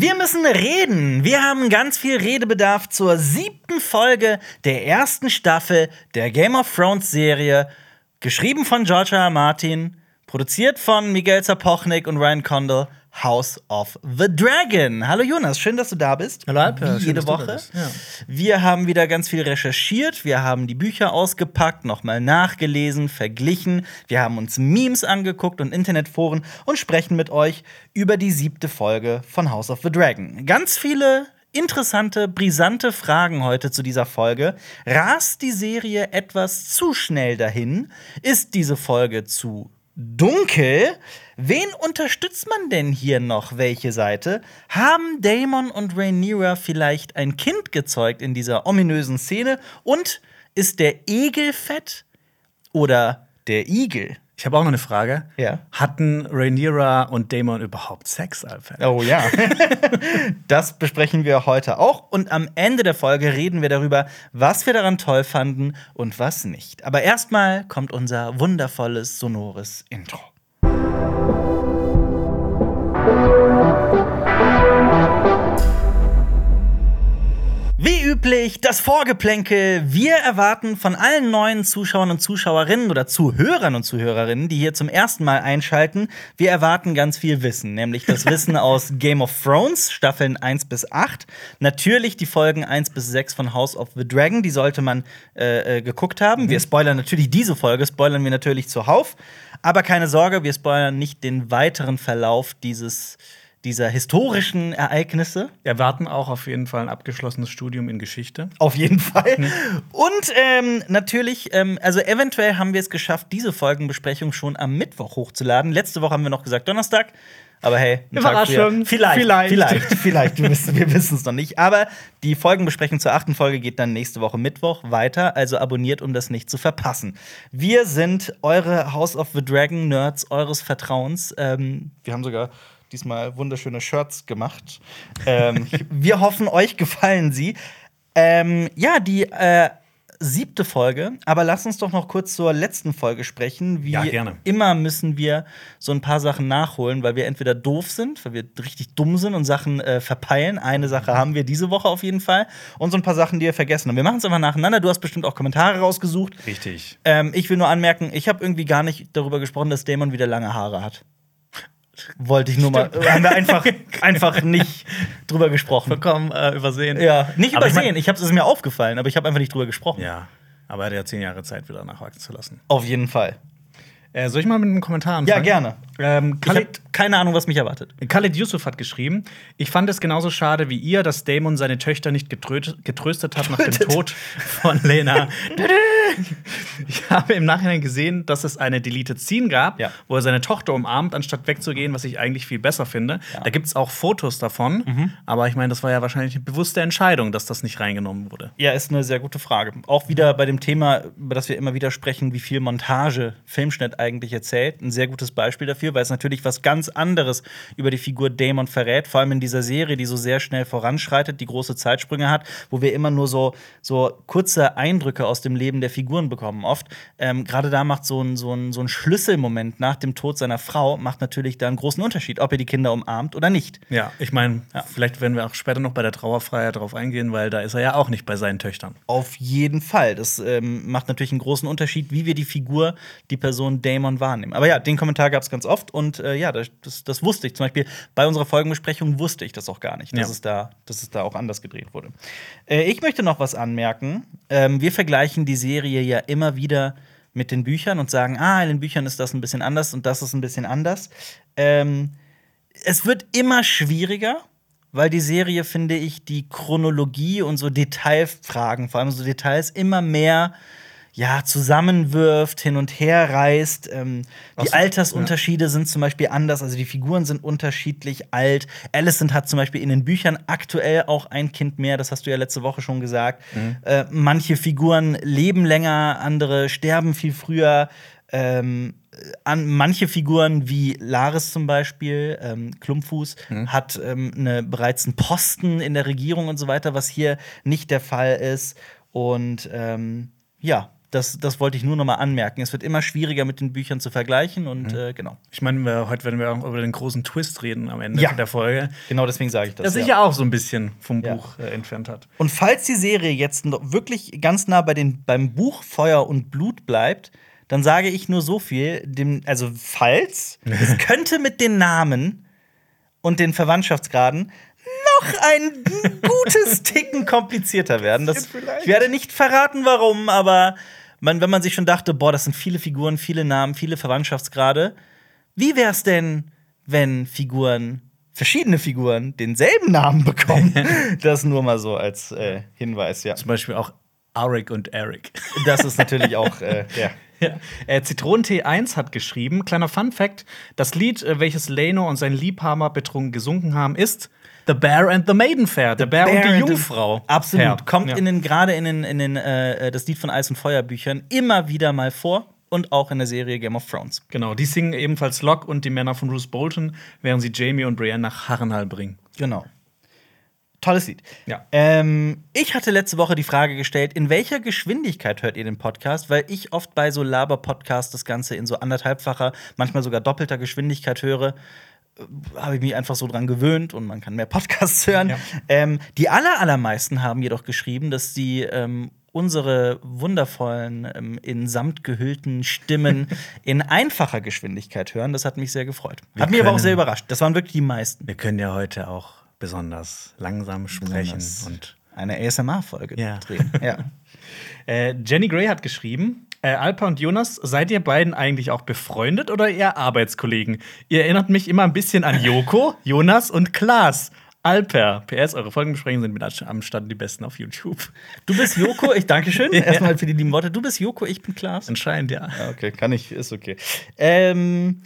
Wir müssen reden. Wir haben ganz viel Redebedarf zur siebten Folge der ersten Staffel der Game of Thrones Serie. Geschrieben von George R. R. Martin, produziert von Miguel Zapochnik und Ryan Condal. House of the Dragon. Hallo Jonas, schön, dass du da bist. Hallo Alper, Wie schön, jede da Woche. Ja. Wir haben wieder ganz viel recherchiert, wir haben die Bücher ausgepackt, nochmal nachgelesen, verglichen, wir haben uns Memes angeguckt und Internetforen und sprechen mit euch über die siebte Folge von House of the Dragon. Ganz viele interessante, brisante Fragen heute zu dieser Folge. Rast die Serie etwas zu schnell dahin? Ist diese Folge zu dunkel? Wen unterstützt man denn hier noch? Welche Seite? Haben Damon und Rhaenyra vielleicht ein Kind gezeugt in dieser ominösen Szene? Und ist der Egel fett oder der Igel? Ich habe auch noch eine Frage. Ja. Hatten Rhaenyra und Daemon überhaupt Sex, Alper? Oh ja. das besprechen wir heute auch. Und am Ende der Folge reden wir darüber, was wir daran toll fanden und was nicht. Aber erstmal kommt unser wundervolles, sonores Intro. Wie üblich, das Vorgeplänkel. Wir erwarten von allen neuen Zuschauern und Zuschauerinnen oder Zuhörern und Zuhörerinnen, die hier zum ersten Mal einschalten, wir erwarten ganz viel Wissen, nämlich das Wissen aus Game of Thrones, Staffeln 1 bis 8. Natürlich die Folgen 1 bis 6 von House of the Dragon, die sollte man äh, äh, geguckt haben. Wir spoilern natürlich diese Folge, spoilern wir natürlich zuhauf. Aber keine Sorge, wir spoilern nicht den weiteren Verlauf dieses, dieser historischen Ereignisse. Wir erwarten auch auf jeden Fall ein abgeschlossenes Studium in Geschichte. Auf jeden Fall. Und ähm, natürlich, ähm, also eventuell haben wir es geschafft, diese Folgenbesprechung schon am Mittwoch hochzuladen. Letzte Woche haben wir noch gesagt Donnerstag. Aber hey, Überraschung. Vielleicht, vielleicht, Vielleicht. vielleicht, vielleicht. Wir wissen wir wissen es noch nicht. Aber die Folgenbesprechung zur achten Folge geht dann nächste Woche Mittwoch weiter. Also abonniert, um das nicht zu verpassen. Wir sind eure House of the Dragon Nerds eures Vertrauens. Ähm, wir haben sogar diesmal wunderschöne Shirts gemacht. ähm, wir hoffen, euch gefallen sie. Ähm, ja, die äh, siebte Folge, aber lass uns doch noch kurz zur letzten Folge sprechen. Wie Ja, gerne. immer müssen wir so ein paar Sachen nachholen, weil wir entweder doof sind, weil wir richtig dumm sind und Sachen äh, verpeilen. Eine Sache haben wir diese Woche auf jeden Fall und so ein paar Sachen, die wir vergessen haben. Wir machen es einfach nacheinander. Du hast bestimmt auch Kommentare rausgesucht. Richtig. Ähm, ich will nur anmerken, ich habe irgendwie gar nicht darüber gesprochen, dass Damon wieder lange Haare hat. Wollte ich nur mal. Haben wir einfach, einfach nicht drüber gesprochen. Vollkommen äh, übersehen. Ja, nicht Aber ich übersehen. mein- Ich, habe es ist mir aufgefallen, aber ich habe einfach nicht drüber gesprochen. Ja. Aber er hat ja zehn Jahre Zeit, wieder nachwachsen zu lassen. Auf jeden Fall. Äh, soll ich mal mit einem Kommentar anfangen? Ja, gerne. Ähm, Ich Khalid, keine Ahnung, was mich erwartet. Khalid Yusuf hat geschrieben, ich fand es genauso schade wie ihr, dass Damon seine Töchter nicht getröstet hat nach dem. Tod von Lena. ich habe im Nachhinein gesehen, dass es eine Deleted Scene gab, Ja. wo er seine Tochter umarmt, anstatt wegzugehen, was ich eigentlich viel besser finde. Ja. Mhm. Da gibt es auch Fotos davon, aber ich meine, das war ja wahrscheinlich eine bewusste Entscheidung, dass das nicht reingenommen wurde. Ja, ist eine sehr gute Frage. Auch wieder bei dem Thema, über das wir immer wieder sprechen, wie viel Montage Filmschnitt eigentlich erzählt. Ein sehr gutes Beispiel dafür, weil es natürlich was ganz anderes über die Figur Damon verrät. Vor allem in dieser Serie, die so sehr schnell voranschreitet, die große Zeitsprünge hat, wo wir immer nur so, so kurze Eindrücke aus dem Leben der Figuren bekommen. Oft. Ähm, Gerade da macht so ein, so, ein, so ein Schlüsselmoment nach dem Tod seiner Frau, macht natürlich da einen großen Unterschied, ob er die Kinder umarmt oder nicht. Ja, ich meine, Ja. vielleicht werden wir auch später noch bei der Trauerfreiheit drauf eingehen, weil da ist er ja auch nicht bei seinen Töchtern. Auf jeden Fall. Das ähm, macht natürlich einen großen Unterschied, wie wir die Figur, die Person Damon wahrnehmen. Aber ja, den Kommentar gab es ganz oft und äh, ja, das, das, wusste ich. Zum Beispiel bei unserer Folgenbesprechung wusste ich das auch gar nicht, dass, Ja. es, da, dass es da auch anders gedreht wurde. Äh, ich möchte noch was anmerken. Ähm, wir vergleichen die Serie ja immer wieder mit den Büchern und sagen, ah, in den Büchern ist das ein bisschen anders und das ist ein bisschen anders. Ähm, es wird immer schwieriger, weil die Serie, finde ich, die Chronologie und so Detailfragen, vor allem so Details, immer mehr ja, zusammenwirft, hin und her reißt. Ähm, die so, Altersunterschiede sind zum Beispiel anders, also die Figuren sind unterschiedlich alt. Alicent hat zum Beispiel in den Büchern aktuell auch ein Kind mehr, das hast du ja letzte Woche schon gesagt. Äh, manche Figuren leben länger, andere sterben viel früher. Ähm, an manche Figuren wie Laris zum Beispiel, ähm, Klumpfuß, hat ähm, eine, bereits einen Posten in der Regierung und so weiter, was hier nicht der Fall ist. Und ähm, ja, Das, das wollte ich nur noch mal anmerken. Es wird immer schwieriger, mit den Büchern zu vergleichen und äh, genau. Ich meine, heute werden wir auch über den großen Twist reden am Ende Ja. der Folge. Genau deswegen sage ich das. Der sich ja. ja auch so ein bisschen vom Ja. Buch äh, entfernt hat. Und falls die Serie jetzt noch wirklich ganz nah bei den, beim Buch Feuer und Blut bleibt, dann sage ich nur so viel, dem, also falls, es könnte mit den Namen und den Verwandtschaftsgraden noch ein gutes Ticken komplizierter werden. Das, ich werde nicht verraten, warum, aber man, wenn man sich schon dachte, boah, das sind viele Figuren, viele Namen, viele Verwandtschaftsgrade, wie wär's denn, wenn Figuren, verschiedene Figuren, denselben Namen bekommen? das nur mal so als äh, Hinweis, ja. Zum Beispiel auch Arik und Eric. Das ist natürlich auch, äh, ja. Ja. Äh, Zitronentee 1 hat geschrieben, kleiner Fun Fact: Das Lied, äh, welches Leno und sein Liebhaber betrunken gesungen haben, ist The Bear and the Maiden Bär und Bear die and the- Jungfrau. Absolut. Fair. Kommt ja. in den, gerade in den, in den äh, das Lied von Eis und Feuer Büchern immer wieder mal vor und auch in der Serie Game of Thrones. Genau, die singen ebenfalls Locke und die Männer von Bruce Bolton, während sie Jamie und Brienne nach Harrenhal bringen. Genau. Tolles Lied. Ja. Ähm, ich hatte letzte Woche die Frage gestellt, in welcher Geschwindigkeit hört ihr den Podcast? Weil ich oft bei so Laber-Podcasts das Ganze in so anderthalbfacher, manchmal sogar doppelter Geschwindigkeit höre. Habe ich mich einfach so dran gewöhnt und man kann mehr Podcasts hören. Ja. Ähm, die aller, allermeisten haben jedoch geschrieben, dass sie ähm, unsere wundervollen, ähm, in Samt gehüllten Stimmen in einfacher Geschwindigkeit hören. Das hat mich sehr gefreut. Wir Hat mich aber auch sehr überrascht. Das waren wirklich die meisten. Wir können ja heute auch besonders langsam sprechen. Besonders Und eine ASMR-Folge Ja. drehen. Ja. äh, Jenny Gray hat geschrieben: äh, Alpa und Jonas, seid ihr beiden eigentlich auch befreundet oder eher Arbeitskollegen? Ihr erinnert mich immer ein bisschen an Joko, Jonas und Klaas. Alper. PS, eure Folgenbesprechungen sind mit am Start die besten auf YouTube. Du bist Joko, ich danke schön. Ja. Erstmal für die lieben Worte. Du bist Joko, ich bin Klaas. Anscheinend, ja. Ja, okay, kann ich, ist okay. Ähm,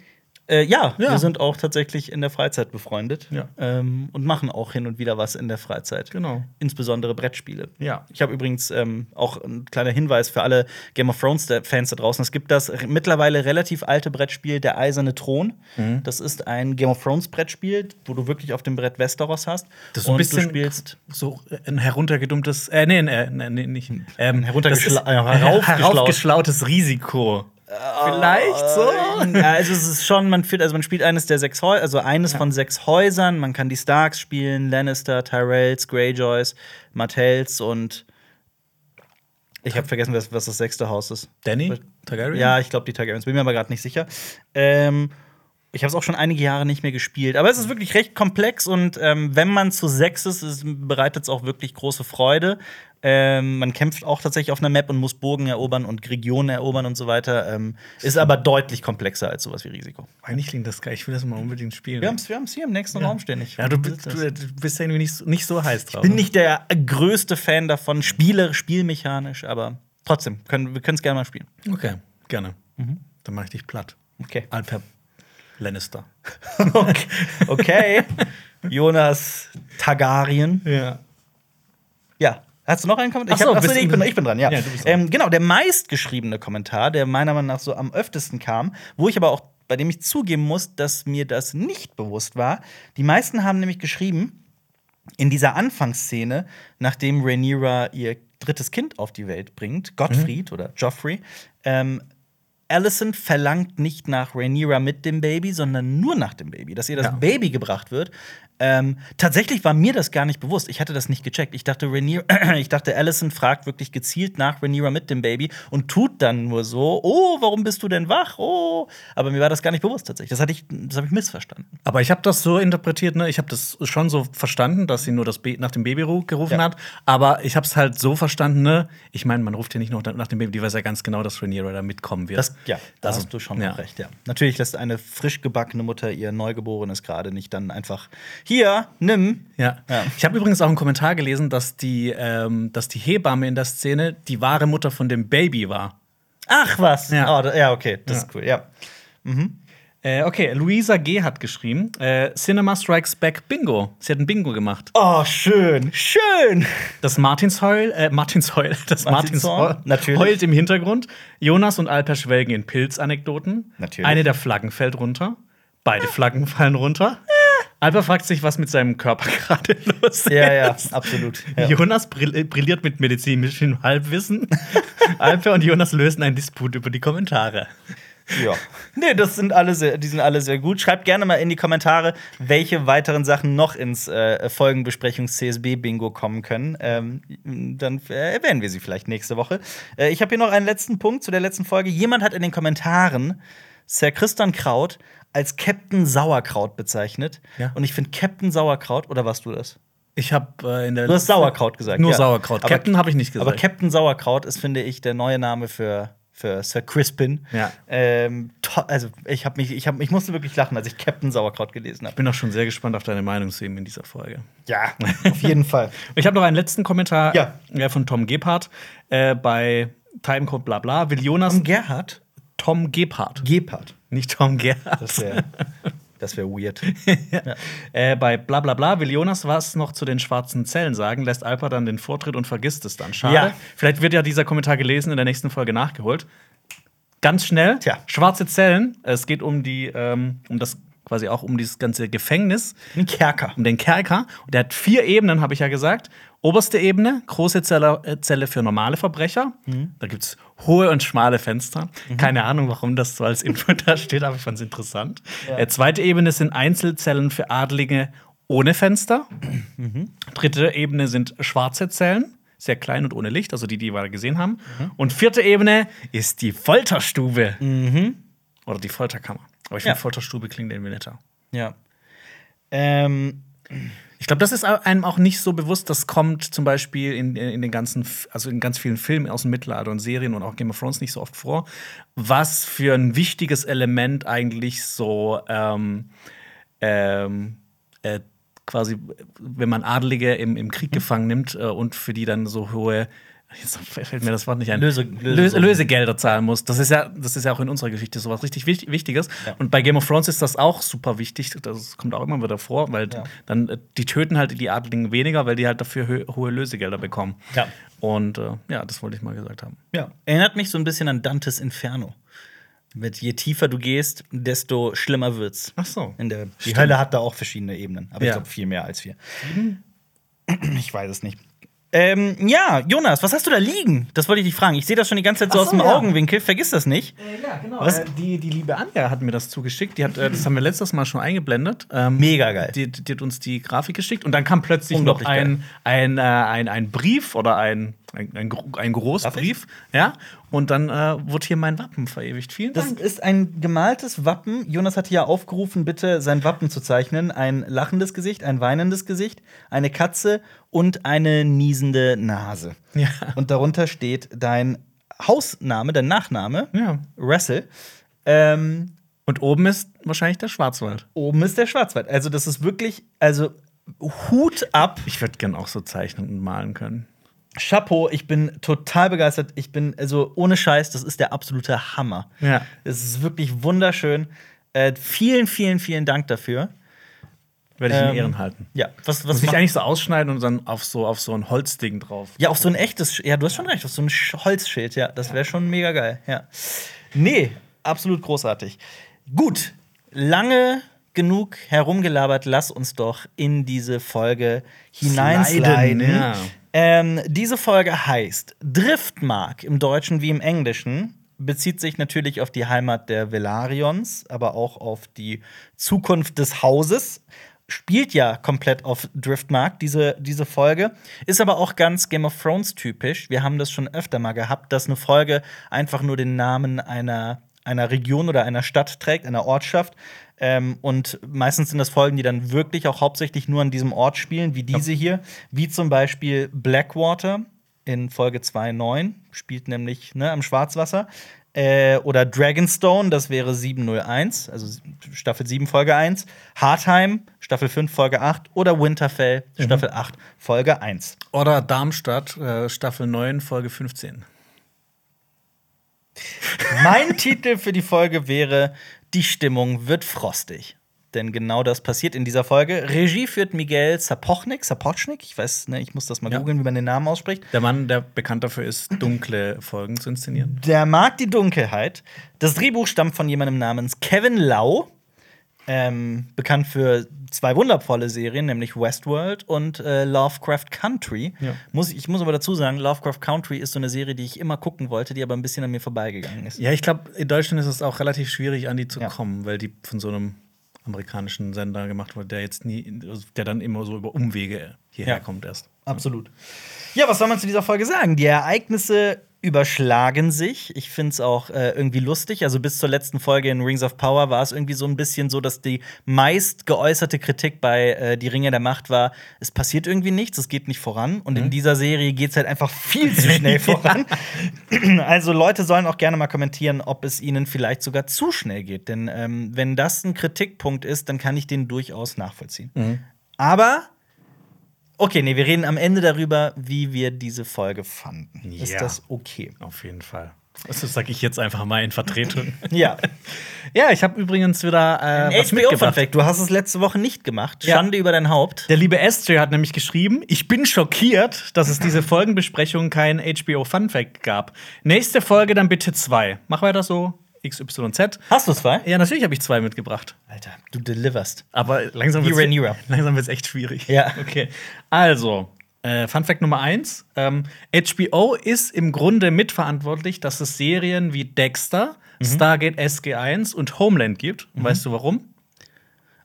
äh, ja, Ja. wir sind auch tatsächlich in der Freizeit befreundet Ja. ähm, und machen auch hin und wieder was in der Freizeit. Genau. Insbesondere Brettspiele. Ja. Ich habe übrigens ähm, auch ein kleiner Hinweis für alle Game of Thrones-Fans da draußen. Es gibt das mittlerweile relativ alte Brettspiel Der Eiserne Thron. Mhm. Das ist ein Game of Thrones-Brettspiel, wo du wirklich auf dem Brett Westeros hast. Das ist so ein bisschen du spielst so ein heruntergedummtes, äh, nee, nee, nee, nee nicht. Ähm, Heruntergeschla- das ist äh, heraufgeschlaut. heraufgeschlautes Risiko. Vielleicht so. Ja, also es ist schon, man also man spielt eines der sechs Häuser, also eines von sechs Häusern. Man kann die Starks spielen, Lannister, Tyrells, Greyjoys, Martells und ich habe vergessen, was, was das sechste Haus ist. Danny? Targaryen? Ja, ich glaube die Targaryens. Bin mir aber gerade nicht sicher. Ähm, ich habe es auch schon einige Jahre nicht mehr gespielt. Aber es ist wirklich recht komplex und ähm, wenn man zu sechs ist bereitet es auch wirklich große Freude. Ähm, man kämpft auch tatsächlich auf einer Map und muss Burgen erobern und Regionen erobern und so weiter. Ähm, ist aber deutlich komplexer als sowas wie Risiko. Eigentlich klingt das geil. Ich will das mal unbedingt spielen. Wir haben es wir haben's hier im nächsten Ja. Raum stehen. Ich ja, du, bist- du, du bist ja irgendwie nicht, so- nicht so heiß drauf. bin nicht der größte Fan davon, Spiele, spielmechanisch, aber trotzdem, können, wir können es gerne mal spielen. Okay, gerne. Mhm. Dann mach ich dich platt. Okay. Alper Lannister. okay. okay. Jonas Targaryen. Ja. Hast du noch einen Kommentar? Ach so, hab- achso, nee, ich, bin, ich bin dran, ja. Ja, ähm, genau, der meistgeschriebene Kommentar, der meiner Meinung nach so am öftesten kam, wo ich aber auch, bei dem ich zugeben muss, dass mir das nicht bewusst war. Die meisten haben nämlich geschrieben, in dieser Anfangsszene, nachdem Rhaenyra ihr drittes Kind auf die Welt bringt, Gottfried Mhm. oder Joffrey, ähm, Alicent verlangt nicht nach Rhaenyra mit dem Baby, sondern nur nach dem Baby, dass ihr das Ja. Baby gebracht wird. Ähm, tatsächlich war mir das gar nicht bewusst. Ich hatte das nicht gecheckt. Ich dachte, Rhaenyra, ich dachte, Alicent fragt wirklich gezielt nach Rhaenyra mit dem Baby und tut dann nur so: Oh, warum bist du denn wach? Oh, aber mir war das gar nicht bewusst tatsächlich. Das hatte ich, das habe ich missverstanden. Aber ich habe das so interpretiert, ne? Ich habe das schon so verstanden, dass sie nur das Be nach dem Baby ru- gerufen Ja. hat. Aber ich habe es halt so verstanden, ne? Ich meine, man ruft ja nicht noch nach dem Baby, die weiß ja ganz genau, dass Rhaenyra da mitkommen wird. Das, ja, da Also, hast du schon ja. recht, ja. Natürlich lässt eine frisch gebackene Mutter ihr Neugeborenes gerade nicht dann einfach hier, nimm. Ja. Ja. Ich habe übrigens auch einen Kommentar gelesen, dass die, ähm, dass die Hebamme in der Szene die wahre Mutter von dem Baby war. Ach was. Ja. Oh, da, ja, okay, das Ja. ist cool, ja. Äh, okay, Luisa G. hat geschrieben: äh, Cinema Strikes Back Bingo. Sie hat ein Bingo gemacht. Oh, schön, schön. Das Martinsheul, äh, Martinsheul, das Martinsheul natürlich. heult im Hintergrund. Jonas und Alper schwelgen in Pilzanekdoten. Natürlich. Eine der Flaggen fällt runter. Beide Flaggen fallen runter. Alper fragt sich, was mit seinem Körper gerade los Ja, ja, ist. absolut. Ja. Jonas brill äh, brilliert mit medizinischem Halbwissen. Alper und Jonas lösen einen Disput über die Kommentare. Ja. Nee, das sind alle sehr, die sind alle sehr gut. Schreibt gerne mal in die Kommentare, welche weiteren Sachen noch ins äh, Folgenbesprechungs-CSB-Bingo kommen können. Ähm, dann äh, erwähnen wir sie vielleicht nächste Woche. Äh, ich habe hier noch einen letzten Punkt zu der letzten Folge. Jemand hat in den Kommentaren Sir Christian Kraut als Captain Sauerkraut bezeichnet. Ja. Und ich finde Captain Sauerkraut, oder warst du das? Ich habe äh, in der Du hast Sauerkraut gesagt. Nur ja. Sauerkraut. Aber- Captain habe ich nicht gesagt. Aber Captain Sauerkraut ist, finde ich, der neue Name für, für Sir Crispin. Ja. Ähm, also ich habe mich, ich habe, ich musste wirklich lachen, als ich Captain Sauerkraut gelesen ich habe. bin auch schon sehr gespannt auf deine Meinung zu ihm in dieser Folge. Ja, auf jeden Fall. Ich habe noch einen letzten Kommentar Ja. äh, von Tom Gebhardt äh, bei Timecode Blabla. Will Jonas Und Gerhard? Tom Gebhardt, Gepard. nicht Tom Gerhardt. Das wäre das wär weird. Äh, bei Blablabla will Jonas was noch zu den schwarzen Zellen sagen, lässt Alper dann den Vortritt und vergisst es dann. Schade. Ja. Vielleicht wird ja dieser Kommentar gelesen in der nächsten Folge nachgeholt. Ganz schnell. Tja. Schwarze Zellen. Es geht um die, ähm, um das quasi auch um dieses ganze Gefängnis, Ein Kerker. um den Kerker. Und der hat vier Ebenen, habe ich ja gesagt. Oberste Ebene, große Zelle, äh, Zelle für normale Verbrecher. Mhm. Da gibt es hohe und schmale Fenster. Keine Ahnung, warum das so als Info da steht, aber ich fand es interessant. Ja. Äh, zweite Ebene sind Einzelzellen für Adlige ohne Fenster. Mhm. Dritte Ebene sind schwarze Zellen, sehr klein und ohne Licht, also die, die wir gesehen haben. Mhm. Und vierte Ebene ist die Folterstube. Oder die Folterkammer. Aber ich Ja. finde, Folterstube klingt irgendwie netter. Ja. Ähm, Ich glaube, das ist einem auch nicht so bewusst. Das kommt zum Beispiel in, in den ganzen, also in ganz vielen Filmen aus dem Mittelalter und Serien und auch Game of Thrones nicht so oft vor, was für ein wichtiges Element eigentlich so ähm, ähm, äh, quasi, wenn man Adelige im, im Krieg gefangen nimmt äh, und für die dann so hohe Jetzt fällt mir das Wort nicht ein. Löse- Löse. Lösegelder zahlen muss. Das ist ja, das ist ja auch in unserer Geschichte sowas richtig wichtig, Wichtiges. Ja. Und bei Game of Thrones ist das auch super wichtig. Das kommt auch immer wieder vor, weil Ja. dann äh, die töten halt die Adligen weniger, weil die halt dafür hohe Lösegelder bekommen. Ja. Und äh, ja, das wollte ich mal gesagt haben. ja. Erinnert mich so ein bisschen an Dantes Inferno. Mit je tiefer du gehst, desto schlimmer wird's. Ach so. In der, die Stimmt. Hölle hat da auch verschiedene Ebenen, aber ich Ja. glaube viel mehr als wir. Ich weiß es nicht. Ähm, ja, Jonas, was hast du da liegen? Das wollte ich dich fragen. Ich sehe das schon die ganze Zeit so Ach aus so, dem ja. Augenwinkel. Vergiss das nicht. ja, genau. Was- Äh, die, die liebe Anja hat mir das zugeschickt. Die hat, äh, das haben wir letztes Mal schon eingeblendet. Ähm, Mega geil. Die, die hat uns die Grafik geschickt und dann kam plötzlich noch Unglaublich ein, ein, äh, ein, ein Brief oder ein, ein, ein, ein Großbrief. Ja. Und dann äh, wurde hier mein Wappen verewigt. Vielen Das Dank. ist ein gemaltes Wappen. Jonas hatte ja aufgerufen, bitte sein Wappen zu zeichnen. Ein lachendes Gesicht, ein weinendes Gesicht, eine Katze und eine niesende Nase. Ja. Und darunter steht dein Hausname, dein Nachname, Ja. Russell. Ähm, Und oben ist wahrscheinlich der Schwarzwald. oben ist der Schwarzwald. Also, das ist wirklich, also Hut ab. Ich würde gern auch so zeichnen und malen können. Chapeau, ich bin total begeistert. Ich bin, also ohne Scheiß, das ist der absolute Hammer. Ja. Es ist wirklich wunderschön. Äh, vielen, vielen, vielen Dank dafür. Werde ich Ähm, in Ehren halten. Ja, was, was Muss ich eigentlich so ausschneiden und dann auf so, auf so ein Holzding drauf. Ja, auf so ein echtes, ja, du hast schon recht, auf so ein Sch- Holzschild, ja, das wäre schon mega geil, ja. Nee, absolut großartig. Gut, lange genug herumgelabert, lass uns doch in diese Folge hineinsliden. Sliden, ja. Ähm, diese Folge heißt Driftmark im Deutschen wie im Englischen. Bezieht sich natürlich auf die Heimat der Velarions, aber auch auf die Zukunft des Hauses. Spielt ja komplett auf Driftmark, diese, diese Folge. Ist aber auch ganz Game of Thrones typisch. Wir haben das schon öfter mal gehabt, dass eine Folge einfach nur den Namen einer, einer Region oder einer Stadt trägt, einer Ortschaft. Ähm, und meistens sind das Folgen, die dann wirklich auch hauptsächlich nur an diesem Ort spielen, wie diese hier. Wie zum Beispiel Blackwater in Folge 2.9, spielt nämlich ne, am Schwarzwasser. Äh, oder Dragonstone, das wäre 701, also Staffel 7, Folge 1. Hardheim, Staffel 5, Folge 8. Oder Winterfell, Staffel 8, Folge 1. Oder Darmstadt, äh, Staffel 9, Folge 15. Mein Titel für die Folge wäre Die Stimmung wird frostig. Denn genau das passiert in dieser Folge. Regie führt Miguel Sapochnik, Sapochnik, ich weiß, ne, ich muss das mal Ja. googeln, wie man den Namen ausspricht. Der Mann, der bekannt dafür ist, dunkle Folgen zu inszenieren. Der mag die Dunkelheit. Das Drehbuch stammt von jemandem namens Kevin Lau. Ähm, bekannt für zwei wundervolle Serien, nämlich Westworld und äh, Lovecraft Country. Ja. Muss, ich muss aber dazu sagen, Lovecraft Country ist so eine Serie, die ich immer gucken wollte, die aber ein bisschen an mir vorbeigegangen ist. Ja, ich glaube, in Deutschland ist es auch relativ schwierig, an die zu Ja. kommen, weil die von so einem amerikanischen Sender gemacht wurde, der jetzt nie, der dann immer so über Umwege hierher Ja. kommt erst. Absolut. Ja, was soll man zu dieser Folge sagen? Die Ereignisse überschlagen sich. Ich finde es auch äh, irgendwie lustig. Also bis zur letzten Folge in Rings of Power war es irgendwie so ein bisschen so, dass die meist geäußerte Kritik bei äh, Die Ringe der Macht war, es passiert irgendwie nichts, es geht nicht voran. Und in dieser Serie geht es halt einfach viel zu schnell voran. also Leute sollen auch gerne mal kommentieren, ob es ihnen vielleicht sogar zu schnell geht. Denn ähm, wenn das ein Kritikpunkt ist, dann kann ich den durchaus nachvollziehen. Aber Okay, nee, wir reden am Ende darüber, wie wir diese Folge fanden. Ist Ja. das okay? Auf jeden Fall. Das sage ich jetzt einfach mal in Vertretung. Ja. ja, ich habe übrigens wieder äh, was HBO Fun mitgebracht. Fact, du hast es letzte Woche nicht gemacht. Ja. Schande über dein Haupt. Der liebe SJ hat nämlich geschrieben, ich bin schockiert, dass es diese Folgenbesprechung kein HBO Fun Fact gab. Nächste Folge dann bitte zwei. Mach weiter so. XYZ. Hast du zwei? Ja, natürlich habe ich zwei mitgebracht. Alter, du deliverst. Aber langsam wird es echt schwierig. Ja. Okay. Also, äh, Fun Fact Nummer eins: ähm, HBO ist im Grunde mitverantwortlich, dass es Serien wie Dexter, Mhm. Stargate SG1 und Homeland gibt. Und Weißt du warum?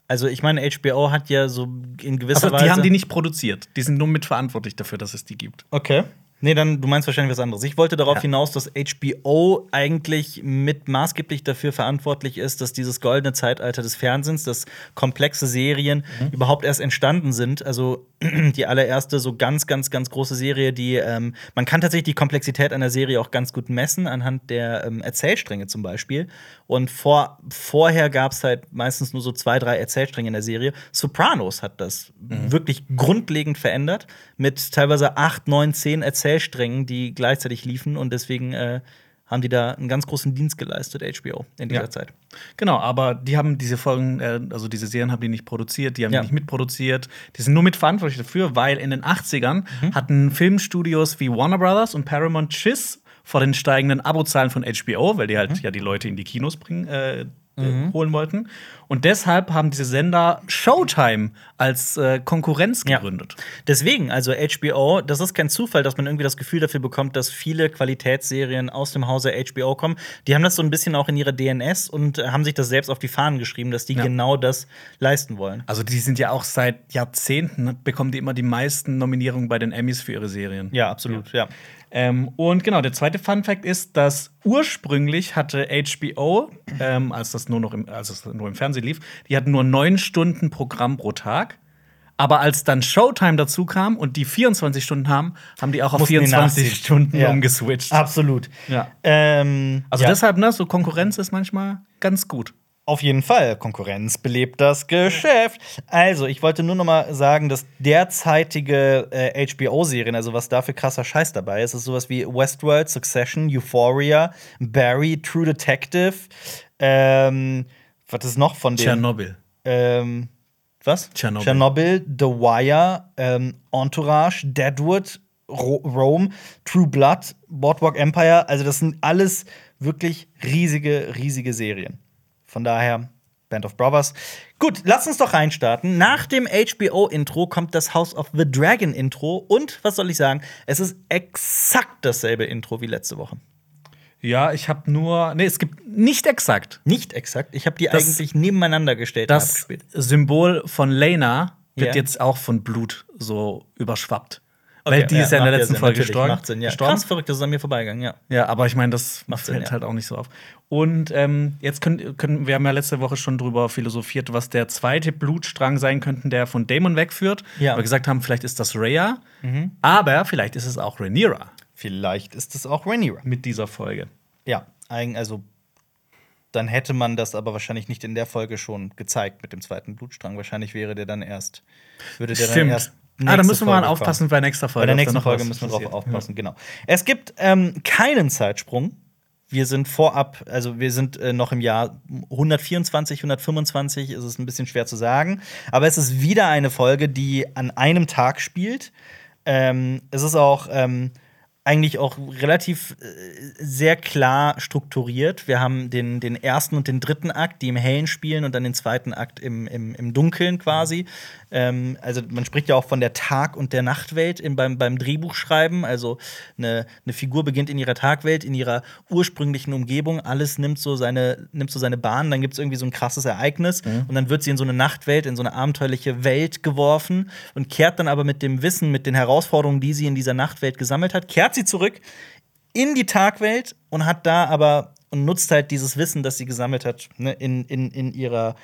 Also, ich meine, HBO hat ja so in gewisser Also, Weise. die haben die nicht produziert. Die sind nur mitverantwortlich dafür, dass es die gibt. Okay. Nee, dann, du meinst wahrscheinlich was anderes. Ich wollte darauf Ja. hinaus, dass HBO eigentlich mit maßgeblich dafür verantwortlich ist, dass dieses goldene Zeitalter des Fernsehens, dass komplexe Serien Mhm. überhaupt erst entstanden sind. Also die allererste so ganz, ganz, ganz große Serie, die ähm, man kann tatsächlich die Komplexität einer Serie auch ganz gut messen, anhand der ähm, Erzählstränge zum Beispiel. Und vor, vorher gab es halt meistens nur so zwei, drei Erzählstränge in der Serie. Sopranos hat das Mhm. wirklich grundlegend verändert, mit teilweise acht, neun, zehn Erzählsträngen, die gleichzeitig liefen. Und deswegen äh, haben die da einen ganz großen Dienst geleistet, HBO, in dieser Ja. Zeit. Genau, aber die haben diese Folgen, äh, also diese Serien haben die nicht produziert, die haben Ja. die nicht mitproduziert. Die sind nur mitverantwortlich dafür, weil in den 80ern Mhm. hatten Filmstudios wie Warner Brothers und Paramount Schiss vor den steigenden Abozahlen von HBO, weil die Mhm. halt ja die Leute in die Kinos bringen, äh, äh, holen wollten. Und deshalb haben diese Sender Showtime als äh, Konkurrenz Ja. gegründet. Deswegen, also HBO, das ist kein Zufall, dass man irgendwie das Gefühl dafür bekommt, dass viele Qualitätsserien aus dem Hause HBO kommen. Die haben das so ein bisschen auch in ihrer DNS und äh, haben sich das selbst auf die Fahnen geschrieben, dass die Ja. genau das leisten wollen. Also die sind ja auch seit Jahrzehnten, bekommen die immer die meisten Nominierungen bei den Emmys für ihre Serien. Ja, absolut, ja. Ähm, und genau, der zweite Fun Fact ist, dass ursprünglich hatte HBO, ähm, als das nur noch im, als es nur im Fernsehen lief, die hatten nur neun Stunden Programm pro Tag. Aber als dann Showtime dazu kam und die 24 Stunden haben, haben die auch auf Mussten die 24 nachziehen. Stunden Ja. umgeswitcht. Absolut. Ja. Ähm, Also ja. deshalb, ne, so Konkurrenz ist manchmal ganz gut. Auf jeden Fall. Konkurrenz belebt das Geschäft. Also, ich wollte nur noch mal sagen, dass derzeitige äh, HBO-Serien, also was da für krasser Scheiß dabei ist, ist sowas wie Westworld, Succession, Euphoria, Barry, True Detective. Ähm, was ist noch von den? Tschernobyl. Ähm, was? Tschernobyl. Tschernobyl, The Wire, ähm, Entourage, Deadwood, Ro Rome, True Blood, Boardwalk Empire. Also, das sind alles wirklich riesige, riesige Serien. Von daher, Band of Brothers. Gut, lass uns doch reinstarten. Nach dem HBO-Intro kommt das House of the Dragon-Intro. Und was soll ich sagen? Es ist exakt dasselbe Intro wie letzte Woche. Ja, ich habe nur. Nee, es gibt nicht exakt. Nicht exakt. Ich habe die Das- eigentlich nebeneinander gestellt Das. Symbol von Lena wird Ja. jetzt auch von Blut so überschwappt. Okay, Weil die ist ja in der letzten Sinn, Folge gestorben. Macht Sinn, ja. gestorben. Krass verrückt, das ist an mir vorbeigegangen, ja. Ja, aber ich meine, das Macht Sinn, fällt ja. halt auch nicht so auf. Und ähm, jetzt können, können wir haben ja letzte Woche schon drüber philosophiert, was der zweite Blutstrang sein könnte, der von Damon wegführt. Ja. Weil wir gesagt haben, vielleicht ist das Rhea, aber vielleicht ist es auch Rhaenyra Vielleicht ist es auch Rhaenyra. mit dieser Folge. Ja, also dann hätte man das aber wahrscheinlich nicht in der Folge schon gezeigt mit dem zweiten Blutstrang. Wahrscheinlich wäre der dann erst würde der dann erst Ah, da müssen wir mal Folge aufpassen kommen. bei nächster Folge. Bei der nächsten Folge müssen wir drauf aufpassen, genau. Es gibt ähm, keinen Zeitsprung. Wir sind vorab, also wir sind äh, noch im Jahr 124, 125, ist es ein bisschen schwer zu sagen. Aber es ist wieder eine Folge, die an einem Tag spielt. Ähm, es ist auch ähm, eigentlich auch relativ äh, sehr klar strukturiert. Wir haben den, den ersten und den dritten Akt, die im Hellen spielen, und dann den zweiten Akt im, im, im Dunkeln quasi. Ähm, also man spricht ja auch von der Tag- und der Nachtwelt in, beim, beim Drehbuchschreiben. Also eine, eine Figur beginnt in ihrer Tagwelt, in ihrer ursprünglichen Umgebung. Alles nimmt so seine, nimmt so seine Bahn. Dann gibt es irgendwie so ein krasses Ereignis. Mhm. Und dann wird sie in so eine Nachtwelt, in so eine abenteuerliche Welt geworfen und kehrt dann aber mit dem Wissen, mit den Herausforderungen, die sie in dieser Nachtwelt gesammelt hat, kehrt sie zurück in die Tagwelt und hat da aber und nutzt halt dieses Wissen, das sie gesammelt hat, ne, in, in, in ihrer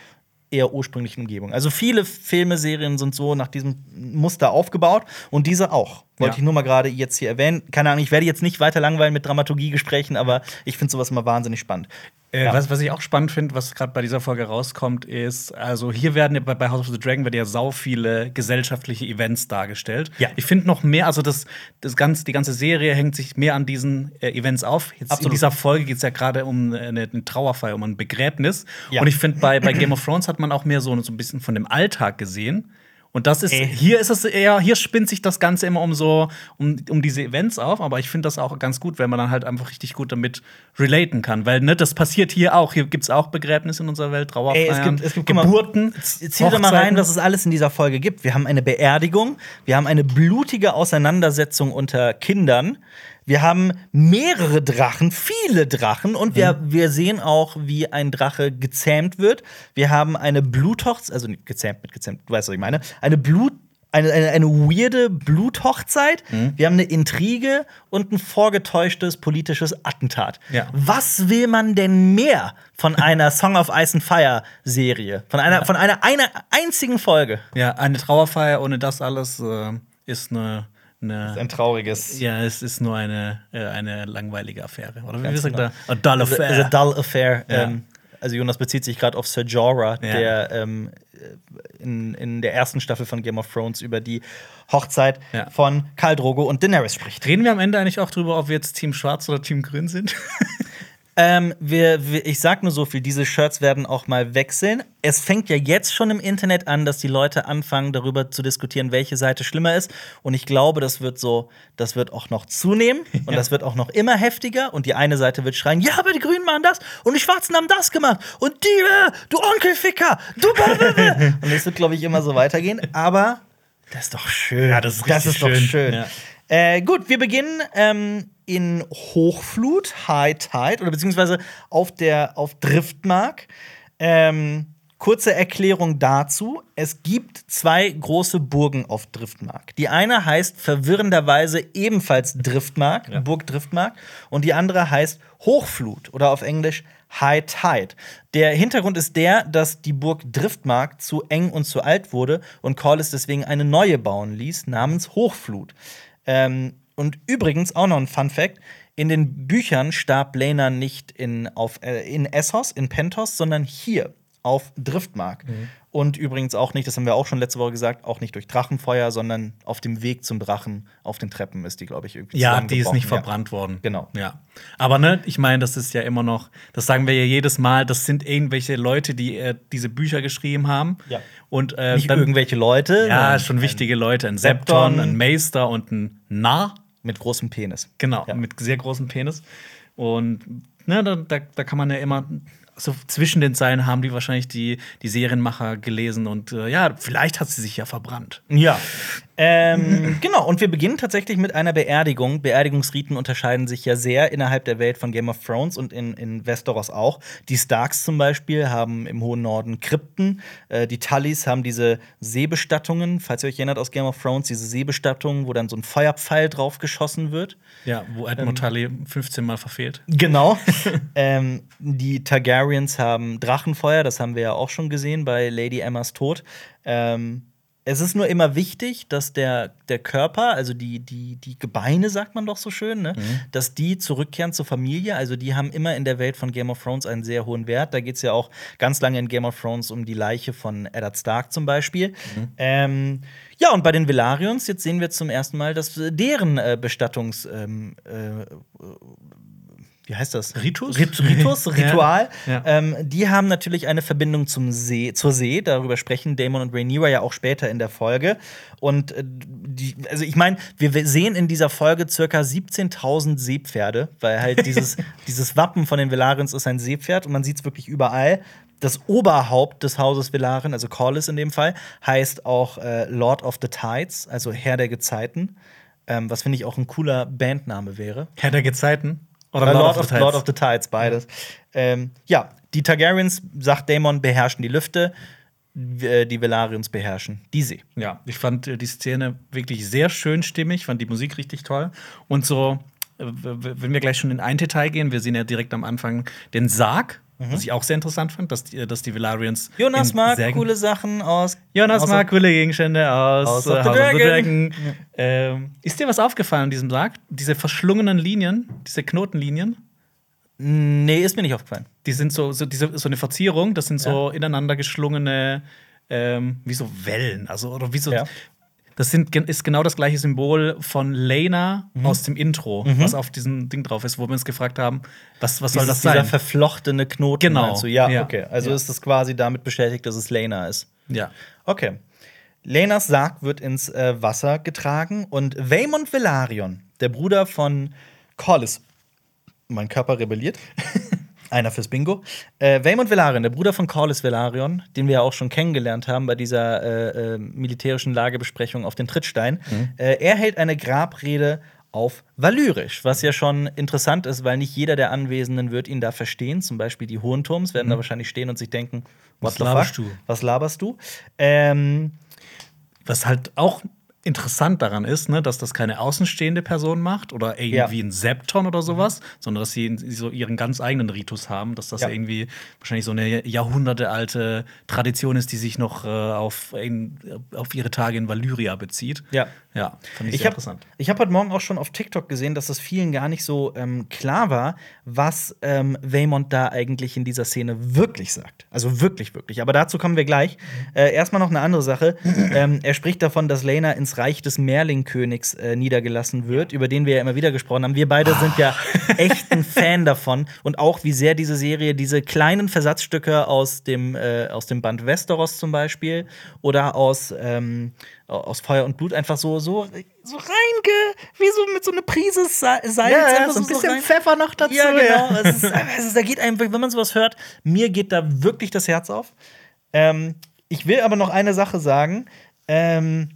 eher ursprünglichen Umgebung. Also viele Filme, Serien sind so nach diesem Muster aufgebaut und diese auch. Wollte Ja. ich nur mal gerade jetzt hier erwähnen. Keine Ahnung, ich werde jetzt nicht weiter langweilen mit Dramaturgiegesprächen, aber ich finde sowas immer wahnsinnig spannend. Äh, Ja. was, was ich auch spannend finde, was gerade bei dieser Folge rauskommt, ist, also hier werden bei, bei House of the Dragon werden ja sau viele gesellschaftliche Events dargestellt. Ja. Ich finde noch mehr, also das, das ganze, die ganze Serie hängt sich mehr an diesen äh, Events auf. Jetzt in dieser Folge geht es ja gerade um eine, eine Trauerfeier, um ein Begräbnis. Ja. Und ich finde, bei, bei Game of Thrones hat man auch mehr so, so ein bisschen von dem Alltag gesehen. Und das ist, Ey. hier ist es eher, hier spinnt sich das Ganze immer um so, um, um diese Events auf, aber ich finde das auch ganz gut, wenn man dann halt einfach richtig gut damit relaten kann. Weil, ne, das passiert hier auch. Hier gibt es auch Begräbnisse in unserer Welt, Ey, Trauerfeiern, es gibt, es gibt Geburten. Zieh doch mal rein, was es alles in dieser Folge gibt. Wir haben eine Beerdigung, wir haben eine blutige Auseinandersetzung unter Kindern, wir haben mehrere Drachen, viele Drachen und wir, wir sehen auch, wie ein Drache gezähmt wird. Wir haben eine Bluthochzeit, also nicht gezähmt mit gezähmt, du weißt, was ich meine, eine Blut eine, eine, eine weirde Bluthochzeit. Wir haben eine Intrige und ein vorgetäuschtes politisches Attentat. Ja. Was will man denn mehr von einer Song of Ice and Fire Serie? Von einer, von einer, einer einzigen Folge? Ja, eine Trauerfeier ohne das alles äh, ist eine, eine Ein trauriges. ja, es ist nur eine, äh, eine langweilige Affäre. Oder wie sagt genau. A dull It's a, affair. it's a dull affair. Ja. Ähm, also Jonas bezieht sich gerade auf Sir Jorah, Ja. der ähm, in, in der ersten Staffel von Game of Thrones über die Hochzeit Ja. von Khal Drogo und Daenerys spricht. Reden wir am Ende eigentlich auch drüber, ob wir jetzt Team Schwarz oder Team Grün sind? Ähm, wir, wir, ich sag nur so viel, diese Shirts werden auch mal wechseln. Es fängt ja jetzt schon im Internet an, dass die Leute anfangen, darüber zu diskutieren, welche Seite schlimmer ist. Und ich glaube, das wird so, das wird auch noch zunehmen und Ja. das wird auch noch immer heftiger. Und die eine Seite wird schreien, ja, aber die Grünen machen das und die Schwarzen haben das gemacht und die, äh, du Onkelficker, du. Und es wird, glaube ich, immer so weitergehen. Aber das ist doch schön. Ja, das ist das ist doch schön. schön. Ja. Äh, gut, wir beginnen ähm, in Hochflut, High Tide, oder beziehungsweise auf der auf Driftmark. Ähm, kurze Erklärung dazu: Es gibt zwei große Burgen auf Driftmark. Die eine heißt verwirrenderweise ebenfalls Driftmark, Burg Driftmark, und die andere heißt Hochflut oder auf Englisch High Tide. Der Hintergrund ist der, dass die Burg Driftmark zu eng und zu alt wurde und Corlys deswegen eine neue bauen ließ, namens Hochflut. Ähm, und übrigens auch noch ein Fun Fact: In den Büchern starb Lena nicht in, auf, äh, in Essos, in Pentos, sondern hier auf Driftmark. Und übrigens auch nicht, das haben wir auch schon letzte Woche gesagt, auch nicht durch Drachenfeuer, sondern auf dem Weg zum Drachen, auf den Treppen ist die, glaube ich, irgendwie Ja, die ist nicht verbrannt worden. Genau. Ja. Aber ne, ich meine, das ist ja immer noch, das sagen wir ja jedes Mal, das sind irgendwelche Leute, die äh, diese Bücher geschrieben haben. Ja. Und äh, Nicht dann- irgendwelche Leute. Ja, schon wichtige Leute. Ein Septon. Septon, ein Meister und ein Narr. Mit großem Penis. Genau, Ja. mit sehr großem Penis. Und ne, da, da, da kann man ja immer so zwischen den Zeilen haben die wahrscheinlich die, die Serienmacher gelesen und äh, ja, vielleicht hat sie sich ja verbrannt. Ja. Ähm, genau, und wir beginnen tatsächlich mit einer Beerdigung. Beerdigungsriten unterscheiden sich ja sehr innerhalb der Welt von Game of Thrones und in, in Westeros auch. Die Starks zum Beispiel haben im hohen Norden Krypten. Äh, die Tullys haben diese Seebestattungen, falls ihr euch erinnert aus Game of Thrones, diese Seebestattungen, wo dann so ein Feuerpfeil drauf geschossen wird. Ja, wo Edmund Tully 15 Mal verfehlt. Genau. ähm, die Targaryens haben Drachenfeuer, das haben wir ja auch schon gesehen bei Lady Emmas Tod. Ähm, es ist nur immer wichtig, dass der, der Körper, also die, die, die Gebeine, sagt man doch so schön, ne? dass die zurückkehren zur Familie. Also die haben immer in der Welt von Game of Thrones einen sehr hohen Wert. Da geht es ja auch ganz lange in Game of Thrones um die Leiche von Eddard Stark zum Beispiel. Ähm, ja, und bei den Velaryons, jetzt sehen wir zum ersten Mal, dass deren äh, Bestattungs. Ähm, äh, wie heißt das? Ritus? Rit Ritus, Ritual. Ja. Ähm, die haben natürlich eine Verbindung zum See, zur See. Darüber sprechen Damon und Rhaenyra ja auch später in der Folge. Und äh, die, also ich meine, wir sehen in dieser Folge circa 17.000 Seepferde, weil halt dieses, dieses Wappen von den Velarians ist ein Seepferd und man sieht es wirklich überall. Das Oberhaupt des Hauses Velaryon, also Corlys in dem Fall, heißt auch äh, Lord of the Tides, also Herr der Gezeiten. Ähm, was finde ich auch ein cooler Bandname wäre. Herr der Gezeiten? Oder Lord, of, the Lord of the Tides, beides. Ähm, ja, die Targaryens, sagt Daemon, beherrschen die Lüfte. w- Die Velarians beherrschen die See. Ja, ich fand äh, die Szene wirklich sehr schön stimmig, fand die Musik richtig toll. Und so, äh, wenn wir gleich schon in ein Detail gehen, wir sehen ja direkt am Anfang den Sarg, was ich auch sehr interessant fand, dass die, dass die Velarians. Mhm. Jonas in mag coole Sachen aus. Jonas aus- mag coole Gegenstände aus House äh, of the House of the Dragon. Dragon. Ähm, ist dir was aufgefallen an diesem Sarg? Diese verschlungenen Linien, diese Knotenlinien? Nee, ist mir nicht aufgefallen. Die sind so, so, diese, so eine Verzierung, das sind so ineinander geschlungene, ähm, wie so Wellen, also oder wie so. Ja. Das sind, ist genau das gleiche Symbol von Lena Mhm. aus dem Intro, was auf diesem Ding drauf ist, wo wir uns gefragt haben, was, was soll das sein? Dieser verflochtene Knoten. Genau. du? Ja, Ja. okay. Also Ja. ist es quasi damit bestätigt, dass es Lena ist. ja. Okay. Lenas Sarg wird ins äh, Wasser getragen und Vaemond Velaryon, der Bruder von Corlys, mein Körper rebelliert. Einer fürs Bingo. Äh, Vaemond Velaryon, der Bruder von Corlys Velaryon, den wir ja auch schon kennengelernt haben bei dieser äh, äh, militärischen Lagebesprechung auf den Trittstein, äh, er hält eine Grabrede auf Valyrisch, was ja schon interessant ist, weil nicht jeder der Anwesenden wird ihn da verstehen. Zum Beispiel die Hohenturms werden da wahrscheinlich stehen und sich denken, Was laberst du? Was laberst du? Ähm, Was halt auch interessant daran ist, ne, dass das keine außenstehende Person macht oder irgendwie Ja. ein Septon oder sowas, sondern dass sie so ihren ganz eigenen Ritus haben, dass das Ja. irgendwie wahrscheinlich so eine jahrhundertealte Tradition ist, die sich noch äh, auf, in, auf ihre Tage in Valyria bezieht. Ja. Ja, fand ich, Ich sehr habe interessant. hab heute Morgen auch schon auf TikTok gesehen, dass es vielen gar nicht so ähm, klar war, was ähm, Vaemond da eigentlich in dieser Szene wirklich sagt. Also wirklich, wirklich. Aber dazu kommen wir gleich. Äh, erstmal noch eine andere Sache. ähm, er spricht davon, dass Lena ins Reich des Merlingkönigs äh, niedergelassen wird, über den wir ja immer wieder gesprochen haben. Wir beide sind ja echt ein Fan davon. Und auch, wie sehr diese Serie diese kleinen Versatzstücke aus dem, äh, aus dem Band Westeros zum Beispiel oder aus, ähm, aus Feuer und Blut einfach so, so, so reinge, wie so mit so einer Prise Sa Salz. einfach rein- Pfeffer noch dazu. Ja, genau. Es ist, es da geht einem, wenn man sowas hört, mir geht da wirklich das Herz auf. Ähm, ich will aber noch eine Sache sagen. Ähm,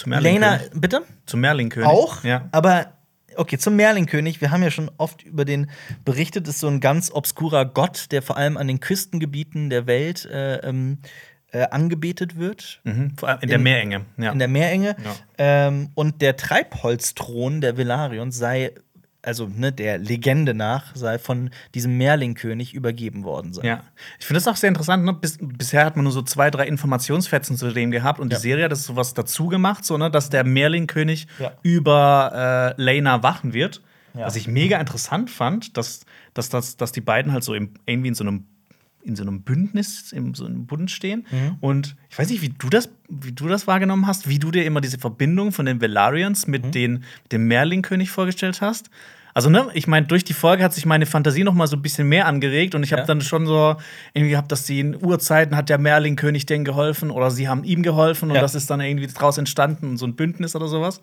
Zum Lena, bitte? Zum Merlin-König. Auch? Ja. Aber okay, zum Merlin-König. Wir haben ja schon oft über den berichtet. Ist so ein ganz obskurer Gott, der vor allem an den Küstengebieten der Welt äh, ähm, äh, angebetet wird. Mhm. Vor allem in der In- Meerenge. Ja. in der Meerenge. Ja. Ähm, und der Treibholzthron der Velarions sei, also ne, der Legende nach, sei von diesem Merlingkönig übergeben worden sein. Ja, ich finde das auch sehr interessant. Ne? Bis, bisher hat man nur so zwei, drei Informationsfetzen zu dem gehabt und Ja. die Serie hat das sowas dazu gemacht, so, ne? dass der Merlin-König Ja. über äh, Lena wachen wird. Ja. Was ich mega interessant fand, dass, dass, dass, dass die beiden halt so im, irgendwie in so einem in so einem Bündnis, in so einem Bund stehen. Mhm. Und ich weiß nicht, wie du das, wie du das wahrgenommen hast, wie du dir immer diese Verbindung von den Velarians mit Mhm. den, dem Merlin-König vorgestellt hast. Also, ne, ich meine, durch die Folge hat sich meine Fantasie noch mal so ein bisschen mehr angeregt und ich habe Ja. dann schon so irgendwie gehabt, dass sie in Urzeiten hat der Merlin-König denen geholfen oder sie haben ihm geholfen und Ja. das ist dann irgendwie draus entstanden, so ein Bündnis oder sowas.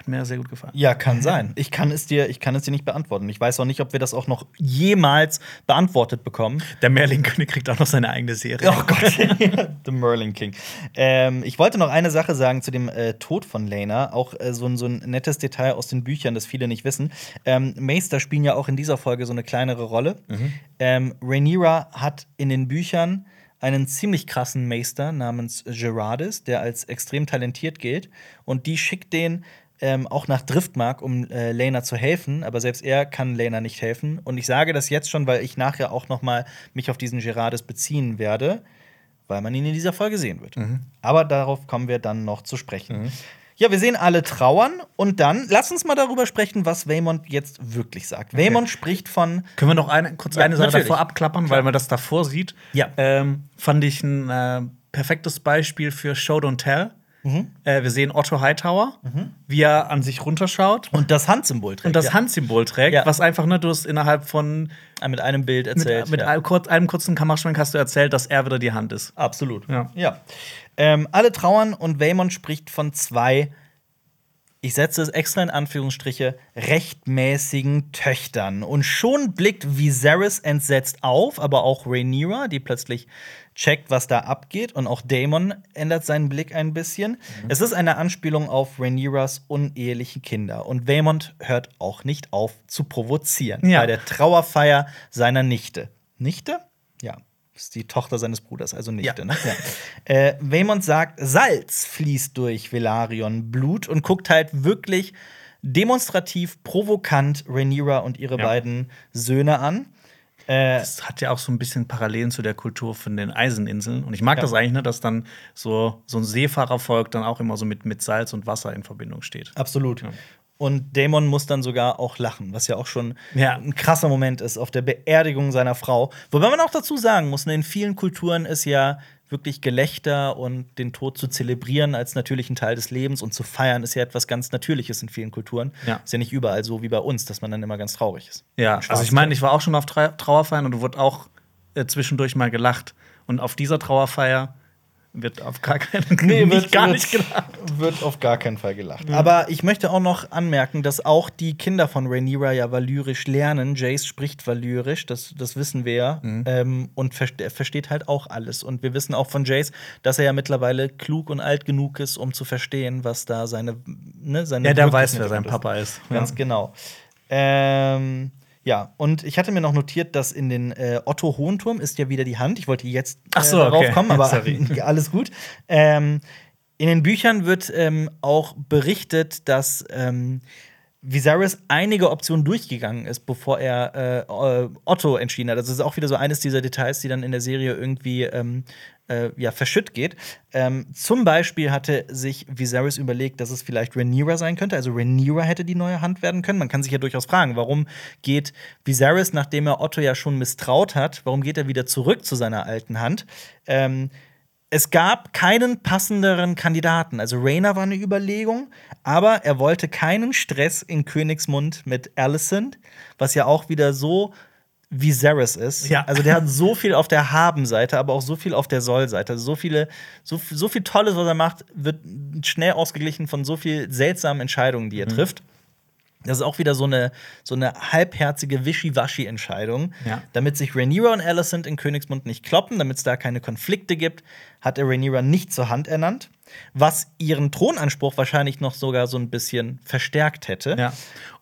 Hat mir sehr gut gefallen. Ja, kann sein. Ich kann es dir, ich kann es dir nicht beantworten. Ich weiß auch nicht, ob wir das auch noch jemals beantwortet bekommen. Der Merlin-König kriegt auch noch seine eigene Serie. Oh Gott, The Merlin King. Ähm, ich wollte noch eine Sache sagen zu dem äh, Tod von Lena. Auch äh, so, ein, so ein nettes Detail aus den Büchern, das viele nicht wissen. Ähm, Meister spielen ja auch in dieser Folge so eine kleinere Rolle. Ähm, Rhaenyra hat in den Büchern einen ziemlich krassen Meister namens Gerardis, der als extrem talentiert gilt. Und die schickt den ähm, auch nach Driftmark, um äh, Lena zu helfen, aber selbst er kann Lena nicht helfen. Und ich sage das jetzt schon, weil ich nachher auch noch mal mich auf diesen Gerardis beziehen werde, weil man ihn in dieser Folge sehen wird. Aber darauf kommen wir dann noch zu sprechen. Ja, wir sehen alle trauern und dann lass uns mal darüber sprechen, was Waymond jetzt wirklich sagt. Waymond spricht von Können wir noch eine, kurz Ja, eine Sache natürlich. davor abklappern, weil man das davor sieht? Ja. Ähm, fand ich ein äh, perfektes Beispiel für Show Don't Tell. Mhm. Äh, wir sehen Otto Hightower, wie er an sich runterschaut Und das Handsymbol trägt. und das ja. Handsymbol trägt, Ja. was einfach, ne, du hast innerhalb von Ah, mit einem Bild erzählt. mit ja. einem, kurz, einem kurzen Kameraschwenk hast du erzählt, dass er wieder die Hand ist. Absolut. Ja. Ähm, alle trauern und Waymond spricht von zwei, ich setze es extra in Anführungsstriche, rechtmäßigen Töchtern. Und schon blickt Viserys entsetzt auf, aber auch Rhaenyra, die plötzlich checkt, was da abgeht. Und auch Daemon ändert seinen Blick ein bisschen. Es ist eine Anspielung auf Rhaenyras uneheliche Kinder. Und Waymond hört auch nicht auf zu provozieren Ja. bei der Trauerfeier seiner Nichte. Nichte? Ja. Ist die Tochter seines Bruders, also Nichte. Ja. Ne? Ja. Äh, Waymond sagt, Salz fließt durch Velaryon Blut und guckt halt wirklich demonstrativ provokant Rhaenyra und ihre Ja. beiden Söhne an. Äh, Das hat ja auch so ein bisschen Parallelen zu der Kultur von den Eiseninseln. Und ich mag Ja. das eigentlich, ne, dass dann so, so ein Seefahrervolk dann auch immer so mit, mit Salz und Wasser in Verbindung steht. absolut. Ja. Und Daemon muss dann sogar auch lachen, was ja auch schon Ja. ein krasser Moment ist auf der Beerdigung seiner Frau. Wobei man auch dazu sagen muss, ne, in vielen Kulturen ist ja wirklich Gelächter und den Tod zu zelebrieren als natürlichen Teil des Lebens und zu feiern ist ja etwas ganz Natürliches in vielen Kulturen. Ja. Ist ja nicht überall so wie bei uns, dass man dann immer ganz traurig ist. Ja, also ich meine, ich war auch schon auf Trau- Trauerfeiern und wurde auch äh, zwischendurch mal gelacht. Und auf dieser Trauerfeier wird auf gar keinen Nee, nicht, wird, gar wird, nicht gelacht. Wird auf gar keinen Fall gelacht. Aber ich möchte auch noch anmerken, dass auch die Kinder von Rhaenyra ja valyrisch lernen. Jace spricht valyrisch, das, das wissen wir ja. Mhm. Ähm, und verste er versteht halt auch alles. Und wir wissen auch von Jace, dass er ja mittlerweile klug und alt genug ist, um zu verstehen, was da seine. Ne, seine Ja, der weiß, wer sein Papa ist. Ganz ja. genau. Ähm, ja, und ich hatte mir noch notiert, dass in den äh, Otto Hohenturm ist ja wieder die Hand. Ich wollte jetzt äh, so, darauf okay. kommen, aber Sorry. alles gut. Ähm, in den Büchern wird ähm, auch berichtet, dass ähm, Viserys einige Optionen durchgegangen ist, bevor er äh, äh, Otto entschieden hat. Also das ist auch wieder so eines dieser Details, die dann in der Serie irgendwie ähm, äh, ja, verschütt geht. Ähm, zum Beispiel hatte sich Viserys überlegt, dass es vielleicht Rhaenyra sein könnte. Also Rhaenyra hätte die neue Hand werden können. Man kann sich ja durchaus fragen, warum geht Viserys, nachdem er Otto ja schon misstraut hat, warum geht er wieder zurück zu seiner alten Hand? Ähm, es gab keinen passenderen Kandidaten. Also Rhaena war eine Überlegung, aber er wollte keinen Stress in Königsmund mit Alicent, was ja auch wieder so Viserys ist. Ja. Also der hat so viel auf der Haben-Seite, aber auch so viel auf der Soll-Seite. Also so viele, so, so viel Tolles, was er macht, wird schnell ausgeglichen von so viel seltsamen Entscheidungen, die er trifft. Das ist auch wieder so eine, so eine halbherzige Wischiwaschi-Entscheidung. Ja. Damit sich Rhaenyra und Alicent in Königsmund nicht kloppen, damit es da keine Konflikte gibt, hat er Rhaenyra nicht zur Hand ernannt, was ihren Thronanspruch wahrscheinlich noch sogar so ein bisschen verstärkt hätte. Ja.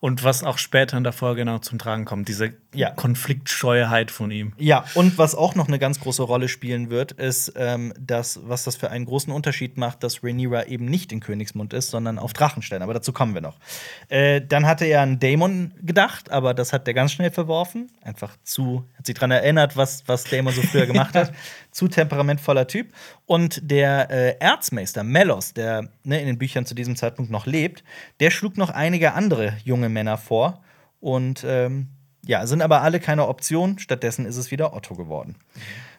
Und was auch später in der Folge noch zum Tragen kommt, diese Ja. Konfliktscheuheit von ihm. Ja, und was auch noch eine ganz große Rolle spielen wird, ist, ähm, dass, was das für einen großen Unterschied macht, dass Rhaenyra eben nicht in Königsmund ist, sondern auf Drachenstein. Aber dazu kommen wir noch. Äh, dann hatte er an Daemon gedacht, aber das hat er ganz schnell verworfen. Einfach zu, hat sich daran erinnert, was, was Daemon so früher gemacht hat. Zu temperamentvoller Typ. Und der äh, Erzmeister Melos, der ne, in den Büchern zu diesem Zeitpunkt noch lebt, der schlug noch einige andere junge Männer vor. Und ähm, ja, sind aber alle keine Option. Stattdessen ist es wieder Otto geworden.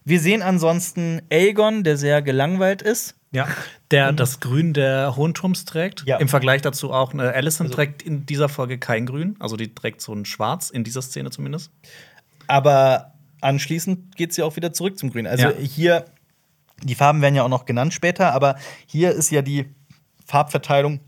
Wir sehen ansonsten Aegon, der sehr gelangweilt ist. Ja. Der das Grün der Hohenturms trägt. Ja. Im Vergleich dazu auch eine Alicent trägt in dieser Folge kein Grün. Also die trägt so ein Schwarz, in dieser Szene zumindest. Aber anschließend geht sie auch wieder zurück zum Grün. Also Ja. hier, die Farben werden ja auch noch genannt später, aber hier ist ja die Farbverteilung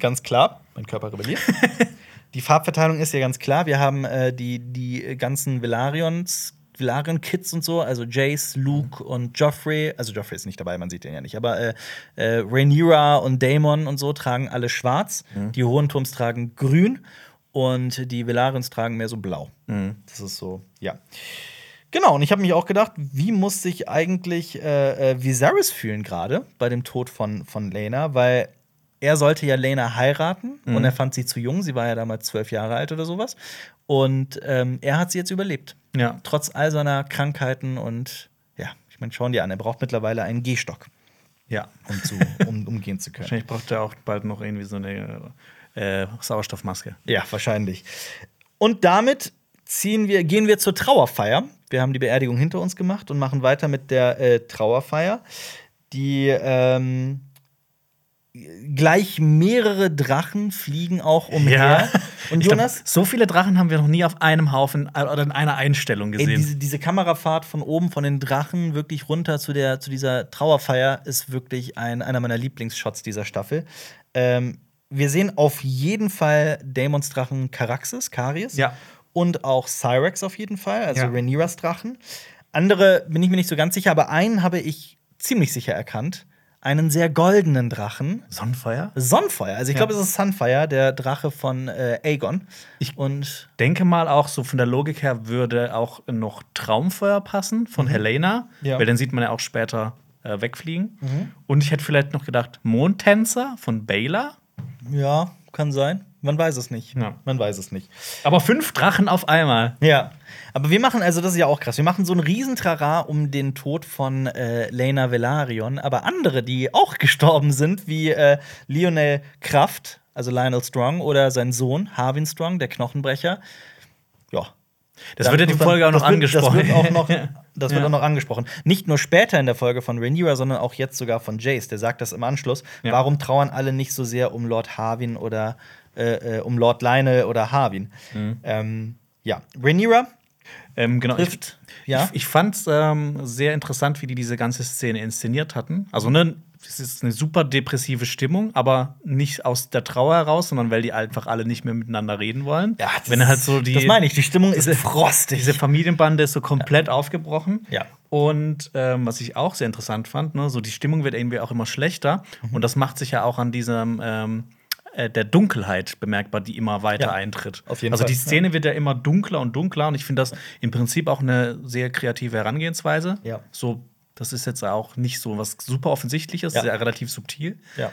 ganz klar. Mein Körper rebelliert. die Farbverteilung ist ja ganz klar. Wir haben äh, die, die ganzen Velarions. Velaryon-Kids und so, also Jace, Luke und Joffrey, also Joffrey ist nicht dabei, man sieht den ja nicht, aber äh, äh, Rhaenyra und Daemon und so tragen alle schwarz, die Hohenturms tragen grün und die Velaryons tragen mehr so blau. Das ist so, ja. Genau, und ich habe mich auch gedacht, wie muss sich eigentlich äh, äh, Viserys fühlen gerade bei dem Tod von, von Lena, weil er sollte ja Lena heiraten und er fand sie zu jung, sie war ja damals zwölf Jahre alt oder sowas. Und ähm, er hat sie jetzt überlebt. Ja. Trotz all seiner Krankheiten und ja, ich meine, schauen die an, er braucht mittlerweile einen Gehstock, Ja. um, zu, um umgehen zu können. Wahrscheinlich braucht er auch bald noch irgendwie so eine äh, Sauerstoffmaske. Ja, wahrscheinlich. Und damit ziehen wir, gehen wir zur Trauerfeier. Wir haben die Beerdigung hinter uns gemacht und machen weiter mit der äh, Trauerfeier. Die, ähm, gleich mehrere Drachen fliegen auch umher. Und Ich glaub, Jonas, so viele Drachen haben wir noch nie auf einem Haufen äh, oder in einer Einstellung ey, gesehen. diese, diese Kamerafahrt von oben von den Drachen wirklich runter zu, der, zu dieser Trauerfeier ist wirklich ein, einer meiner Lieblingsshots dieser Staffel. Ähm, wir sehen auf jeden Fall Daemons Drachen Caraxes, Karies. Ja. Und auch Cyrex auf jeden Fall, also Ja. Rhaenyras Drachen. Andere bin ich mir nicht so ganz sicher, aber einen habe ich ziemlich sicher erkannt. Einen sehr goldenen Drachen. Sonnenfeuer? Sunfire. Also ich Ja. glaube, es ist Sunfire, der Drache von äh, Aegon. Ich- und Denke mal auch so von der Logik her würde auch noch Traumfeuer passen von Helena, Mhm. Ja. Mhm. weil den sieht man ja auch später äh, wegfliegen. Und ich hätte vielleicht noch gedacht Mondtänzer von Baylor. ja, kann sein. Man weiß es nicht. Ja. Man weiß es nicht. Aber fünf Drachen auf einmal. Ja, aber wir machen, also das ist ja auch krass, wir machen so einen Riesentrara um den Tod von äh, Lena Velaryon, aber andere, die auch gestorben sind, wie äh, Lionel Kraft, also Lionel Strong, oder sein Sohn Harvin Strong, der Knochenbrecher. Ja. Das wird ja die dann- Folge auch noch das wird, angesprochen. Das wird auch noch, das wird Ja. auch noch angesprochen. Nicht nur später in der Folge von Rhaenyra, sondern auch jetzt sogar von Jace. Der sagt das im Anschluss. Ja. Warum trauern alle nicht so sehr um Lord Harwin oder äh, äh, um Lord Lionel oder Harwin? Mhm. Ähm, ja, Rhaenyra Ähm, genau. trifft. Ich, ja. ich, ich fand es ähm, sehr interessant, wie die diese ganze Szene inszeniert hatten. Also, ne, es ist eine super depressive Stimmung, aber nicht aus der Trauer heraus, sondern weil die einfach alle nicht mehr miteinander reden wollen. Ja, das Wenn halt so die. das meine ich, die Stimmung ist frostig. Diese Familienbande ist so komplett aufgebrochen. Ja. Und ähm, was ich auch sehr interessant fand, ne, so die Stimmung wird irgendwie auch immer schlechter. Mhm. Und das macht sich ja auch an diesem ähm, äh, der Dunkelheit bemerkbar, die immer weiter Ja, eintritt. auf jeden also Fall, die Szene wird ja immer dunkler und dunkler und ich finde das im Prinzip auch eine sehr kreative Herangehensweise. Ja. So, das ist jetzt auch nicht so was super offensichtliches, Ja. ist ja relativ subtil. ja.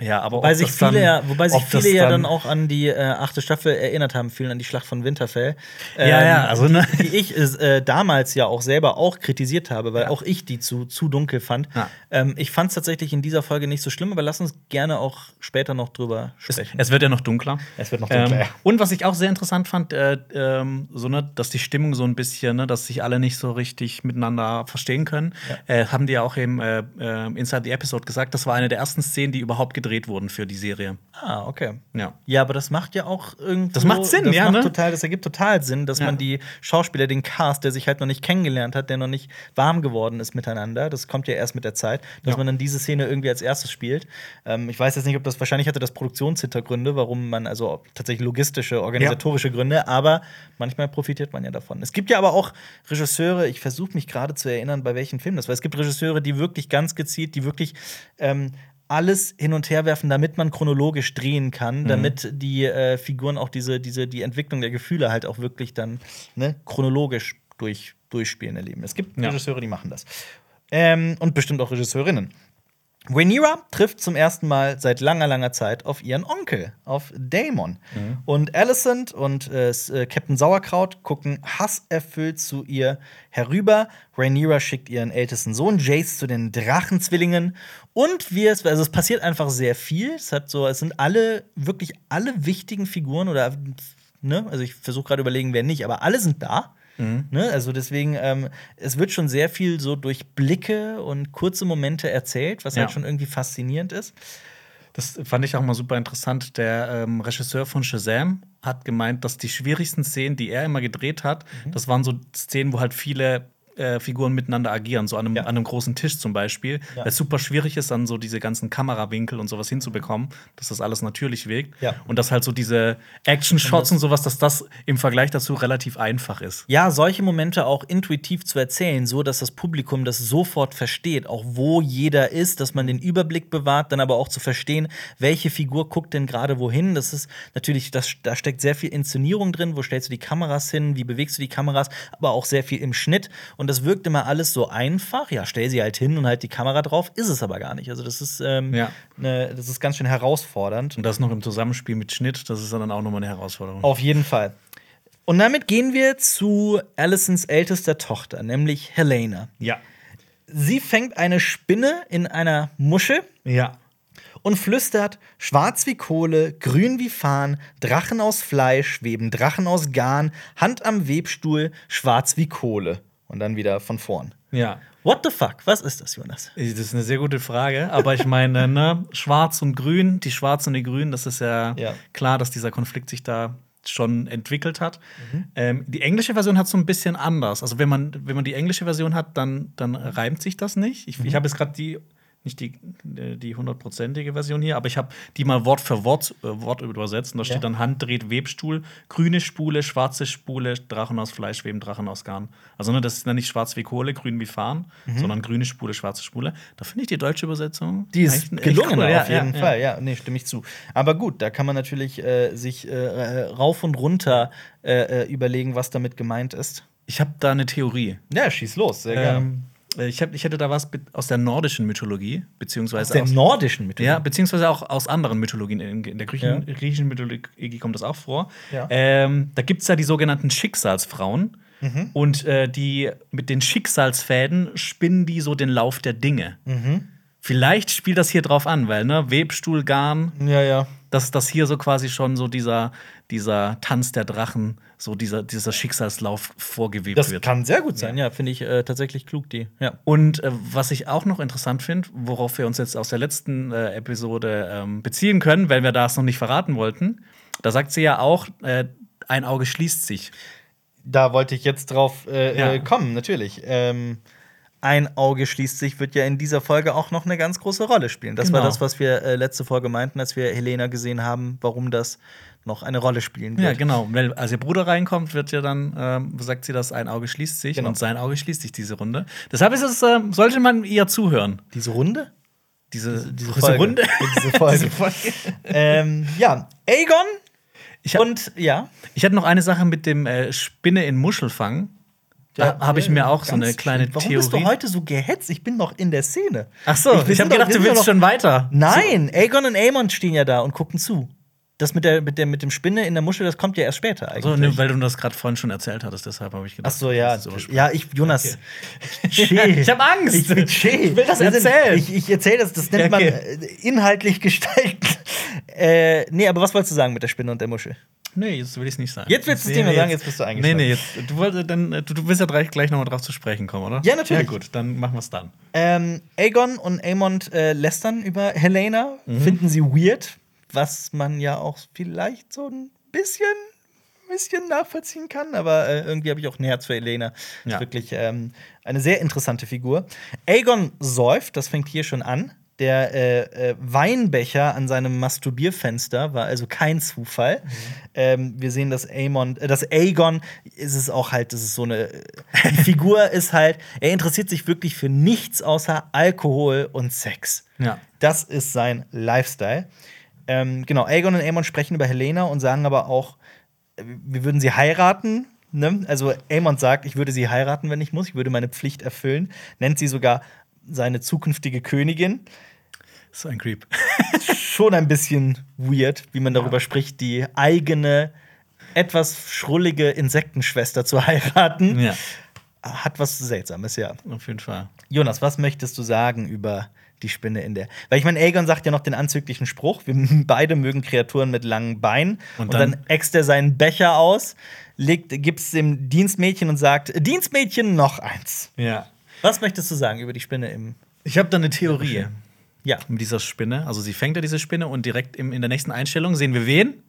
Ja, aber Wobei ob sich das dann- viele, ja, wobei sich viele ja dann auch an die äh, achte Staffel erinnert haben, vielen an die Schlacht von Winterfell. Ja, ja, also, ne? die, die ich äh, damals ja auch selber auch kritisiert habe, weil Ja. auch ich die zu, zu dunkel fand. Ja. Ähm, ich fand es tatsächlich in dieser Folge nicht so schlimm, aber lass uns gerne auch später noch drüber Es, sprechen. es wird ja noch dunkler. Es wird noch dunkler, Ähm, ja. und was ich auch sehr interessant fand, äh, ähm, so, ne, dass die Stimmung so ein bisschen, ne, dass sich alle nicht so richtig miteinander verstehen können, äh, haben die ja auch im äh, äh, Inside the Episode gesagt, das war eine der ersten Szenen, die überhaupt gedreht wurden für die Serie. ah, okay. Ja. Ja, aber das macht ja auch irgendwie. Das macht Sinn, das ja, macht ne? Total, das ergibt total Sinn, dass Ja. man die Schauspieler, den Cast, der sich halt noch nicht kennengelernt hat, der noch nicht warm geworden ist miteinander, das kommt ja erst mit der Zeit, dass Ja. man dann diese Szene irgendwie als erstes spielt. Ähm, ich weiß jetzt nicht, ob das wahrscheinlich hatte das Produktionshintergründe, warum man also tatsächlich logistische, organisatorische Gründe, aber manchmal profitiert man ja davon. Es gibt ja aber auch Regisseure, ich versuche mich gerade zu erinnern, bei welchen Filmen das war. Es gibt Regisseure, die wirklich ganz gezielt, die wirklich ähm, alles hin und her werfen, damit man chronologisch drehen kann, damit die äh, Figuren auch diese, diese, die Entwicklung der Gefühle halt auch wirklich dann ne, chronologisch durch, durchspielen erleben. Es gibt Ja. Regisseure, die machen das. Ähm, und bestimmt auch Regisseurinnen. Rhaenyra trifft zum ersten Mal seit langer, langer Zeit auf ihren Onkel, auf Daemon. Und Alicent und äh, äh, Captain Sauerkraut gucken hasserfüllt zu ihr herüber. Rhaenyra schickt ihren ältesten Sohn Jace zu den Drachenzwillingen. Und wir, also es passiert einfach sehr viel. Es hat so, es sind alle, wirklich alle wichtigen Figuren oder, ne, also ich versuche gerade überlegen, wer nicht, aber alle sind da. Ne? Also deswegen, ähm, es wird schon sehr viel so durch Blicke und kurze Momente erzählt, was Ja. halt schon irgendwie faszinierend ist. Das fand ich auch mal super interessant. Der ähm, Regisseur von Shazam hat gemeint, dass die schwierigsten Szenen, die er immer gedreht hat, Mhm. das waren so Szenen, wo halt viele äh, Figuren miteinander agieren, so an einem, Ja. an einem großen Tisch zum Beispiel. Ja. Weil es super schwierig ist, dann so diese ganzen Kamerawinkel und sowas hinzubekommen, dass das alles natürlich wirkt. Ja. Und dass halt so diese Action-Shots und sowas, dass das im Vergleich dazu relativ einfach ist. Ja, solche Momente auch intuitiv zu erzählen, so dass das Publikum das sofort versteht, auch wo jeder ist, dass man den Überblick bewahrt, dann aber auch zu verstehen, welche Figur guckt denn gerade wohin. Das ist natürlich, das, da steckt sehr viel Inszenierung drin. Wo stellst du die Kameras hin? Wie bewegst du die Kameras? Aber auch sehr viel im Schnitt. Und das wirkt immer alles so einfach. Ja, stell sie halt hin und halt die Kamera drauf. Ist es aber gar nicht. Also, das ist, ähm, Ja. ne, das ist ganz schön herausfordernd. Und das noch im Zusammenspiel mit Schnitt, das ist dann auch nochmal eine Herausforderung. Auf jeden Fall. Und damit gehen wir zu Alicents ältester Tochter, nämlich Helena. Ja. Sie fängt eine Spinne in einer Muschel Ja. und flüstert: Schwarz wie Kohle, grün wie Farn, Drachen aus Fleisch, weben Drachen aus Garn, Hand am Webstuhl, schwarz wie Kohle. Und dann wieder von vorn. Ja. What the fuck? Was ist das, Jonas? Das ist eine sehr gute Frage. Aber ich meine, ne, Schwarz und Grün, die Schwarzen und die Grünen, das ist ja, Ja. klar, dass dieser Konflikt sich da schon entwickelt hat. Ähm, die englische Version hat so ein bisschen anders. Also wenn man, wenn man die englische Version hat, dann, dann reimt sich das nicht. Ich, ich habe jetzt gerade die, nicht die, äh, die hundertprozentige Version hier, aber ich habe die mal Wort für Wort, äh, Wort übersetzt. Und da steht Ja. dann Hand dreht Webstuhl, grüne Spule, schwarze Spule, Drachen aus Fleisch, weben Drachen aus Garn. Also ne, das ist dann nicht schwarz wie Kohle, grün wie Fahren, sondern grüne Spule, schwarze Spule. Da finde ich die deutsche Übersetzung Die ist gelungen cool. Ja, auf jeden ja, Fall, ja. nee, stimme ich zu. Aber gut, da kann man natürlich äh, sich äh, rauf und runter äh, äh, überlegen, was damit gemeint ist. Ich habe da eine Theorie. Ja, schieß los, sehr gerne. Ähm, ich, hab, ich hätte da was aus der nordischen Mythologie, beziehungsweise Aus der aus, nordischen Mythologie. ja, beziehungsweise auch aus anderen Mythologien. In, in der Griechen, Ja. griechischen Mythologie kommt das auch vor. Ja. Ähm, da gibt es ja die sogenannten Schicksalsfrauen. Mhm. Und äh, die mit den Schicksalsfäden spinnen die so den Lauf der Dinge. Mhm. Vielleicht spielt das hier drauf an, weil ne, Webstuhl, Garn, ja, ja. dass das hier so quasi schon so dieser, dieser Tanz der Drachen, so dieser, dieser Schicksalslauf vorgewebt Das wird. kann sehr gut sein, ja, finde ich äh, tatsächlich klug, die. Ja. Und äh, was ich auch noch interessant finde, worauf wir uns jetzt aus der letzten äh, Episode ähm, beziehen können, weil wir das noch nicht verraten wollten, da sagt sie ja auch, äh, ein Auge schließt sich. Da wollte ich jetzt drauf äh, Ja. äh, kommen, natürlich. Ähm, ein Auge schließt sich, wird ja in dieser Folge auch noch eine ganz große Rolle spielen. Das war Genau. das, was wir äh, letzte Folge meinten, als wir Helena gesehen haben, warum das noch eine Rolle spielen wird. Ja, genau. Weil als ihr Bruder reinkommt, wird ja dann, ähm, sagt sie, dass ein Auge schließt sich Genau. und sein Auge schließt sich diese Runde. Deshalb ist es, äh, sollte man ihr zuhören. Diese Runde? Diese, diese diese. Runde. Diese Folge. Diese Folge. ähm, ja, Aegon Ich hab- und ja. Ich hatte noch eine Sache mit dem äh, Spinne in Muschelfang. Da habe ich mir auch so eine kleine. Warum Theorie. bist du heute so gehetzt? Ich bin noch in der Szene. Ach so, ich, sind habe gedacht, wir du willst schon weiter. Nein, Aegon und Aemon stehen ja da und gucken zu. Das mit der, mit der mit dem Spinne in der Muschel, das kommt ja erst später eigentlich. So, ne, weil du das gerade vorhin schon erzählt hattest, deshalb habe ich gedacht. Ach so, ja. überspringen. Ja, ich, Jonas. Chill. Ich hab Angst. Ich. Ich will das erzählen. Ich, ich erzähle das, das nennt okay. man äh, inhaltlich gestalten. äh, nee, aber was wolltest du sagen mit der Spinne und der Muschel? Nee, jetzt will ich es nicht sagen. Jetzt willst du es Nee, dir nee, sagen, jetzt bist du Nee, eingeschaltet. nee, jetzt, du, wolltest dann, du, du willst ja gleich, gleich nochmal drauf zu sprechen kommen, oder? Ja, natürlich. Ja, gut, dann machen wir es dann. Ähm, Aegon und Aemond äh, lästern über Helena, Mhm. finden sie weird, was man ja auch vielleicht so ein bisschen, bisschen nachvollziehen kann. Aber äh, irgendwie habe ich auch ein Herz für Helena. Ist Ja. wirklich ähm, eine sehr interessante Figur. Aegon säuft, das fängt hier schon an. Der äh, äh, Weinbecher an seinem Masturbierfenster war also kein Zufall. Mhm. Ähm, wir sehen, dass Aemon, äh, dass Aegon ist es auch halt, das ist so eine die Figur ist halt, er interessiert sich wirklich für nichts außer Alkohol und Sex. Ja. Das ist sein Lifestyle. Ähm, genau, Aegon und Aemon sprechen über Helena und sagen aber auch, äh, wir würden sie heiraten. Ne? Also Aemon sagt, ich würde sie heiraten, wenn ich muss, ich würde meine Pflicht erfüllen, nennt sie sogar seine zukünftige Königin. So ein Creep. Schon ein bisschen weird, wie man darüber spricht, die eigene, etwas schrullige Insektenschwester zu heiraten. ja, Hat was Seltsames, ja. auf jeden Fall. Jonas, was möchtest du sagen über die Spinne in der? Weil ich meine, Aegon sagt ja noch den anzüglichen Spruch: Wir beide mögen Kreaturen mit langen Beinen. Und, Und dann, dann- äxt er seinen Becher aus, legt, gibt's dem Dienstmädchen und sagt: Dienstmädchen, noch eins. Ja. Was möchtest du sagen über die Spinne im. Ich habe da eine Theorie Ja. mit dieser Spinne. Also sie fängt ja diese Spinne und direkt im, in der nächsten Einstellung sehen wir wen?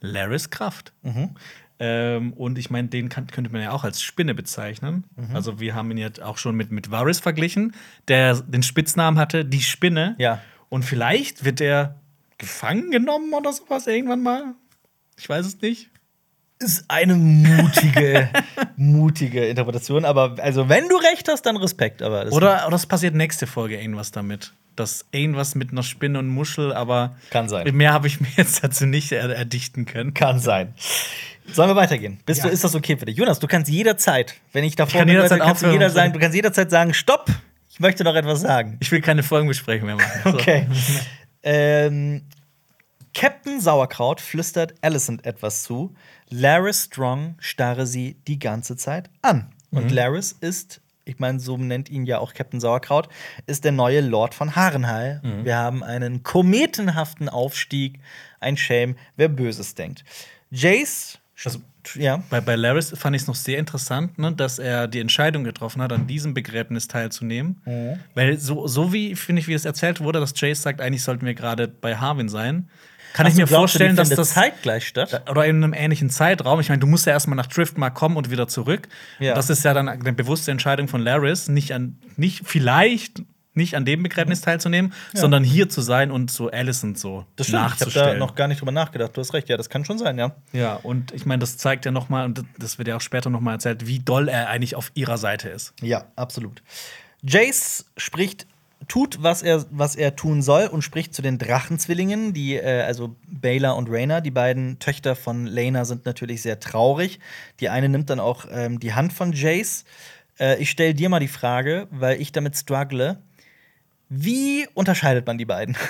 Laris Kraft. Mhm. Ähm, und ich meine, den kann, könnte man ja auch als Spinne bezeichnen. Mhm. Also wir haben ihn jetzt auch schon mit, mit Varys verglichen, der den Spitznamen hatte, die Spinne. Ja. Und vielleicht wird er gefangen genommen oder sowas irgendwann mal. Ich weiß es nicht. Ist eine mutige, mutige Interpretation. Aber also, wenn du recht hast, dann Respekt. Aber das Oder, oder es passiert nächste Folge irgendwas damit. Das irgendwas mit einer Spinne und Muschel, aber Kann sein. mehr habe ich mir jetzt dazu nicht er erdichten können. kann sein. Sollen wir weitergehen? Bist Ja. du, ist das okay für dich? Jonas, du kannst jederzeit, wenn ich davor kann bin, jederzeit kannst du, jeder sagen- du kannst jederzeit sagen, stopp, ich möchte noch etwas sagen. Ich will keine Folgenbesprechung mehr machen. So. Okay. ähm, Captain Sauerkraut flüstert Alicent etwas zu. Laris Strong starre sie die ganze Zeit an. Und Laris ist, ich meine, so nennt ihn ja auch Captain Sauerkraut, ist der neue Lord von Harrenhal. Wir haben einen kometenhaften Aufstieg. Ein Schelm, wer Böses denkt. Jace Also, ja. Bei, bei Laris fand ich es noch sehr interessant, ne, dass er die Entscheidung getroffen hat, an diesem Begräbnis teilzunehmen. Mhm. Weil so, so wie, finde ich, wie es erzählt wurde, dass Jace sagt, eigentlich sollten wir gerade bei Harvin sein, kann Ach ich mir glaubst vorstellen, dass das zeitgleich statt. oder in einem ähnlichen Zeitraum. Ich meine, du musst ja erstmal nach Driftmark kommen und wieder zurück. Ja. Und das ist ja dann eine bewusste Entscheidung von Laris, nicht an, nicht vielleicht nicht an dem Begräbnis teilzunehmen, sondern hier zu sein und so Alicent so Das stimmt. Ich habe da nachzustellen. noch gar nicht drüber nachgedacht. Du hast recht. Ja, das kann schon sein, ja. ja, und ich meine, das zeigt ja noch mal, und das wird ja auch später noch mal erzählt, wie doll er eigentlich auf ihrer Seite ist. Ja, absolut. Jace spricht, tut, was er, was er tun soll und spricht zu den Drachenzwillingen, die, äh, also Baela und Rhaena, die beiden Töchter von Lena, sind natürlich sehr traurig. Die eine nimmt dann auch ähm, die Hand von Jace. Äh, ich stelle dir mal die Frage, weil ich damit struggle. Wie unterscheidet man die beiden?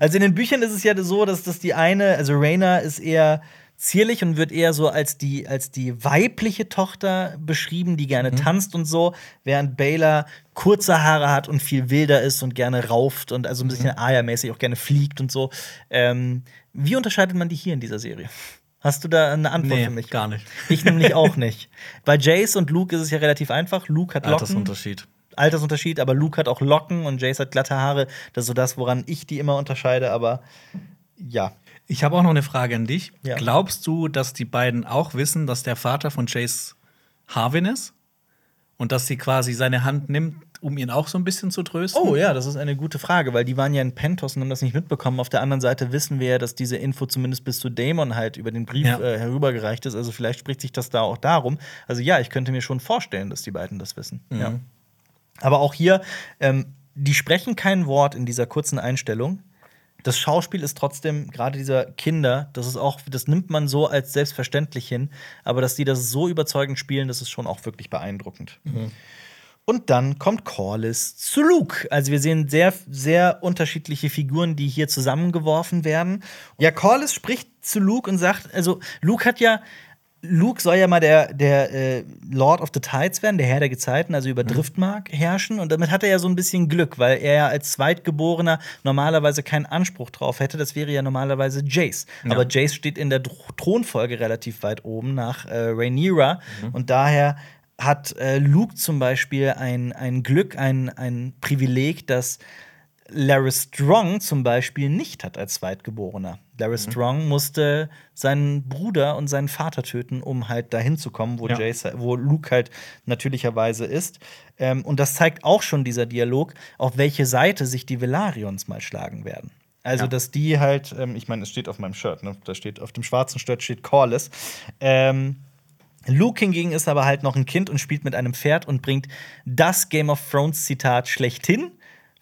Also in den Büchern ist es ja so, dass das die eine, also Rhaena ist eher zierlich und wird eher so als die, als die weibliche Tochter beschrieben, die gerne tanzt und so, während Baylor kurze Haare hat und viel wilder ist und gerne rauft und also ein bisschen Aya-mäßig auch gerne fliegt und so. Ähm, wie unterscheidet man die hier in dieser Serie? Hast du da eine Antwort für mich? gar nicht. Ich nämlich auch nicht. Bei Jace und Luke ist es ja relativ einfach. Luke hat Locken. Altersunterschied. Altersunterschied, aber Luke hat auch Locken und Jace hat glatte Haare. Das ist so das, woran ich die immer unterscheide, aber ja. Ich habe auch noch eine Frage an dich. Ja. Glaubst du, dass die beiden auch wissen, dass der Vater von Chase Harvin ist? Und dass sie quasi seine Hand nimmt, um ihn auch so ein bisschen zu trösten? Oh ja, das ist eine gute Frage, weil die waren ja in Pentos und haben das nicht mitbekommen. Auf der anderen Seite wissen wir ja, dass diese Info zumindest bis zu Damon halt über den Brief Ja. äh, herübergereicht ist. Also vielleicht spricht sich das da auch darum. Also ja, ich könnte mir schon vorstellen, dass die beiden das wissen. Ja. Aber auch hier, ähm, die sprechen kein Wort in dieser kurzen Einstellung. Das Schauspiel ist trotzdem, gerade dieser Kinder, das ist auch, das nimmt man so als selbstverständlich hin, aber dass die das so überzeugend spielen, das ist schon auch wirklich beeindruckend. Und dann kommt Corliss zu Luke. Also wir sehen sehr, sehr unterschiedliche Figuren, die hier zusammengeworfen werden. Ja, Corliss spricht zu Luke und sagt, also Luke hat ja, Luke soll ja mal der, der äh, Lord of the Tides werden, der Herr der Gezeiten, also über Driftmark herrschen. Und damit hat er ja so ein bisschen Glück, weil er ja als Zweitgeborener normalerweise keinen Anspruch drauf hätte. Das wäre ja normalerweise Jace. Aber Jace steht in der Thronfolge relativ weit oben nach äh, Rhaenyra. Und daher hat äh, Luke zum Beispiel ein, ein Glück, ein, ein Privileg, das Larry Strong zum Beispiel nicht hat als Zweitgeborener. Larry Strong musste seinen Bruder und seinen Vater töten, um halt dahin zu kommen, wo, Ja. Jace, wo Luke halt natürlicherweise ist. Ähm, und das zeigt auch schon dieser Dialog, auf welche Seite sich die Velarions mal schlagen werden. Also, Ja. dass die halt, ähm, ich meine, es steht auf meinem Shirt, ne? Da steht auf dem schwarzen Shirt steht Corliss. Ähm, Luke hingegen ist aber halt noch ein Kind und spielt mit einem Pferd und bringt das Game of Thrones Zitat schlechthin.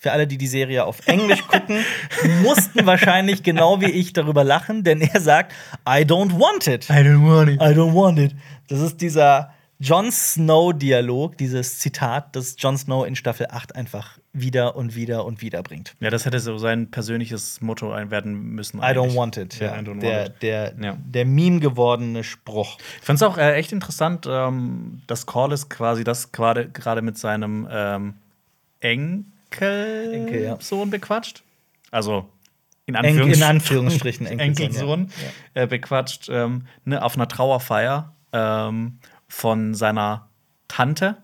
Für alle, die die Serie auf Englisch gucken, mussten wahrscheinlich genau wie ich darüber lachen, denn er sagt, I don't want it. I don't want it. I don't want it. Das ist dieser Jon Snow-Dialog, dieses Zitat, das Jon Snow in Staffel 8 einfach wieder und wieder und wieder bringt. Ja, das hätte so sein persönliches Motto werden müssen. I don't eigentlich. want it. Ja, Ja, I don't der, want it. der, Ja. der Meme gewordene Spruch. Ich fand es auch äh, echt interessant, ähm, dass Corliss quasi das gerade mit seinem ähm, Enkel, Enkel, ja. Sohn bequatscht. Also in, Anführungs in Anführungsstrichen Enkelsohn Ja. äh, bequatscht ähm, ne, auf einer Trauerfeier ähm, von seiner Tante.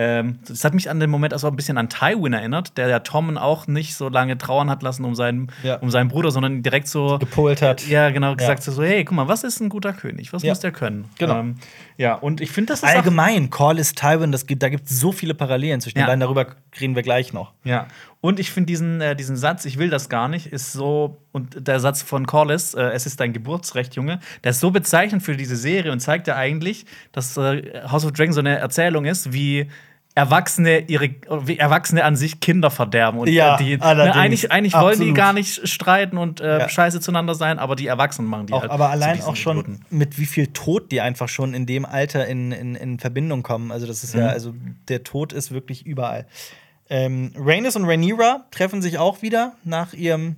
Ähm, das hat mich an den Moment also ein bisschen an Tywin erinnert, der ja Tommen auch nicht so lange trauern hat lassen um seinen, Ja. um seinen Bruder, sondern direkt so Gepolt hat. ja, genau, gesagt so, hey, guck mal, was ist ein guter König? Was Ja. muss der können? Genau. Ähm, ja, und ich finde, das ist auch, Allgemein, Corliss Tywin, das gibt, da gibt es so viele Parallelen zwischen Ja. den beiden, darüber reden wir gleich noch. Ja, und ich finde diesen, äh, diesen Satz, ich will das gar nicht, ist so, und der Satz von Corliss, äh, es ist dein Geburtsrecht, Junge, der ist so bezeichnend für diese Serie und zeigt ja eigentlich, dass äh, House of Dragon so eine Erzählung ist, wie Erwachsene ihre Erwachsene an sich Kinder verderben und Ja, äh, die, ne, eigentlich, eigentlich wollen die gar nicht streiten und äh, Ja. scheiße zueinander sein, aber die Erwachsenen machen die Auch, halt aber allein auch schon Idioten. mit wie viel Tod die einfach schon in dem Alter in, in, in Verbindung kommen. Also, das ist Mhm. ja, also der Tod ist wirklich überall. Ähm, Rhaenys und Rhaenyra treffen sich auch wieder nach ihrem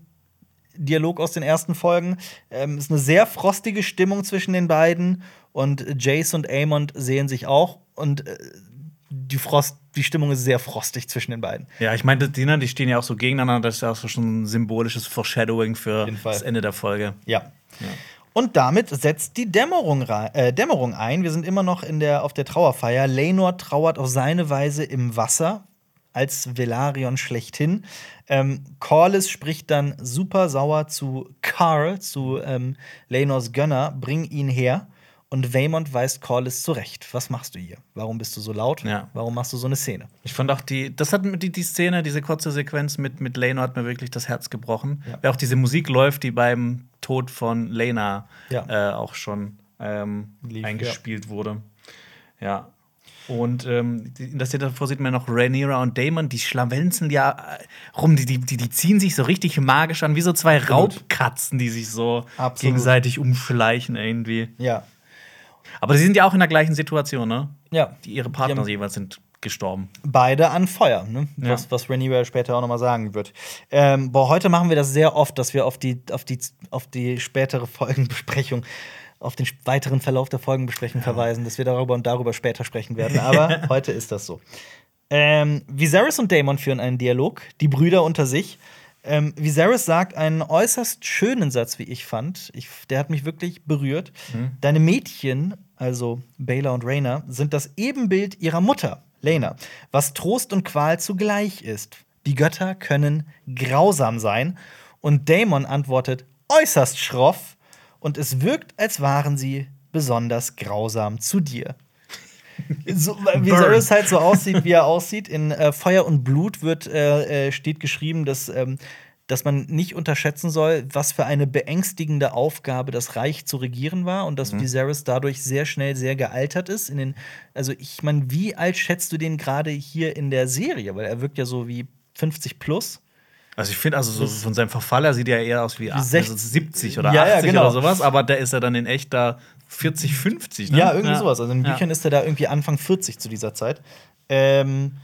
Dialog aus den ersten Folgen. Ähm, ist eine sehr frostige Stimmung zwischen den beiden und Jace und Aemond sehen sich auch und äh, die Frost, die Stimmung ist sehr frostig zwischen den beiden. Ja, ich meine, die, ne, die stehen ja auch so gegeneinander. Das ist ja auch so schon ein symbolisches Foreshadowing für das Ende der Folge. Ja. Und damit setzt die Dämmerung, äh, Dämmerung ein. Wir sind immer noch in der, auf der Trauerfeier. Lenor trauert auf seine Weise im Wasser als Velaryon schlechthin. Ähm, Corlys spricht dann super sauer zu Carl, zu ähm, Lenors Gönner, bring ihn her. Und Waymond weist Corlys zurecht. Was machst du hier? Warum bist du so laut? Ja. Warum machst du so eine Szene? Ich fand auch die, das hat die, die Szene, diese kurze Sequenz mit, mit Lena hat mir wirklich das Herz gebrochen. Ja. Weil auch diese Musik läuft, die beim Tod von Lena Ja. äh, auch schon ähm, Lief, eingespielt wurde. Ja. Und ähm, in der Szene davor sieht man noch Rhaenyra und Damon, die schlawenzen ja äh, rum, die, die, die, die ziehen sich so richtig magisch an, wie so zwei Absolut. Raubkatzen, die sich so Absolut. gegenseitig umschleichen irgendwie. Ja. Aber sie sind ja auch in der gleichen Situation, ne? Ja. Die, ihre Partner haben- jeweils sind gestorben. beide an Feuer, ne? Ja. was, was Rhaenyra später auch noch mal sagen wird. Ähm, boah, heute machen wir das sehr oft, dass wir auf die, auf die, auf die spätere Folgenbesprechung, auf den weiteren Verlauf der Folgenbesprechung verweisen, dass wir darüber und darüber später sprechen werden. Aber heute ist das so. Ähm, Viserys und Daemon führen einen Dialog, die Brüder unter sich. Ähm, Viserys sagt einen äußerst schönen Satz, wie ich fand. Ich, der hat mich wirklich berührt. Deine Mädchen, also Baela und Rhaena, sind das Ebenbild ihrer Mutter, Lena, was Trost und Qual zugleich ist. Die Götter können grausam sein. Und Daemon antwortet äußerst schroff. Und es wirkt, als waren sie besonders grausam zu dir. So, weil Viserys halt so aussieht, wie er aussieht. In äh, Feuer und Blut wird, äh, äh, steht geschrieben, dass, ähm, dass man nicht unterschätzen soll, was für eine beängstigende Aufgabe das Reich zu regieren war und dass Viserys dadurch sehr schnell sehr gealtert ist. In den, also ich meine, wie alt schätzt du den gerade hier in der Serie? Weil er wirkt ja so wie 50 plus. Also ich finde, also so von seinem Verfall her sieht er eher aus wie, 60 also 70 oder Ja, ja, 80 genau. oder sowas, aber da ist er dann in echt da 40, 50. Ne? Ja, irgendwie sowas. Also in den Ja. Büchern ist er da irgendwie Anfang 40 zu dieser Zeit. Ähm,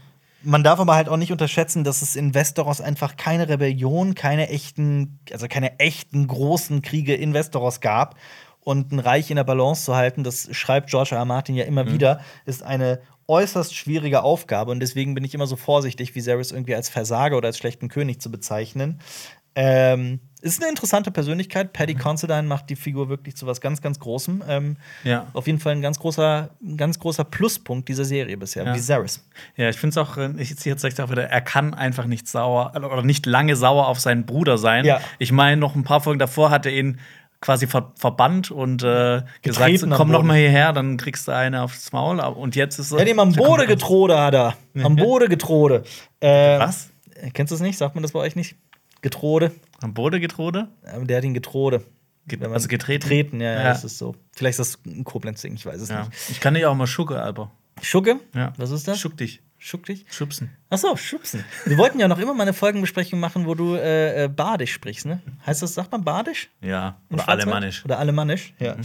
man darf aber halt auch nicht unterschätzen, dass es in Westeros einfach keine Rebellion, keine echten, also keine echten großen Kriege in Westeros gab. Und ein Reich in der Balance zu halten, das schreibt George R. R. Martin ja immer wieder, ist eine äußerst schwierige Aufgabe. Und deswegen bin ich immer so vorsichtig, Viserys irgendwie als Versager oder als schlechten König zu bezeichnen. Ähm, ist eine interessante Persönlichkeit. Paddy Considine macht die Figur wirklich zu was ganz, ganz Großem. Ähm, Ja. Auf jeden Fall ein ganz großer, ein ganz großer Pluspunkt dieser Serie bisher. Ja. Viserys. Ja, ich finde es auch, äh, ich ziehe jetzt gleich auch wieder, er kann einfach nicht sauer oder nicht lange sauer auf seinen Bruder sein. Ja. Ich meine, noch ein paar Folgen davor hat er ihn quasi ver verbannt und äh, gesagt, komm noch Boden. mal hierher, dann kriegst du eine aufs Maul. Und jetzt ist Er hat ihm am Bode getrode, hat er. Am Bode getrode. Äh, Was? Kennst du es nicht? Sagt man das bei euch nicht? Getrode. Am Bode getrode? Ähm, Der hat ihn getrode. Also getreten? Getreten, ja, ja, Ja. das ist so. Vielleicht ist das ein Koblenz-Ding, ich weiß es Ja. nicht. Ich kann dich auch mal schucke, Alter. Schugge? Ja. Was ist das? Schuck dich. Schuck dich? Schubsen. Achso, schubsen. Wir wollten ja noch immer mal eine Folgenbesprechung machen, wo du äh, äh, Badisch sprichst, ne? Heißt das, sagt man Badisch? Ja. Oder alemannisch. Oder alemannisch, ja.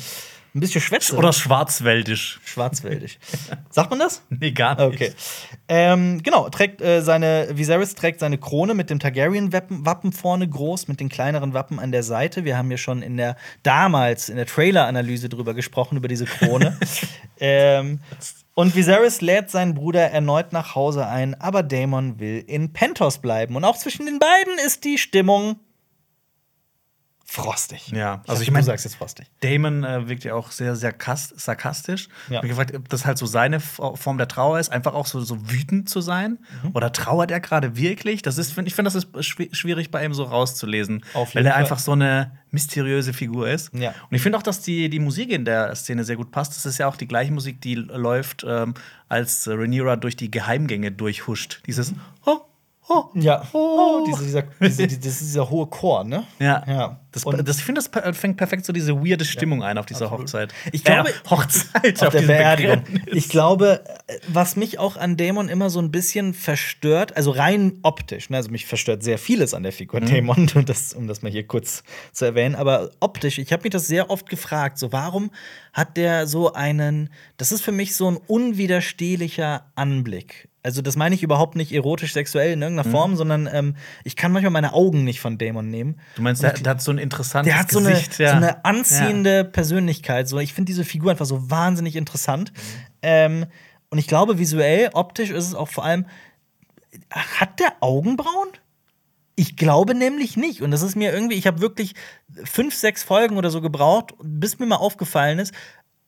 Ein bisschen Schwätze. Oder schwarzwäldisch. Schwarzwäldisch. Sagt man das? Nee, gar nicht. Okay. Ähm, genau, trägt äh, seine, Viserys trägt seine Krone mit dem Targaryen-Wappen Wappen vorne groß, mit den kleineren Wappen an der Seite. Wir haben ja schon in der damals in der Trailer-Analyse drüber gesprochen, über diese Krone. ähm, und Viserys lädt seinen Bruder erneut nach Hause ein, aber Daemon will in Pentos bleiben. Und auch zwischen den beiden ist die Stimmung frostig. Ja, also ich ich mein- du sagst jetzt frostig. Damon äh, wirkt ja auch sehr, sehr kas- sarkastisch. Ja. Ich hab mich gefragt, ob das halt so seine Form der Trauer ist, einfach auch so, so wütend zu sein. Mhm. Oder trauert er gerade wirklich? Das ist, ich finde, das ist schwi- schwierig bei ihm so rauszulesen. Weil er einfach so eine mysteriöse Figur ist. Ja. Und ich finde auch, dass die, die Musik in der Szene sehr gut passt. Das ist ja auch die gleiche Musik, die läuft, ähm, als Rhaenyra durch die Geheimgänge durchhuscht. Dieses oh, oh, Ja. Oh. Diese, dieser, diese, die- das ist dieser hohe Chor, ne? Ja. Ja. Das, Und- das, ich finde, das fängt perfekt so diese weirde Stimmung ein auf dieser absolut. Hochzeit. Ich glaube- äh, Hochzeit auf der diesem Beerdigung. Ich glaube, was mich auch an Dämon immer so ein bisschen verstört, also rein optisch, ne, also mich verstört sehr vieles an der Figur Dämon, und das, um das mal hier kurz zu erwähnen, aber optisch, ich habe mich das sehr oft gefragt, so warum hat der so einen, das ist für mich so ein unwiderstehlicher Anblick. Also das meine ich überhaupt nicht erotisch sexuell in irgendeiner Form, sondern ähm, ich kann manchmal meine Augen nicht von Dämon nehmen. Du meinst, der, der hat so ein interessantes Der hat so eine, Gesicht. so eine anziehende Persönlichkeit. So, ich finde diese Figur einfach so wahnsinnig interessant. Ähm, und ich glaube, visuell, optisch ist es auch vor allem. Hat der Augenbrauen? Ich glaube nämlich nicht. Und das ist mir irgendwie, ich habe wirklich fünf, sechs Folgen oder so gebraucht, bis mir mal aufgefallen ist,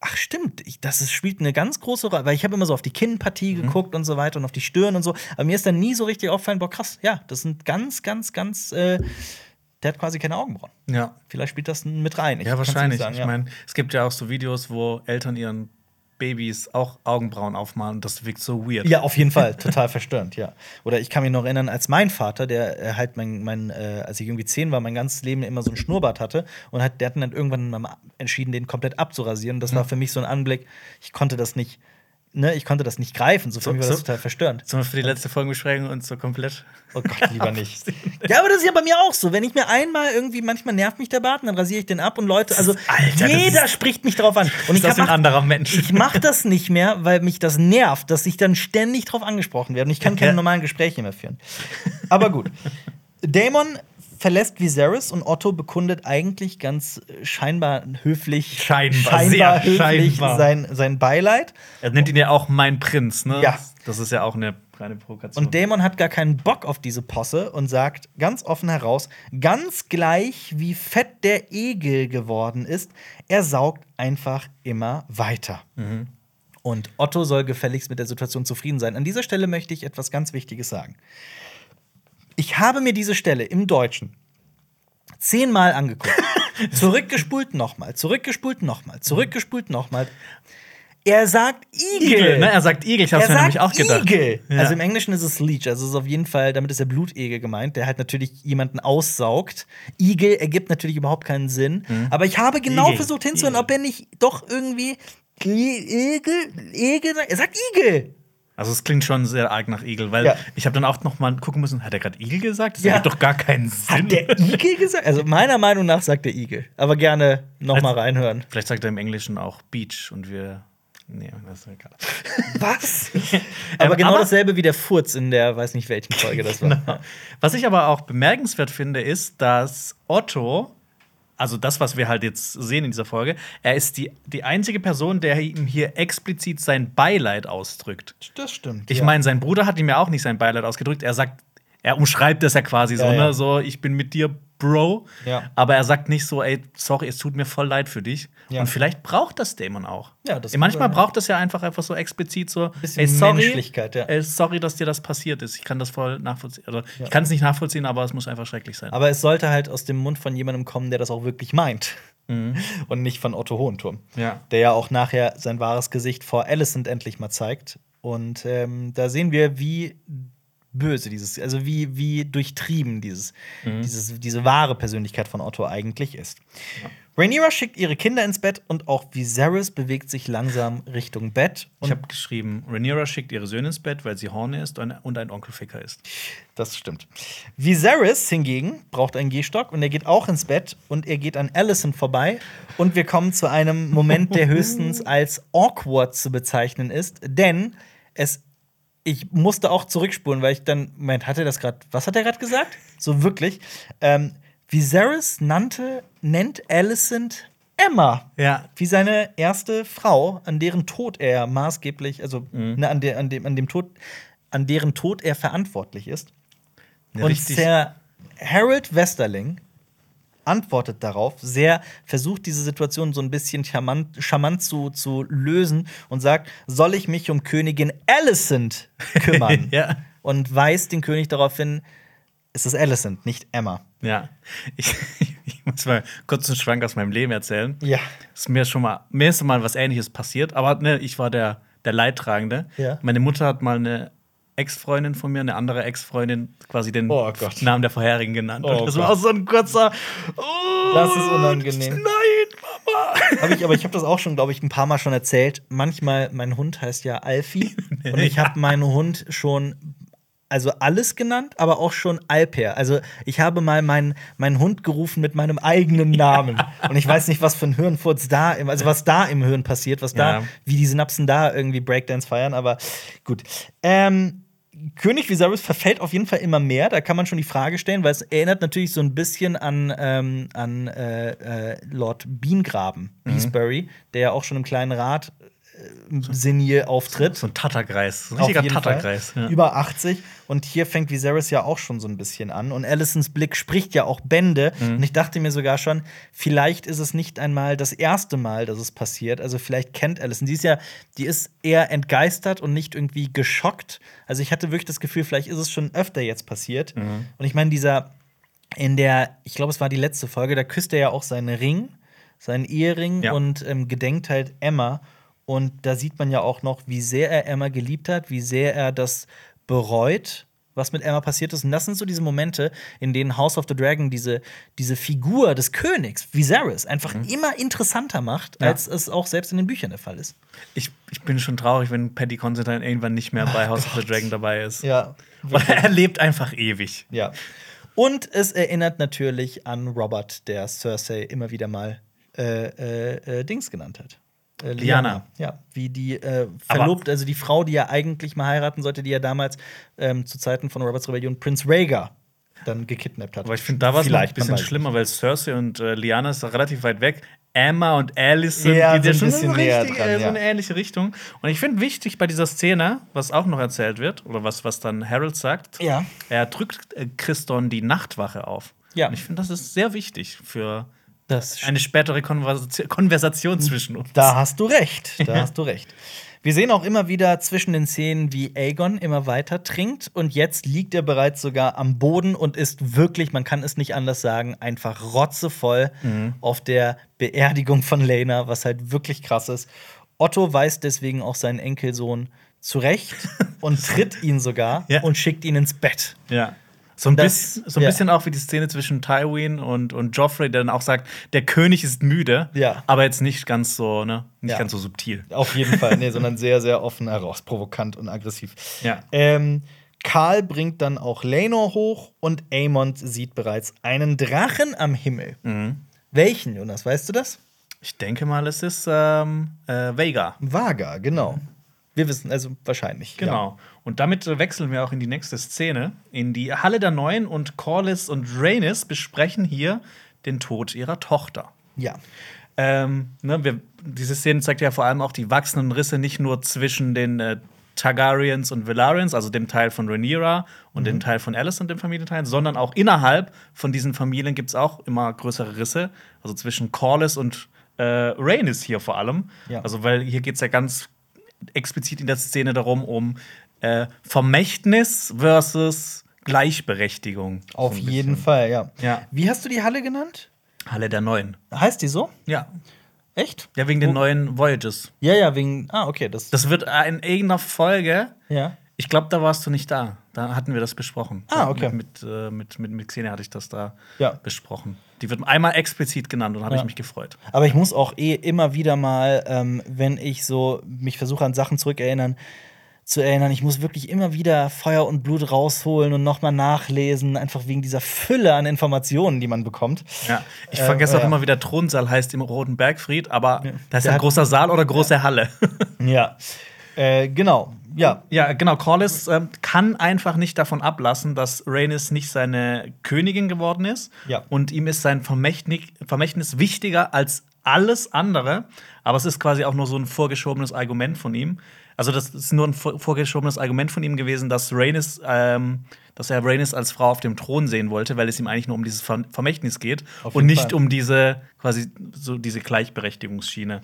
ach stimmt, ich, das ist, spielt eine ganz große Rolle, weil ich habe immer so auf die Kinnpartie geguckt und so weiter und auf die Stirn und so. Aber mir ist dann nie so richtig aufgefallen, boah, krass, ja, das sind ganz, ganz, ganz, äh, der hat quasi keine Augenbrauen. Ja. Vielleicht spielt das mit rein. Ich Ja, wahrscheinlich. sagen, ich ja. meine, es gibt ja auch so Videos, wo Eltern ihren Babys auch Augenbrauen aufmalen. Das wirkt so weird. Ja, auf jeden Fall, total verstörend, ja. Oder ich kann mich noch erinnern, als mein Vater, der äh, halt mein, mein äh, als ich irgendwie zehn war, mein ganzes Leben immer so ein Schnurrbart hatte und hat, der hat dann irgendwann mal entschieden, den komplett abzurasieren. Das war für mich so ein Anblick, ich konnte das nicht, ne, ich konnte das nicht greifen. So für So- mich war das so- total verstörend. Sollen wir für die letzte Folgenbesprechung uns so komplett. Oh Gott, lieber nicht. ja, aber das ist ja bei mir auch so. Wenn ich mir einmal irgendwie, manchmal nervt mich der Bart, und dann rasiere ich den ab und Leute, also Alter, jeder spricht mich darauf an. Und ich das ist ein anderer Mensch. Ich mache das nicht mehr, weil mich das nervt, dass ich dann ständig drauf angesprochen werde. Und ich kann keine normalen Gespräche mehr führen. Aber gut. Damon verlässt Viserys und Otto bekundet eigentlich ganz äh, scheinbar höflich, Scheinbar, sehr höflich scheinbar. Sein, sein Beileid. Er nennt ihn ja auch mein Prinz, ne? Ja. Das ist ja auch eine reine Provokation. Und Damon hat gar keinen Bock auf diese Posse und sagt ganz offen heraus, ganz gleich wie fett der Egel geworden ist, er saugt einfach immer weiter. Und Otto soll gefälligst mit der Situation zufrieden sein. An dieser Stelle möchte ich etwas ganz Wichtiges sagen. Ich habe mir diese Stelle im Deutschen zehnmal angeguckt. zurückgespult nochmal, zurückgespult nochmal, zurückgespult nochmal. Er sagt Igel. Igel, ne? Er sagt Igel, ich hab's er mir nämlich auch gedacht. Igel. Ja. Also im Englischen ist es Leech, also es ist auf jeden Fall, damit ist der Blutegel gemeint, der halt natürlich jemanden aussaugt. Igel ergibt natürlich überhaupt keinen Sinn. Aber ich habe genau Mhm. Igel, versucht hinzuhören, ob er nicht doch irgendwie Igel, Igel, er sagt Igel. Also es klingt schon sehr arg nach Igel, weil Ja. ich habe dann auch noch mal gucken müssen, hat er gerade Igel gesagt? Das Ja. ergibt doch gar keinen Sinn. Hat der Igel gesagt? Also meiner Meinung nach sagt der Igel. Aber gerne noch mal reinhören. Vielleicht sagt er im Englischen auch Beach und wir. Nee, das ist egal. Was? aber Ähm, genau aber- dasselbe wie der Furz in der, weiß nicht welchen Folge das war. Genau. Was ich aber auch bemerkenswert finde, ist, dass Otto, also das, was wir halt jetzt sehen in dieser Folge, er ist die, die einzige Person, der ihm hier explizit sein Beileid ausdrückt. Das stimmt. Ich ja. meine, sein Bruder hat ihm ja auch nicht sein Beileid ausgedrückt. Er sagt, er umschreibt das ja quasi so, Ja, ja. ne? So, ich bin mit dir, Bro. Ja. Aber er sagt nicht so, ey, sorry, es tut mir voll leid für dich. Ja. Und vielleicht braucht das Damon auch. Ja, das Manchmal sein, braucht es ja einfach einfach so explizit so, Bisschen ey, sorry, Menschlichkeit, ja. ey, sorry, dass dir das passiert ist. Ich kann das voll nachvollziehen. Also, Ja. Ich kann es nicht nachvollziehen, aber es muss einfach schrecklich sein. Aber es sollte halt aus dem Mund von jemandem kommen, der das auch wirklich meint. Und nicht von Otto Hohenturm. Mhm. Ja. Der ja auch nachher sein wahres Gesicht vor Alicent endlich mal zeigt. Und ähm, da sehen wir, wie böse dieses, also wie, wie durchtrieben dieses, Mhm. dieses, diese wahre Persönlichkeit von Otto eigentlich ist. Rhaenyra schickt ihre Kinder ins Bett und auch Viserys bewegt sich langsam Richtung Bett. ich habe geschrieben, Rhaenyra schickt ihre Söhne ins Bett, weil sie Horne ist und ein Onkelficker ist. Das stimmt. Viserys hingegen braucht einen Gehstock und er geht auch ins Bett und er geht an Alicent vorbei. Und wir kommen zu einem Moment, der höchstens als awkward zu bezeichnen ist, denn es. Ich musste auch zurückspulen, weil ich dann. Moment, hat er das gerade. Was hat er gerade gesagt? So wirklich. Ähm, Viserys nannte, nennt Alicent Emma. Ja. Wie seine erste Frau, an deren Tod er maßgeblich, also ne, an, der, an, dem, an dem Tod, an deren Tod er verantwortlich ist. Ja, Und der Harold Westerling antwortet darauf, sehr versucht diese Situation so ein bisschen charmant, charmant zu, zu lösen und sagt, soll ich mich um Königin Alicent kümmern? Ja. Und weist den König darauf hin, es ist Alicent, nicht Emma. Ja. Ich, ich muss mal kurz einen Schwank aus meinem Leben erzählen. Ja. Ist mir schon mal, mir ist mal was ähnliches passiert, aber ne, ich war der, der Leidtragende. Ja. Meine Mutter hat mal eine Ex-Freundin von mir, eine andere Ex-Freundin, quasi den Oh. Namen der vorherigen genannt. Oh Und das Gott. war auch so ein kurzer. Oh, Das ist unangenehm. Nein, Mama. Hab ich, aber ich habe das auch schon, glaube ich, ein paar Mal schon erzählt. Manchmal, mein Hund heißt ja Alfie. und ich habe meinen Hund schon, also alles genannt, aber auch schon Alper. Also ich habe mal meinen, meinen Hund gerufen mit meinem eigenen Namen. Und ich weiß nicht, was für ein Hirnfurz da, im, also was da im Hirn passiert, was da, Ja. wie die Synapsen da irgendwie Breakdance feiern, aber gut. Ähm, König Viserys verfällt auf jeden Fall immer mehr. Da kann man schon die Frage stellen, weil es erinnert natürlich so ein bisschen an, ähm, an äh, äh, Lord Beangraben, Beesbury, der ja auch schon im kleinen Rat senil auftritt. So ein Tatterkreis. So ein richtiger Tatterkreis. Ja. Über 80. Und hier fängt Viserys ja auch schon so ein bisschen an. Und Alicents Blick spricht ja auch Bände. Mhm. Und ich dachte mir sogar schon, vielleicht ist es nicht einmal das erste Mal, dass es passiert. Also vielleicht kennt Alicent. Die ist ja, die ist eher entgeistert und nicht irgendwie geschockt. Also ich hatte wirklich das Gefühl, vielleicht ist es schon öfter jetzt passiert. Mhm. Und ich meine, dieser in der, ich glaube, es war die letzte Folge, da küsst er ja auch seinen Ring, seinen Ehering Ja. und ähm, gedenkt halt Emma. Und da sieht man ja auch noch, wie sehr er Emma geliebt hat, wie sehr er das bereut, was mit Emma passiert ist. Und das sind so diese Momente, in denen House of the Dragon diese, diese Figur des Königs, Viserys, einfach immer interessanter macht, Mhm. Ja. als es auch selbst in den Büchern der Fall ist. Ich, ich bin schon traurig, wenn Paddy Considine irgendwann nicht mehr bei House of the Dragon dabei ist. Ja. Weil er lebt einfach ewig. Ja. Und es erinnert natürlich an Robert, der Cersei immer wieder mal äh, äh, äh, Dings genannt hat. Äh, Lyanna. Ja, wie die äh, Verlobte, also die Frau, die er eigentlich mal heiraten sollte, die er damals ähm, zu Zeiten von Roberts Rebellion Prinz Rhaegar dann gekidnappt hat. Aber ich finde, da war es ein bisschen schlimmer, weil Cersei und äh, Lyanna ist relativ weit weg. Emma und Alice sind, Ja, geht ja schon so, bisschen näher richtig, dran, äh, so ja. eine ähnliche Richtung. Und ich finde wichtig bei dieser Szene, was auch noch erzählt wird, oder was, was dann Harold sagt, Ja. er drückt äh, Christon die Nachtwache auf. Ja. Und ich finde, das ist sehr wichtig für eine spätere Konversation, Konversation zwischen uns. Da hast du recht, da hast du recht. Wir sehen auch immer wieder zwischen den Szenen, wie Aegon immer weiter trinkt und jetzt liegt er bereits sogar am Boden und ist wirklich, man kann es nicht anders sagen, einfach rotzevoll auf der Beerdigung von Lena, was halt wirklich krass ist. Otto weist deswegen auch seinen Enkelsohn zurecht und tritt ihn sogar Ja. und schickt ihn ins Bett. Ja. So ein, Das- bisschen, so ein ja. bisschen auch wie die Szene zwischen Tywin und, und Joffrey, der dann auch sagt, der König ist müde, Ja. aber jetzt nicht ganz so, ne, nicht Ja. ganz so subtil. Auf jeden Fall, nee, sondern sehr, sehr offen heraus, provokant und aggressiv. Ja. Ähm, Karl bringt dann auch Lenor hoch und Aemond sieht bereits einen Drachen am Himmel. Mhm. Welchen, Jonas, weißt du das? Ich denke mal, es ist ähm, äh, Vega. Vaga, genau. Wir wissen, also wahrscheinlich. Genau. Und damit äh, wechseln wir auch in die nächste Szene, in die Halle der Neuen und Corlys und Rhaenys besprechen hier den Tod ihrer Tochter. Ja. Ähm, ne, wir, diese Szene zeigt ja vor allem auch die wachsenden Risse nicht nur zwischen den äh, Targaryens und Valarians, also dem Teil von Rhaenyra und dem Teil von Alice und dem Familienteil, sondern auch innerhalb von diesen Familien gibt es auch immer größere Risse, also zwischen Corlys und äh, Rhaenys hier vor allem. Ja. Also weil hier geht es ja ganz explizit in der Szene darum, um äh, Vermächtnis versus Gleichberechtigung. Auf So jeden bisschen. Fall, ja. Ja. Wie hast du die Halle genannt? Halle der Neuen. Heißt die so? Ja. Echt? Ja, wegen den Wo- neuen Voyages. Ja, ja, wegen. Ah, okay, das. Das wird in irgendeiner Folge. ja. Ich glaube, da warst du nicht da. Da hatten wir das besprochen. Ah, okay. Mit, mit, äh, mit, mit, mit Xenia hatte ich das da Ja. besprochen. Die wird einmal explizit genannt und habe Ja. ich mich gefreut. Aber ich muss auch eh immer wieder mal, ähm, wenn ich so mich versuche an Sachen zurückerinnern, zu erinnern, ich muss wirklich immer wieder Feuer und Blut rausholen und nochmal nachlesen, einfach wegen dieser Fülle an Informationen, die man bekommt. Ja. Ich Äh, vergesse auch ja. immer, wie der Thronsaal heißt im Roten Bergfried, aber da ist Der ein großer Saal oder große Halle. Ja. Äh, genau. Ja. Ja, genau. Corlys ähm, kann einfach nicht davon ablassen, dass Rhaenys nicht seine Königin geworden ist. Ja. Und ihm ist sein Vermächtnis, Vermächtnis wichtiger als alles andere. Aber es ist quasi auch nur so ein vorgeschobenes Argument von ihm. Also das ist nur ein vor- vorgeschobenes Argument von ihm gewesen, dass Rhaenys, ähm, dass er Rhaenys als Frau auf dem Thron sehen wollte, weil es ihm eigentlich nur um dieses Ver Vermächtnis geht und nicht Fall. um diese quasi so diese Gleichberechtigungsschiene.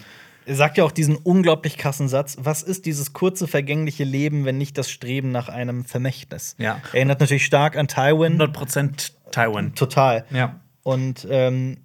Er sagt ja auch diesen unglaublich krassen Satz: Was ist dieses kurze, vergängliche Leben, wenn nicht das Streben nach einem Vermächtnis? Ja. Erinnert natürlich stark an Tywin. 100% Tywin. Total. Ja. Und ähm,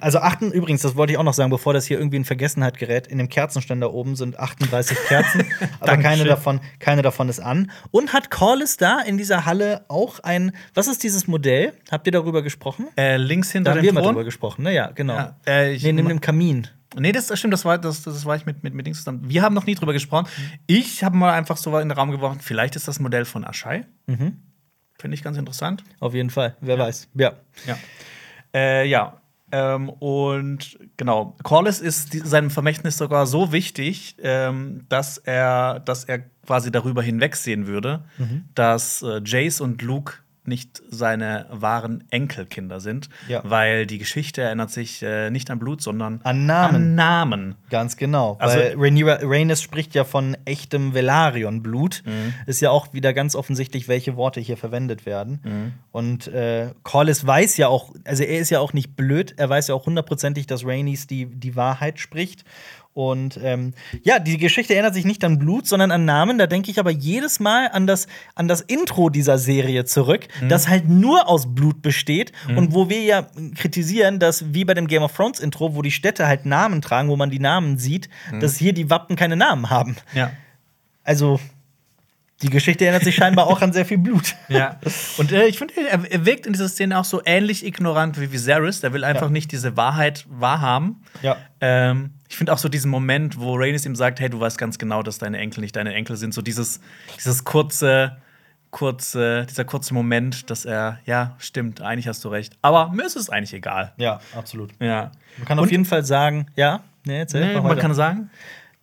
also achten, übrigens, das wollte ich auch noch sagen, bevor das hier irgendwie in Vergessenheit gerät, in dem Kerzenständer oben sind 38 Kerzen, aber keine davon, keine davon ist an. Und hat Corliss da in dieser Halle auch ein, was ist dieses Modell? Habt ihr darüber gesprochen? Äh, links Da hinter haben dem wir mal drüber gesprochen, ne? Ja, genau. Ja, äh, ich- nee, neben dem Kamin. Nee, das das stimmt, das war, das, das war ich mit, mit, mit Dings zusammen. Wir haben noch nie drüber gesprochen. Ich habe mal einfach so in den Raum geworfen, vielleicht ist das Modell von Aschai. Mhm. Finde ich ganz interessant. Auf jeden Fall, wer weiß. Ja. Ja. Äh, ja. Ähm, und genau, Corlys ist die, seinem Vermächtnis sogar so wichtig, ähm, dass, er, dass er quasi darüber hinwegsehen würde, Mhm. dass äh, Jace und Luke nicht seine wahren Enkelkinder sind, Ja. weil die Geschichte erinnert sich äh, nicht an Blut, sondern An Namen. An Namen. Ganz genau. Also- Rhaenyra, Rhaenys spricht ja von echtem Velaryon-Blut. Mhm. Ist ja auch wieder ganz offensichtlich, welche Worte hier verwendet werden. Mhm. Und äh, Corlys weiß ja auch, also er ist ja auch nicht blöd, er weiß ja auch hundertprozentig, dass Rhaenys die, die Wahrheit spricht. Und ähm, ja, die Geschichte erinnert sich nicht an Blut, sondern an Namen. Da denke ich aber jedes Mal an das, an das Intro dieser Serie zurück, Mhm. das halt nur aus Blut besteht und wo wir ja kritisieren, dass wie bei dem Game of Thrones Intro, wo die Städte halt Namen tragen, wo man die Namen sieht, Mhm. dass hier die Wappen keine Namen haben. Ja. Also die Geschichte erinnert sich scheinbar auch an sehr viel Blut. Ja. Und äh, ich finde, er, er wirkt in dieser Szene auch so ähnlich ignorant wie Viserys. Der will einfach Ja. nicht diese Wahrheit wahrhaben. Ja. Ähm, ich finde auch so diesen Moment, wo Rhaenys ihm sagt, hey, du weißt ganz genau, dass deine Enkel nicht deine Enkel sind. So dieses, dieses kurze, kurze, dieser kurze Moment, dass er, ja, stimmt, eigentlich hast du recht. Aber mir ist es eigentlich egal. Ja, absolut. Ja. Man kann auf Und- jeden Fall sagen, ja, nee, erzähl, Nee, man kann sagen,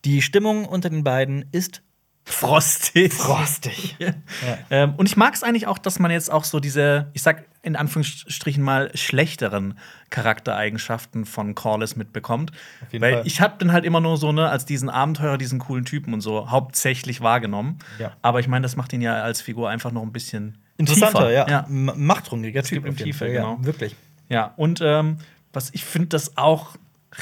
die Stimmung unter den beiden ist frostig. frostig. Ähm, und ich mag es eigentlich auch, dass man jetzt auch so diese, ich sag in Anführungsstrichen mal, schlechteren Charaktereigenschaften von Corlys mitbekommt. Weil Fall. ich hab den halt immer nur so, ne, als diesen Abenteurer, diesen coolen Typen und so hauptsächlich wahrgenommen. Ja. Aber ich meine, das macht ihn ja als Figur einfach noch ein bisschen Interessanter, tiefer. ja. ja. Machthungriger Typ. jeden Tiefe, genau. Ja, wirklich. Ja, und ähm, was ich finde das auch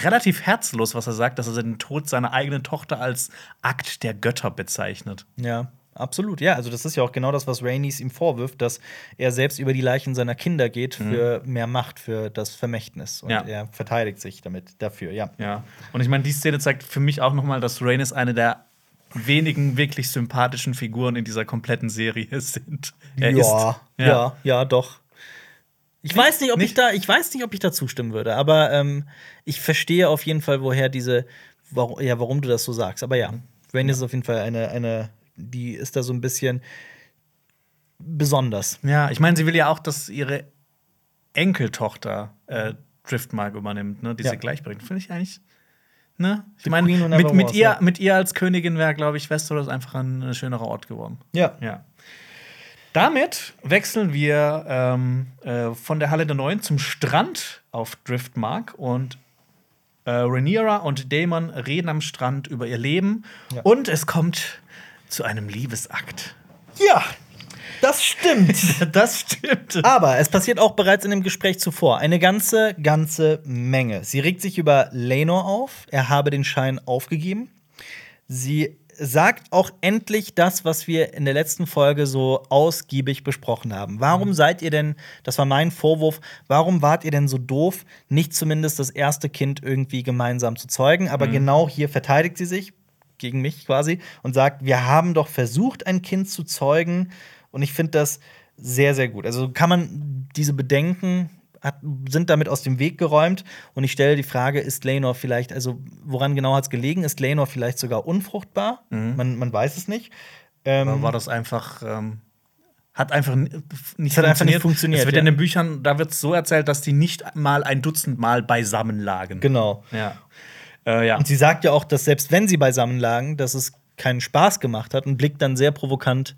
relativ herzlos, was er sagt, dass er den Tod seiner eigenen Tochter als Akt der Götter bezeichnet. Ja, absolut. Ja, also das ist ja auch genau das, was Rhaenys ihm vorwirft, dass er selbst über die Leichen seiner Kinder geht für mehr Macht, für das Vermächtnis. Und Mhm. Ja. er verteidigt sich damit dafür, ja. Ja. Und ich meine, die Szene zeigt für mich auch noch mal, dass Rhaenys eine der wenigen wirklich sympathischen Figuren in dieser kompletten Serie sind. Er ja, ist. ja, ja, doch. Ich weiß nicht, ob ich Nicht? da, ich weiß nicht, ob ich da zustimmen würde, aber ähm, ich verstehe auf jeden Fall, woher diese, warum, ja, warum du das so sagst. Aber ja, Rhaenys ist auf jeden Fall eine, eine, die ist da so ein bisschen besonders. Ja, ich meine, sie will ja auch, dass ihre Enkeltochter äh, Driftmark übernimmt, ne? Diese Ja. Gleichberechtigung. Finde ich eigentlich. Ne? Ich meine, mit, mit, ihr, mit ihr als Königin wäre, glaube ich, Westeros einfach ein äh, schönerer Ort geworden. Ja. Ja. Damit wechseln wir ähm, äh, von der Halle der Neuen zum Strand auf Driftmark und äh, Rhaenyra und Daemon reden am Strand über ihr Leben Ja. und es kommt zu einem Liebesakt. Ja, das stimmt. Das stimmt. Aber es passiert auch bereits in dem Gespräch zuvor eine ganze, ganze Menge. Sie regt sich über Lenor auf, er habe den Schein aufgegeben. Sie sagt auch endlich das, was wir in der letzten Folge so ausgiebig besprochen haben. Warum seid ihr denn, das war mein Vorwurf, warum wart ihr denn so doof, nicht zumindest das erste Kind irgendwie gemeinsam zu zeugen? Aber genau hier verteidigt sie sich gegen mich quasi und sagt, wir haben doch versucht, ein Kind zu zeugen. Und ich finde das sehr, sehr gut. Also kann man diese Bedenken hat, sind damit aus dem Weg geräumt. Und ich stelle die Frage, ist Lenor vielleicht, also woran genau hat es gelegen? Ist Lenor vielleicht sogar unfruchtbar? Man, man weiß es nicht. Ähm, war das einfach. Ähm, hat einfach nicht hat einfach nicht funktioniert, Es wird ja. in den Büchern, da wird es so erzählt, dass die nicht mal ein Dutzend Mal beisammen lagen. genau. Ja. Äh, ja. Und sie sagt ja auch, dass selbst wenn sie beisammen lagen, dass es keinen Spaß gemacht hat und blickt dann sehr provokant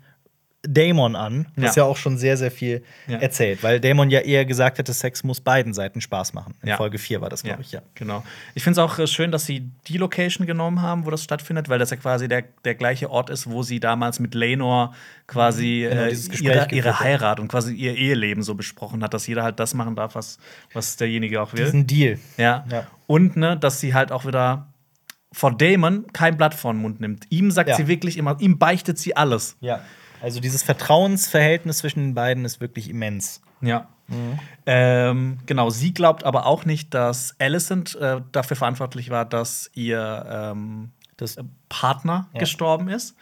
Damon an, was ja, Ja. auch schon sehr, sehr viel Ja. erzählt, weil Damon ja eher gesagt hätte, Sex muss beiden Seiten Spaß machen. In Ja. Folge 4 war das, glaube ich, ja. Genau. Ich finde es auch äh, schön, dass sie die Location genommen haben, wo das stattfindet, weil das ja quasi der, der gleiche Ort ist, wo sie damals mit Lenor quasi Genau, äh, ihre, ihre. Heirat und quasi ihr Eheleben so besprochen hat, dass jeder halt das machen darf, was, was derjenige auch will. Diesen Deal. Ja. Und ne, dass sie halt auch wieder vor Damon kein Blatt vor den Mund nimmt. Ihm sagt sie wirklich immer, ihm beichtet sie alles. Ja. Also dieses Vertrauensverhältnis zwischen den beiden ist wirklich immens. Ja. Mhm. Ähm, genau, sie glaubt aber auch nicht, dass Alicent äh, dafür verantwortlich war, dass ihr ähm, Das, Partner Ja. gestorben ist.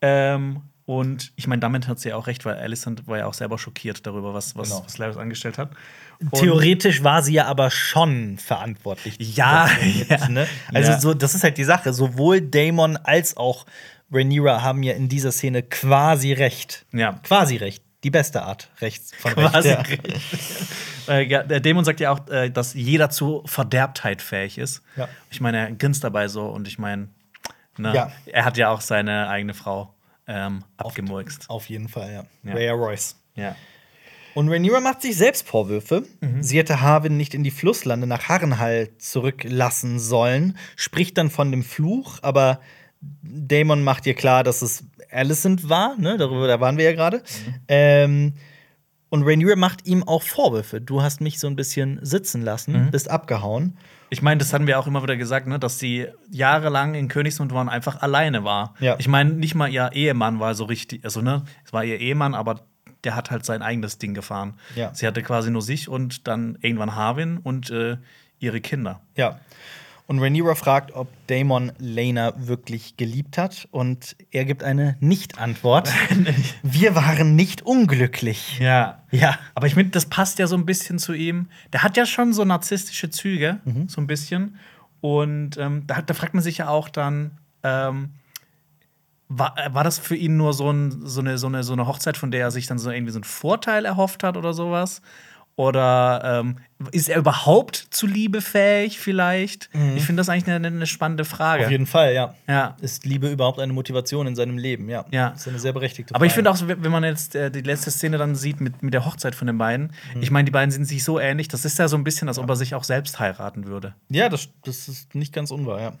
Ähm, und ich meine, damit hat sie ja auch recht, weil Alicent war ja auch selber schockiert darüber, was, was, Genau. was Larry angestellt hat. Und- Theoretisch war sie ja aber schon verantwortlich. Ja, jetzt, ja. ne? Also Ja. so, das ist halt die Sache. Sowohl Damon als auch Rhaenyra haben ja in dieser Szene quasi recht. Ja. Quasi recht. Die beste Art rechts von Quasi rechts. Ja. recht. äh, ja, der Dämon sagt ja auch, äh, dass jeder zu Verderbtheit fähig ist. Ja. Ich meine, er grinst dabei so und ich meine, ne, Ja. er hat ja auch seine eigene Frau ähm, abgemurkst. Auf jeden Fall, ja. Ja. Rhea Royce. Ja. Und Rhaenyra macht sich selbst Vorwürfe. Sie hätte Harwin nicht in die Flusslande nach Harrenhal zurücklassen sollen, spricht dann von dem Fluch, aber Damon macht ihr klar, dass es Alicent war, ne? Darüber, da waren wir ja gerade. Ähm, und Rhaenyra macht ihm auch Vorwürfe. Du hast mich so ein bisschen sitzen lassen, bist abgehauen. Ich meine, das hatten wir auch immer wieder gesagt, ne, dass sie jahrelang in Königsmund war und einfach alleine war. Ja. Ich meine, nicht mal ihr Ehemann war so richtig, also ne, es war ihr Ehemann, aber der hat halt sein eigenes Ding gefahren. Ja. Sie hatte quasi nur sich und dann irgendwann Harwin und äh, ihre Kinder. Ja. Und Rhaenyra fragt, ob Daemon Lena wirklich geliebt hat. Und er gibt eine Nicht-Antwort. Wir waren nicht unglücklich. Ja. Ja. Aber ich finde, das passt ja so ein bisschen zu ihm. Der hat ja schon so narzisstische Züge, Mhm. so ein bisschen. Und ähm, da, da fragt man sich ja auch dann, ähm, war, war das für ihn nur so, ein, so, eine, so, eine, so eine Hochzeit, von der er sich dann so irgendwie so einen Vorteil erhofft hat oder sowas? Oder ähm, ist er überhaupt zu Liebe fähig vielleicht? Ich finde das eigentlich eine, eine spannende Frage. Mhm. Auf jeden Fall, ja. Ja. Ist Liebe überhaupt eine Motivation in seinem Leben? Ja. Ja. Das ist eine sehr berechtigte Frage. Aber ich finde auch, wenn man jetzt äh, die letzte Szene dann sieht mit, mit der Hochzeit von den beiden, Mhm. ich meine, die beiden sind sich so ähnlich, das ist ja so ein bisschen, als ob er sich auch selbst heiraten würde. Ja, das, das ist nicht ganz unwahr, ja.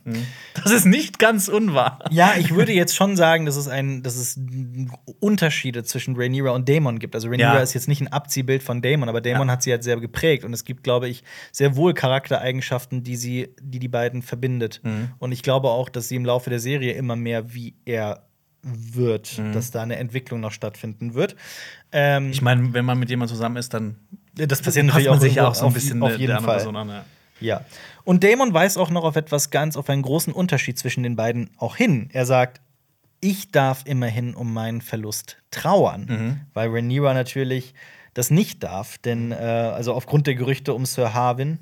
Das ist nicht ganz unwahr. Ja, ich würde jetzt schon sagen, dass es, ein, dass es Unterschiede zwischen Rhaenyra und Daemon gibt. Also Rhaenyra Ja. ist jetzt nicht ein Abziehbild von Daemon, aber Daemon Ja. hat sie halt sehr geprägt. Und es gibt, glaube ich, sehr wohl Charaktereigenschaften, die sie, die, die beiden verbindet. Mhm. Und ich glaube auch, dass sie im Laufe der Serie immer mehr wie er wird, Mhm. dass da eine Entwicklung noch stattfinden wird. Ähm, Ich meine, wenn man mit jemandem zusammen ist, dann das passiert natürlich auch, sich auch so ein bisschen auf jeden Fall. Person an. Ja. Ja. Und Damon weist auch noch auf etwas ganz, auf einen großen Unterschied zwischen den beiden auch hin. Er sagt, ich darf immerhin um meinen Verlust trauern, Mhm. weil Rhaenyra natürlich das nicht darf, denn äh, also aufgrund der Gerüchte um Sir Harwin,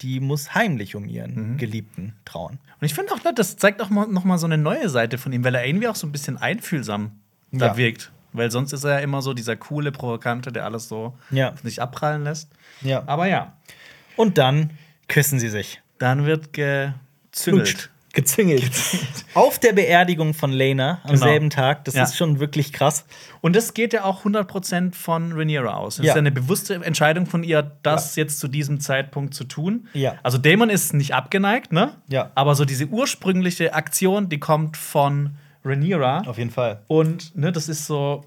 die muss heimlich um ihren Mhm. Geliebten trauern. Und ich finde auch, ne, das zeigt auch mal, noch mal so eine neue Seite von ihm, weil er irgendwie auch so ein bisschen einfühlsam da Ja. wirkt. Weil sonst ist er ja immer so dieser coole Provokante, der alles so Ja. nicht abprallen lässt. Ja. Aber ja, Und dann küssen sie sich. dann wird gezüngelt. Gezüngelt. Auf der Beerdigung von Lena am Genau. selben Tag. Das Ja. ist schon wirklich krass. Und das geht ja auch 100% von Rhaenyra aus. Das Ja. ist ja eine bewusste Entscheidung von ihr, das jetzt zu diesem Zeitpunkt zu tun. Ja. Also Damon ist nicht abgeneigt, ne? Ja. Aber so diese ursprüngliche Aktion, die kommt von Rhaenyra. Auf jeden Fall. Und ne, das ist so.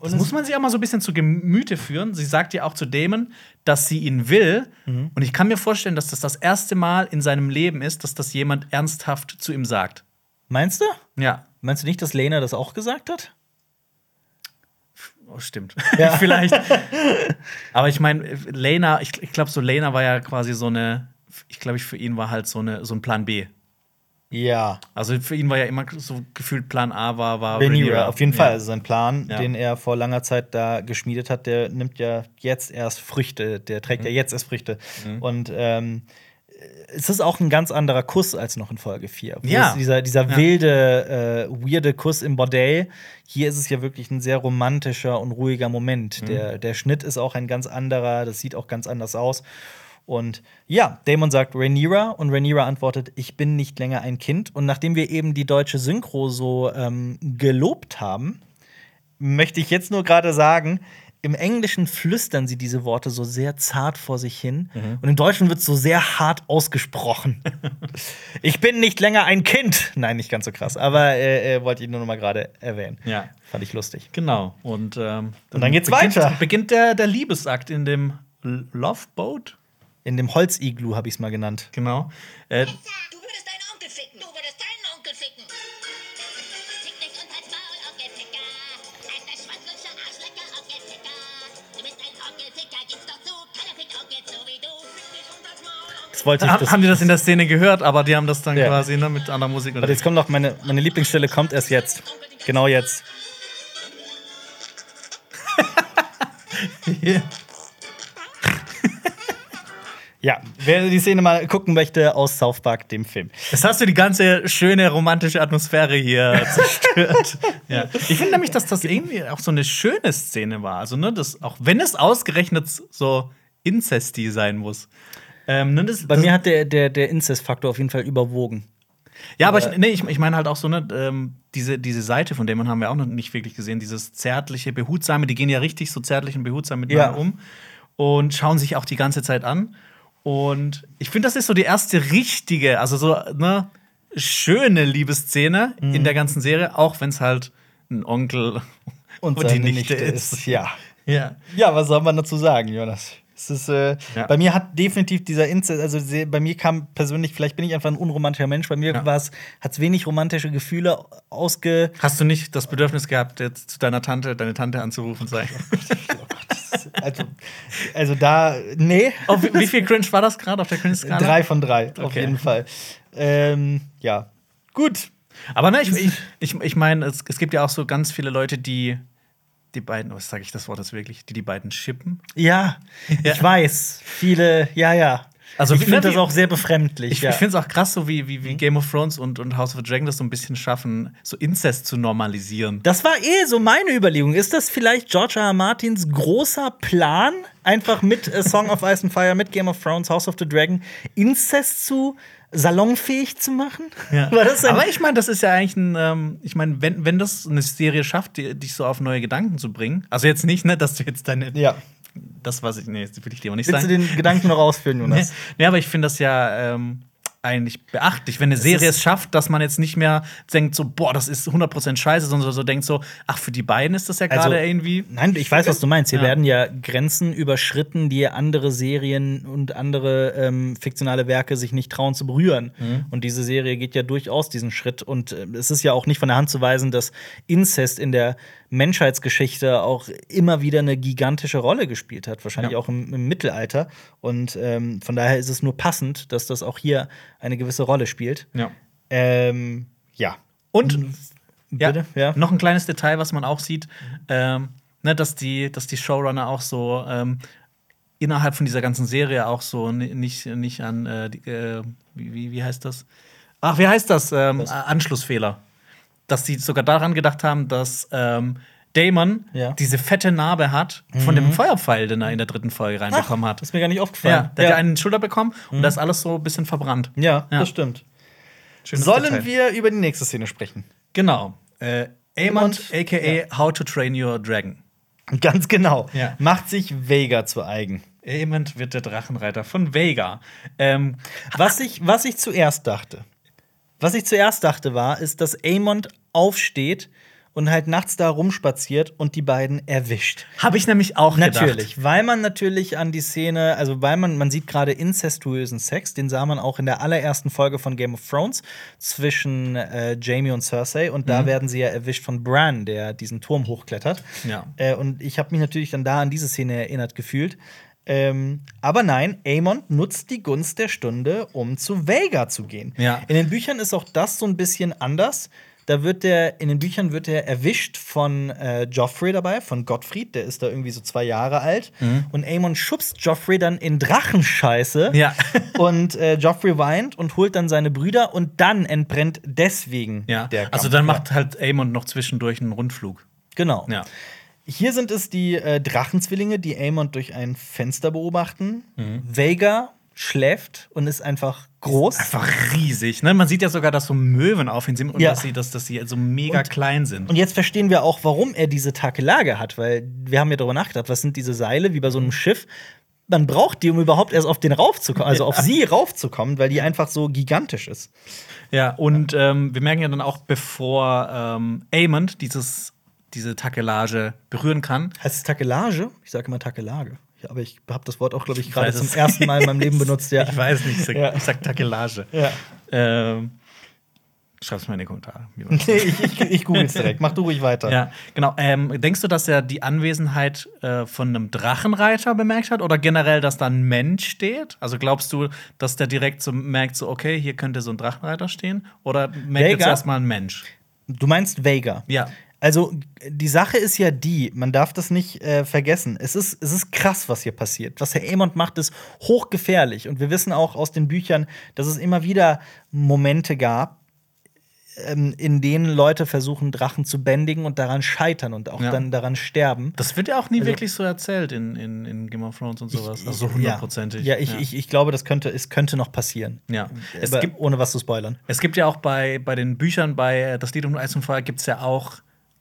Das muss man sich auch mal so ein bisschen zu Gemüte führen. Sie sagt ja auch zu Damon, dass sie ihn will. Mhm. Und ich kann mir vorstellen, dass das das erste Mal in seinem Leben ist, dass das jemand ernsthaft zu ihm sagt. Meinst du? Ja, Meinst du nicht, dass Lena das auch gesagt hat? oh, stimmt. Ja. Vielleicht. Aber ich meine, Lena, ich, ich glaube, so Lena war ja quasi so eine. Ich glaube, für ihn war halt so, eine, so ein Plan B. Ja. Also für ihn war ja immer so gefühlt Plan A war, war Rhaenyra, auf jeden Fall. Ja. Also sein Plan, Ja. den er vor langer Zeit da geschmiedet hat, der nimmt ja jetzt erst Früchte, der trägt Mhm. ja jetzt erst Früchte. Und ähm, es ist auch ein ganz anderer Kuss als noch in Folge 4. Ja. Dieser, dieser wilde, äh, weirde Kuss im Bordell. Hier ist es ja wirklich ein sehr romantischer und ruhiger Moment. Mhm. Der, der Schnitt ist auch ein ganz anderer, das sieht auch ganz anders aus. Und ja, Damon sagt Rhaenyra und Rhaenyra antwortet, ich bin nicht länger ein Kind. Und nachdem wir eben die deutsche Synchro so ähm, gelobt haben, möchte ich jetzt nur gerade sagen, im Englischen flüstern sie diese Worte so sehr zart vor sich hin Mhm. und im Deutschen wird es so sehr hart ausgesprochen. ich bin nicht länger ein Kind. Nein, nicht ganz so krass, aber äh, äh, wollte ich nur noch mal gerade erwähnen. Ja. Fand ich lustig. Genau. Und, ähm, Und dann geht's beginnt, weiter. Beginnt der, der Liebesakt in dem Love Boat. In dem Holziglu habe ich es mal genannt. Genau. Äh, Du würdest deinen Onkel ficken. Du würdest deinen Onkel ficken. Fick dich und halt's Maul, Onkelficker. Alter Schwanzlutscher, Arschlecker, Onkelficker. Du bist ein Onkelficker, gib's doch zu. Keiner fickt Onkel so wie du. Fick dich und halt's Maul, Onkel. Das wollte ich. hab, Das, haben die das in der Szene gehört, aber die haben das dann Ja. quasi ne, mit anderer Musik. Warte, jetzt kommt noch meine, meine Lieblingsstelle, kommt erst jetzt. Genau jetzt. Ja, wer die Szene mal gucken möchte aus South Park, dem Film. Jetzt hast du die ganze schöne romantische Atmosphäre hier zerstört. ja. Ich finde nämlich, dass das irgendwie auch so eine schöne Szene war. Also, ne, das, auch wenn es ausgerechnet so incesty sein muss. Ähm, ne, das, Bei das, mir hat der, der, der Inzest-Faktor auf jeden Fall überwogen. Ja, aber Aber- ich, nee, ich, ich meine halt auch so, ne, ähm, diese, diese Seite von Damon haben wir auch noch nicht wirklich gesehen, dieses zärtliche, behutsame, die gehen ja richtig so zärtlich und behutsam miteinander Ja. um und schauen sich auch die ganze Zeit an. Und ich finde, das ist so die erste richtige, also so, ne, schöne Liebesszene Mhm. in der ganzen Serie, auch wenn es halt ein Onkel Und, die seine Nichte Nichte ist. ist. Ja. Ja. Ja, was soll man dazu sagen, Jonas? Es ist, äh, Ja. Bei mir hat definitiv dieser Inzest, also bei mir kam persönlich, vielleicht bin ich einfach ein unromantischer Mensch, bei mir Ja. hat es wenig romantische Gefühle ausge. Hast du nicht das Bedürfnis gehabt, jetzt zu deiner Tante, deine Tante anzurufen? Sei. Also, also da, nee. Auf wie, wie viel Cringe war das gerade auf der Cringe-Skala? Drei von drei, auf Okay. jeden Fall. Ähm, ja. Gut. Aber ne, ich, ich, ich, ich meine, es, es gibt ja auch so ganz viele Leute, die die beiden, was sage ich das Wort jetzt wirklich, die die beiden shippen. Ja, Ja. ich weiß. Viele, ja, ja. Also, ich finde das auch sehr befremdlich. Ich, ja. ich finde es auch krass, so wie, wie, wie Game of Thrones und, und House of the Dragon das so ein bisschen schaffen, so Inzest zu normalisieren. Das war eh so meine Überlegung. Ist das vielleicht George R. R. Martins großer Plan, einfach mit äh, Song of Ice and Fire, mit Game of Thrones, House of the Dragon, Inzest zu salonfähig zu machen? War das ein Aber ich meine, das ist ja eigentlich ein, ähm, ich meine, wenn, wenn das eine Serie schafft, die, dich so auf neue Gedanken zu bringen, also jetzt nicht, ne, dass du jetzt deine, ja. das was ich, nee, das will ich dir auch nicht Willst du sagen. den Gedanken noch ausführen, Nee, Jonas? nee, aber ich finde das ja ähm, eigentlich beachtlich, wenn eine Serie es schafft, dass man jetzt nicht mehr denkt, so, boah, das ist 100% scheiße, sondern so denkt so, ach, für die beiden ist das ja Also, gerade irgendwie. Nein, ich weiß, was du meinst. Hier Ja. werden ja Grenzen überschritten, die andere Serien und andere ähm, fiktionale Werke sich nicht trauen zu berühren. Mhm. Und diese Serie geht ja durchaus diesen Schritt. Und äh, es ist ja auch nicht von der Hand zu weisen, dass Inzest in der Menschheitsgeschichte auch immer wieder eine gigantische Rolle gespielt hat. Wahrscheinlich Ja. auch im, im Mittelalter. Und ähm, von daher ist es nur passend, dass das auch hier eine gewisse Rolle spielt. Ja. Ähm, ja. Und ja? Ja. noch ein kleines Detail, was man auch sieht, ähm, ne, dass, die, dass die Showrunner auch so ähm, innerhalb von dieser ganzen Serie auch so ni- nicht, nicht an, äh, die, äh, wie, wie, heißt das? Ach, wie heißt das? Ähm? Anschlussfehler. Dass sie sogar daran gedacht haben, dass ähm, Damon Ja. Mhm. diese fette Narbe hat von dem Feuerpfeil, den er in der dritten Folge reinbekommen hat. Ist mir gar nicht Ja, aufgefallen. der hat ja einen Schulter bekommen und da ist alles so ein bisschen verbrannt. ja, Ja. das stimmt. Schönes Sollen Detail. wir über die nächste Szene sprechen? Genau. Äh, Amond, aka How to Train Your Dragon. Ganz genau. Ja. Macht sich Vega zu eigen. Amond wird der Drachenreiter von Vega. Ähm, Was ich, was ich zuerst dachte, was ich zuerst dachte, war, ist, dass Amond aufsteht und halt nachts da rumspaziert und die beiden erwischt. Habe ich nämlich auch gedacht. Natürlich, weil man natürlich an die Szene, also weil man, man sieht gerade inzestuösen Sex, den sah man auch in der allerersten Folge von Game of Thrones zwischen äh, Jamie und Cersei und Mhm. da werden sie ja erwischt von Bran, der diesen Turm hochklettert. Ja. Äh, und ich habe mich natürlich dann da an diese Szene erinnert gefühlt. Ähm, aber nein, Aemon nutzt die Gunst der Stunde, um zu Vega zu gehen. Ja. In den Büchern ist auch das so ein bisschen anders. Da wird der, in den Büchern wird er erwischt von äh, Joffrey dabei, von Gottfried, der ist da irgendwie so zwei Jahre alt. Und Aemon schubst Joffrey dann in Drachenscheiße. Mhm. Ja. und äh, Joffrey weint und holt dann seine Brüder und dann entbrennt deswegen Ja. der Kampf. also dann macht halt Amond noch zwischendurch einen Rundflug. Genau. Ja. Hier sind es die äh, Drachenzwillinge, die Aemon durch ein Fenster beobachten. Mhm. Vega schläft und ist einfach groß. Einfach riesig. Ne? Man sieht ja sogar, dass so Möwen auf ihn sind und Ja. dass, sie, dass, dass sie so mega Und- klein sind. Und jetzt verstehen wir auch, warum er diese Takelage hat, weil wir haben ja darüber nachgedacht, was sind diese Seile wie bei so einem Schiff? Man braucht die, um überhaupt erst auf den raufzukommen, also auf sie raufzukommen, weil die einfach so gigantisch ist. Ja, und ähm, wir merken ja dann auch, bevor ähm, Amond dieses, diese Takelage berühren kann, Heißt es Takelage? Ich sage immer Takelage. Ja, aber ich habe das Wort auch, glaube ich, gerade zum ersten Mal in meinem Leben benutzt. Ja. ich weiß nicht, ich sag, Ja. ich sag Takelage. Ja. Ähm, Schreib's mal in die Kommentare. ich, ich, ich google es direkt. Mach du ruhig weiter. Ja, genau. Ähm, denkst du, dass er die Anwesenheit äh, von einem Drachenreiter bemerkt hat oder generell, dass da ein Mensch steht? Also glaubst du, dass der direkt so merkt, so, okay, hier könnte so ein Drachenreiter stehen? Oder merkt jetzt Vega? erstmal ein Mensch? Du meinst Vega. Ja. Also, die Sache ist ja die, man darf das nicht äh, vergessen. Es ist, es ist krass, was hier passiert. Was Herr Aemond macht, ist hochgefährlich. Und wir wissen auch aus den Büchern, dass es immer wieder Momente gab, ähm, in denen Leute versuchen, Drachen zu bändigen und daran scheitern und auch Ja. dann daran sterben. Das wird ja auch nie Also- wirklich so erzählt in, in, in Game of Thrones und sowas. Ich- also hundertprozentig. Ja, ja ich, Ich, ich glaube, das könnte, es könnte noch passieren. Ja. Es Aber gibt- ohne was zu spoilern. Es gibt ja auch bei, bei den Büchern, bei äh, Das Lied um Eis und Feuer, gibt es ja auch,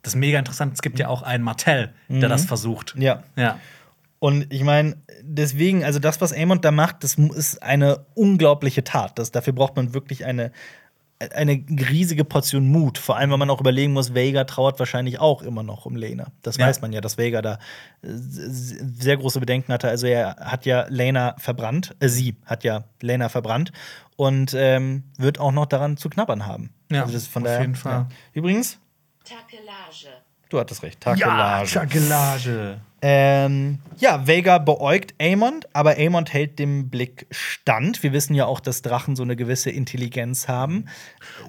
das ist mega interessant, es gibt ja auch einen Martell, der das versucht. Mhm. Ja. Ja. Und ich meine, deswegen, also das, was Aemond da macht, das ist eine unglaubliche Tat. Das, dafür braucht man wirklich eine, eine riesige Portion Mut. Vor allem, wenn man auch überlegen muss, Vega trauert wahrscheinlich auch immer noch um Lena. Das Ja. weiß man ja, dass Vega da äh, sehr große Bedenken hatte. Also er hat ja Lena verbrannt, äh, sie hat ja Lena verbrannt und ähm, wird auch noch daran zu knabbern haben. Ja, also das ist von auf daher, jeden Fall. Ja. Übrigens, Takelage. Du hattest recht, Takelage. Takelage. Ähm, ja, Vega beäugt Aemond, aber Aemond hält dem Blick stand. Wir wissen ja auch, dass Drachen so eine gewisse Intelligenz haben.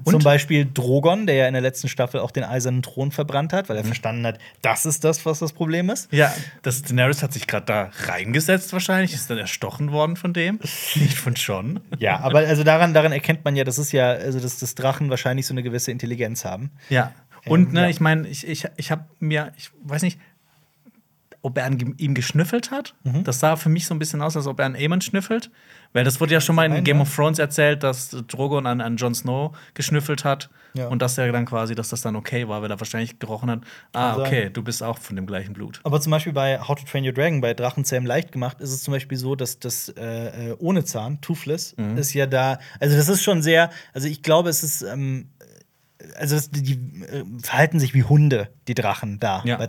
Zum Beispiel Drogon, der ja in der letzten Staffel auch den eisernen Thron verbrannt hat, weil Mhm. er verstanden hat, das ist das, was das Problem ist. Ja, das Daenerys hat sich gerade da reingesetzt wahrscheinlich, ist dann erstochen worden von dem, nicht von John. Ja, aber also daran, daran erkennt man ja, das ist ja, also dass, dass Drachen wahrscheinlich so eine gewisse Intelligenz haben. Ja. Und ne, ja. ich meine, ich, ich, ich habe mir, ich weiß nicht, ob er an ihm geschnüffelt hat. Mhm. Das sah für mich so ein bisschen aus, als ob er an Aemon schnüffelt. Weil das wurde ja schon mal in Game ja. of Thrones erzählt, dass Drogon an, an Jon Snow geschnüffelt hat. Ja. Und dass er dann quasi, dass das dann okay war, weil er wahrscheinlich gerochen hat, ah, okay, du bist auch von dem gleichen Blut. Aber zum Beispiel bei How to Train Your Dragon, bei Drachenzähmen leicht gemacht, ist es zum Beispiel so, dass das äh, äh, ohne Zahn, Toothless, Mhm. ist ja da, also das ist schon sehr, also ich glaube, es ist, ähm, also die, äh, verhalten sich wie Hunde, die Drachen da Ja. bei.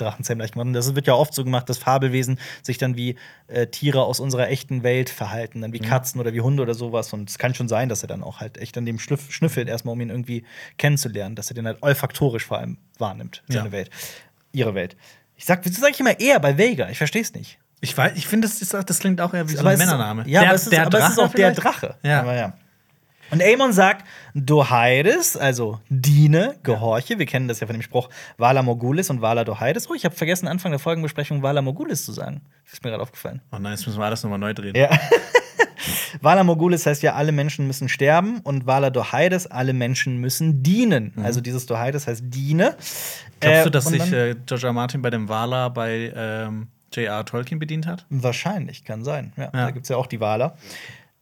Und das wird ja oft so gemacht, dass Fabelwesen sich dann wie äh, Tiere aus unserer echten Welt verhalten, dann wie Katzen oder wie Hunde oder sowas. Und es kann schon sein, dass er dann auch halt echt an dem schnüff schnüffelt, erstmal um ihn irgendwie kennenzulernen, dass er den halt olfaktorisch vor allem wahrnimmt, seine Ja. Welt, ihre Welt. Ich sag, wieso sag ich immer eher bei Vega? Ich verstehe es nicht. Ich weiß, ich finde, das, ist- das klingt auch eher wie so ein Männername. Ja, der, aber, es ist, der aber es ist auch der? Drache. Ja. Aber ja. Und Aemon sagt, Dohaides, also diene, gehorche. Wir kennen das ja von dem Spruch Vala Morgulis und Vala Dohaides. Oh, ich habe vergessen, Anfang der Folgenbesprechung Vala Morgulis zu sagen. Ist mir gerade aufgefallen. Oh nein, jetzt müssen wir alles nochmal neu drehen. Ja. Vala Morgulis heißt ja, alle Menschen müssen sterben und Vala Dohaides, alle Menschen müssen dienen. Also dieses Dohaides heißt diene. Mhm. Glaubst Äh, du, dass und sich äh, George R. Martin bei dem Wala bei ähm, J.R. Tolkien bedient hat? Wahrscheinlich, kann sein. Ja, Ja. Da gibt es ja auch die Waler.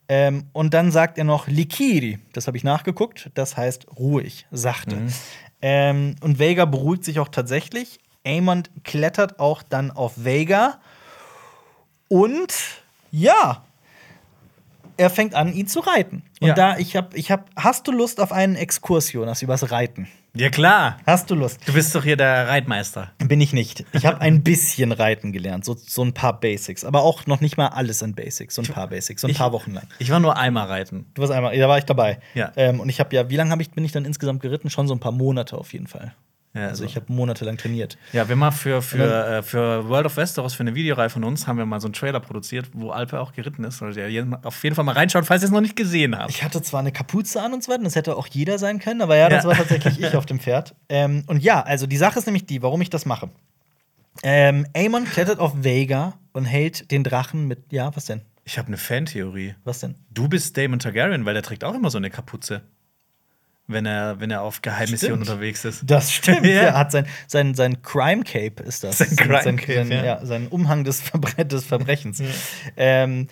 Ähm, und dann sagt er noch Likiri. Das habe ich nachgeguckt. Das heißt ruhig, sachte. Mhm. Ähm, und Vega beruhigt sich auch tatsächlich. Aemond klettert auch dann auf Vega. Und ja, er fängt an, ihn zu reiten. Und Ja. da, ich habe, ich hab, hast du Lust auf einen Exkurs, Jonas, übers Reiten? Ja, klar. Hast du Lust? Du bist doch hier der Reitmeister. Bin ich nicht. Ich habe ein bisschen Reiten gelernt, so, so ein paar Basics, aber auch noch nicht mal alles an Basics, so ein paar Basics, so ein Ich- paar Wochen lang. Ich war nur einmal reiten. Du warst einmal, da war ich dabei. Ja. Ähm, und ich habe ja, wie lange hab ich, bin ich dann insgesamt geritten? Schon so ein paar Monate auf jeden Fall. Ja, Also so. ich habe monatelang trainiert. Ja, wir mal für, für, dann- äh, für World of Westeros, für eine Videoreihe von uns, haben wir mal so einen Trailer produziert, wo Alpe auch geritten ist. Solltet ihr jeden- auf jeden Fall mal reinschauen, falls ihr es noch nicht gesehen habt. Ich hatte zwar eine Kapuze an und so weiter, das hätte auch jeder sein können, aber ja, das Ja. war tatsächlich ich auf dem Pferd. Ähm, und ja, also die Sache ist nämlich die, warum ich das mache. Ähm, Aemon klettert auf Vega und hält den Drachen mit, ja, was denn? Ich habe eine Fantheorie. Was denn? Du bist Damon Targaryen, weil der trägt auch immer so eine Kapuze. Wenn er, wenn er auf Geheimmissionen Stimmt. unterwegs ist. Das stimmt. Ja. Er hat sein, sein, sein Crime Cape ist das. Sein Crime sein, Cape, sein, ja. ja. sein Umhang des, Verbre des Verbrechens. ähm,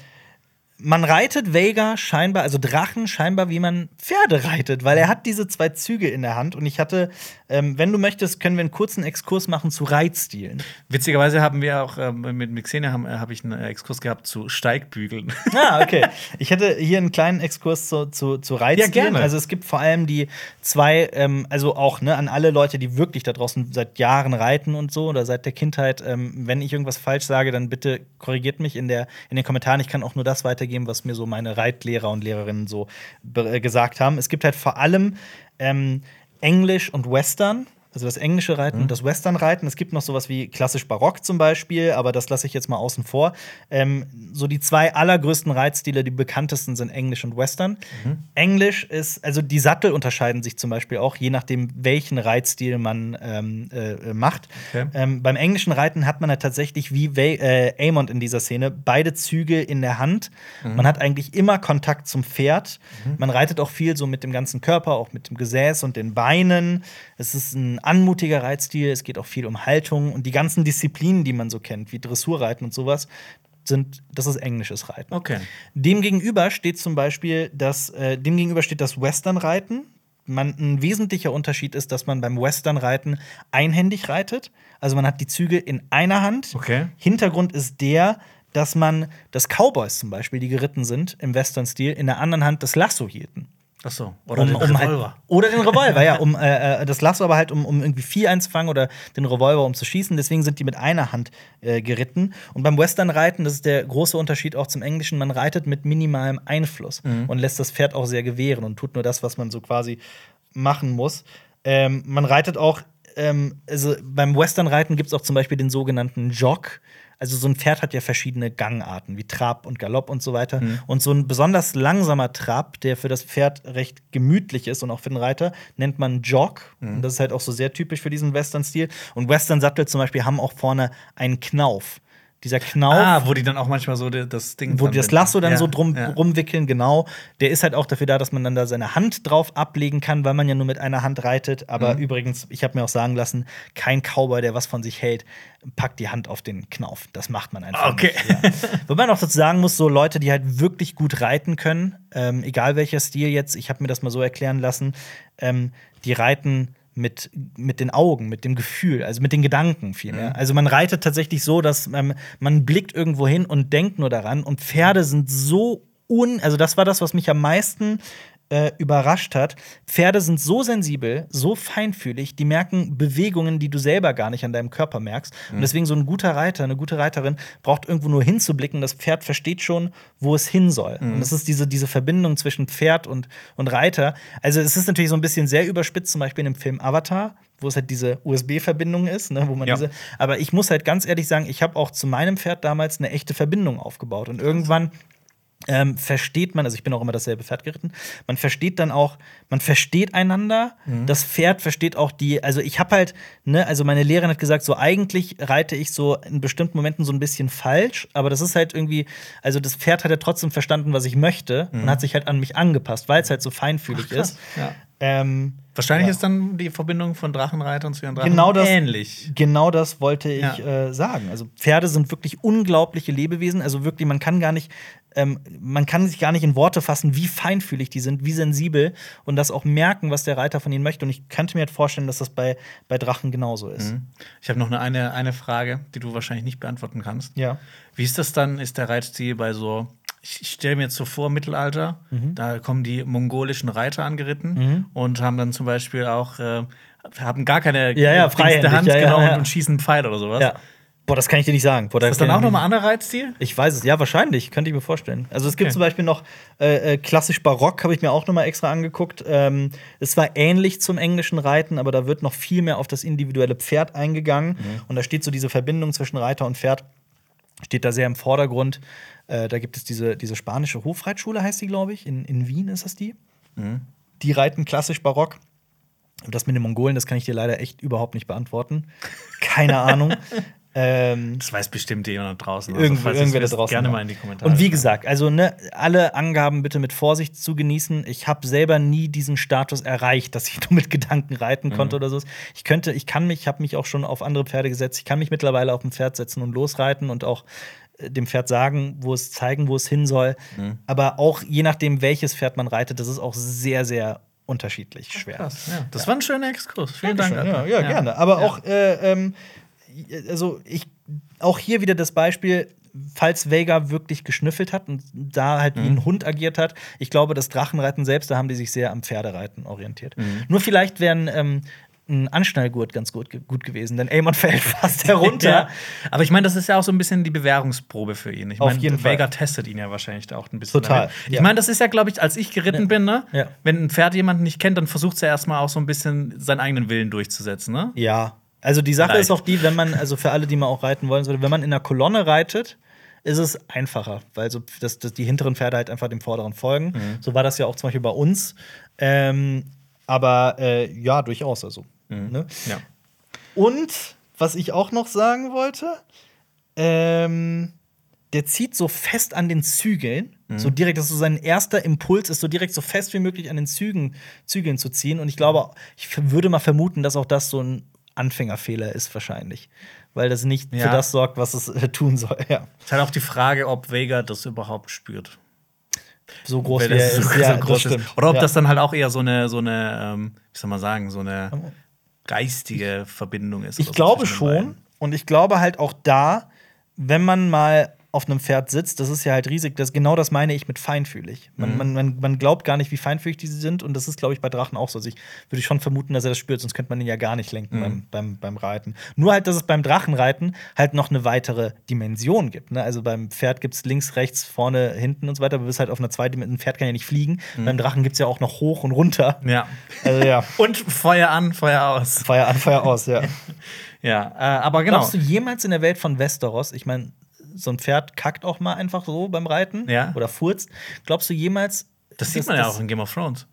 man reitet Vega scheinbar, also Drachen scheinbar, wie man Pferde reitet, weil er hat diese zwei Züge in der Hand. Und ich hatte, ähm, wenn du möchtest, können wir einen kurzen Exkurs machen zu Reitstilen. Witzigerweise haben wir auch ähm, mit, mit Xenia haben- habe ich einen äh, Exkurs gehabt zu Steigbügeln. Ah, okay. Ich hätte hier einen kleinen Exkurs zu, zu, zu Reitstilen. Ja, gerne. Also es gibt vor allem die zwei, ähm, also auch ne, an alle Leute, die wirklich da draußen seit Jahren reiten und so oder seit der Kindheit. Ähm, wenn ich irgendwas falsch sage, dann bitte korrigiert mich in, der, in den Kommentaren. Ich kann auch nur das weitergeben, was mir so meine Reitlehrer und Lehrerinnen so äh, gesagt haben. Es gibt halt vor allem ähm, Englisch und Western. Also das englische Reiten und das Western-Reiten. Es gibt noch sowas wie klassisch Barock zum Beispiel, aber das lasse ich jetzt mal außen vor. Ähm, so die zwei allergrößten Reitstile, die bekanntesten sind Englisch und Western. Englisch ist, also die Sattel unterscheiden sich zum Beispiel auch, je nachdem, welchen Reitstil man ähm, äh, macht. Okay. Ähm, beim englischen Reiten hat man ja tatsächlich wie Wa- äh, Amond in dieser Szene beide Züge in der Hand. Man hat eigentlich immer Kontakt zum Pferd. Man reitet auch viel so mit dem ganzen Körper, auch mit dem Gesäß und den Beinen. Es ist ein anmutiger Reitstil. Es geht auch viel um Haltung und die ganzen Disziplinen, die man so kennt, wie Dressurreiten und sowas. Sind, das ist englisches Reiten. Okay. Demgegenüber steht zum Beispiel das, äh, demgegenüber steht das Western-Reiten. Man, ein wesentlicher Unterschied ist, dass man beim Western-Reiten einhändig reitet. Also man hat die Züge in einer Hand. Okay. Hintergrund ist der, dass man, dass Cowboys zum Beispiel, die geritten sind im Western-Stil, in der anderen Hand das Lasso hielten. Ach so. Oder Um, den um halt, Revolver. oder den Revolver, ja. Um, äh, äh, das Lasso aber halt, um, um irgendwie Vieh einzufangen oder den Revolver, um zu schießen. Deswegen sind die mit einer Hand äh, geritten. Und beim Western-Reiten, das ist der große Unterschied auch zum Englischen, man reitet mit minimalem Einfluss und lässt das Pferd auch sehr gewähren und tut nur das, was man so quasi machen muss. Ähm, man reitet auch, ähm, also beim Western-Reiten gibt es auch zum Beispiel den sogenannten Jog. Also so ein Pferd hat ja verschiedene Gangarten, wie Trab und Galopp und so weiter. Und so ein besonders langsamer Trab, der für das Pferd recht gemütlich ist und auch für den Reiter, nennt man Jog. Und das ist halt auch so sehr typisch für diesen Western-Stil. Und Western-Sattel zum Beispiel haben auch vorne einen Knauf. Dieser Knauf Ah, wo die dann auch manchmal so das Ding. wo die das Lasso dann Ja, so drum ja. rumwickeln, genau. Der ist halt auch dafür da, dass man dann da seine Hand drauf ablegen kann, weil man ja nur mit einer Hand reitet. Aber Mhm. übrigens, ich habe mir auch sagen lassen, kein Cowboy, der was von sich hält, packt die Hand auf den Knauf. Das macht man einfach Okay. nicht. Ja. Wobei man auch dazu sagen muss, so Leute, die halt wirklich gut reiten können, ähm, egal welcher Stil jetzt, ich habe mir das mal so erklären lassen, ähm, die reiten mit, mit den Augen, mit dem Gefühl, also mit den Gedanken vielmehr. Also man reitet tatsächlich so, dass ähm, man blickt irgendwo hin und denkt nur daran. Und Pferde sind so un, also das war das, was mich am meisten äh, überrascht hat. Pferde sind so sensibel, so feinfühlig, die merken Bewegungen, die du selber gar nicht an deinem Körper merkst. Und deswegen so ein guter Reiter, eine gute Reiterin braucht irgendwo nur hinzublicken. Das Pferd versteht schon, wo es hin soll. Und das ist diese, diese Verbindung zwischen Pferd und, und Reiter. Also es ist natürlich so ein bisschen sehr überspitzt, zum Beispiel in dem Film Avatar, wo es halt diese USB-Verbindung ist, ne, wo man Ja. diese. Aber ich muss halt ganz ehrlich sagen, ich habe auch zu meinem Pferd damals eine echte Verbindung aufgebaut. Und irgendwann ähm, versteht man, also ich bin auch immer dasselbe Pferd geritten, man versteht dann auch, man versteht einander, Mhm. das Pferd versteht auch die, also ich habe halt, ne, also meine Lehrerin hat gesagt, so eigentlich reite ich so in bestimmten Momenten so ein bisschen falsch, aber das ist halt irgendwie, also das Pferd hat ja trotzdem verstanden, was ich möchte und hat sich halt an mich angepasst, weil es halt so feinfühlig Mhm. Ach, ist. Ja. Ähm, Wahrscheinlich Ja. ist dann die Verbindung von Drachenreitern zu ihren Drachen Genau das- ähnlich. Genau das wollte ich Ja. äh, sagen. Also Pferde sind wirklich unglaubliche Lebewesen. Also wirklich, man kann gar nicht, ähm, man kann sich gar nicht in Worte fassen, wie feinfühlig die sind, wie sensibel und das auch merken, was der Reiter von ihnen möchte. Und ich könnte mir halt vorstellen, dass das bei, bei Drachen genauso ist. Mhm. Ich habe noch eine, eine, Frage, die du wahrscheinlich nicht beantworten kannst. Ja. Wie ist das dann? Ist der Reitstil bei so, ich, stelle mir jetzt so vor, Mittelalter, Mhm. da kommen die mongolischen Reiter angeritten und haben dann zum Beispiel auch, äh, haben gar keine Ja, ja, der Hand ja, ja, genau, ja. und, und schießen einen Pfeil oder sowas. ja. Boah, das kann ich dir nicht sagen. Boah, da Ist das dann auch nochmal ein anderer Reitstil? Ich weiß es, ja, wahrscheinlich, könnte ich mir vorstellen. Also es gibt Okay. zum Beispiel noch äh, äh, klassisch Barock, habe ich mir auch noch mal extra angeguckt. Ähm, es war ähnlich zum englischen Reiten, aber da wird noch viel mehr auf das individuelle Pferd eingegangen. Und da steht so diese Verbindung zwischen Reiter und Pferd, steht da sehr im Vordergrund. Äh, da gibt es diese, diese spanische Hofreitschule, heißt die, glaube ich. In, in Wien ist das die. Die reiten klassisch Barock. Und das mit den Mongolen, das kann ich dir leider echt überhaupt nicht beantworten. Keine Ahnung. ähm, Das weiß bestimmt jemand draußen. Also, irgendwer ihr's da draußen. Gerne mal in die Kommentare. Und wie gesagt, also ne, alle Angaben bitte mit Vorsicht zu genießen. Ich habe selber nie diesen Status erreicht, dass ich nur mit Gedanken reiten Mhm. konnte oder so. Ich könnte, ich kann mich, ich habe mich auch schon auf andere Pferde gesetzt. Ich kann mich mittlerweile auf ein Pferd setzen und losreiten und auch dem Pferd sagen, wo es zeigen, wo es hin soll. Mhm. Aber auch je nachdem, welches Pferd man reitet, das ist auch sehr, sehr unterschiedlich schwer. Krass, ja. Das war ein schöner Exkurs. Vielen Dank. Dankeschön. Ja, Alper. ja, gerne. Aber Ja. auch, äh, ähm, also ich, auch hier wieder das Beispiel, falls Vega wirklich geschnüffelt hat und da halt wie Mhm. ein Hund agiert hat, ich glaube, das Drachenreiten selbst, da haben die sich sehr am Pferdereiten orientiert. Mhm. Nur vielleicht werden ähm, ein Anschnallgurt ganz gut, gut gewesen, denn Amon fällt fast herunter. Ja. Aber ich meine, das ist ja auch so ein bisschen die Bewährungsprobe für ihn. Ich Auf meine, jeden Fall. Vega testet ihn ja wahrscheinlich auch ein bisschen. Total, damit. Ich ja. meine, das ist ja, glaube ich, als ich geritten bin, ne? Ja. Wenn ein Pferd jemanden nicht kennt, dann versucht es ja erstmal auch so ein bisschen seinen eigenen Willen durchzusetzen, ne? Ja, also die Sache Leicht. ist auch die, wenn man, also für alle, die mal auch reiten wollen, wenn man in einer Kolonne reitet, ist es einfacher, weil so dass, dass die hinteren Pferde halt einfach dem vorderen folgen. Mhm. So war das ja auch zum Beispiel bei uns. Ähm, aber äh, ja, durchaus also. Mhm. Ne? Ja. Und was ich auch noch sagen wollte, ähm, der zieht so fest an den Zügeln, so direkt, dass so sein erster Impuls ist, so direkt so fest wie möglich an den Zügen, Zügeln zu ziehen. Und ich glaube, ich würde mal vermuten, dass auch das so ein Anfängerfehler ist, wahrscheinlich. Weil das nicht für Ja. das sorgt, was es äh, tun soll. Ja. Es ist halt auch die Frage, ob Vega das überhaupt spürt. So groß wie er das so, ist. Ja, so groß ist. Oder ob ja. das dann halt auch eher so eine, so eine ähm, wie soll man sagen, so eine geistige Verbindung ist. Ich glaube schon. Und ich glaube halt auch da, wenn man mal auf einem Pferd sitzt, das ist ja halt riesig. Das, genau das meine ich mit feinfühlig. Man, Mhm. man, man, man glaubt gar nicht, wie feinfühlig die sind. Und das ist, glaube ich, bei Drachen auch so. Also ich würde schon vermuten, dass er das spürt, sonst könnte man ihn ja gar nicht Mhm. lenken beim, beim, beim Reiten. Nur halt, dass es beim Drachenreiten halt noch eine weitere Dimension gibt. Ne? Also beim Pferd gibt es links, rechts, vorne, hinten und so weiter. Aber du bist halt auf einer zweiten, ein Pferd kann ja nicht fliegen. Mhm. Beim Drachen gibt es ja auch noch hoch und runter. Ja. Also ja, Und Feuer an, Feuer aus. Feuer an, Feuer aus, ja. Ja, äh, aber genau. Glaubst du jemals in der Welt von Westeros, ich meine, so ein Pferd kackt auch mal einfach so beim Reiten Ja. oder furzt. Glaubst du jemals. das sieht man ja auch in Game of Thrones.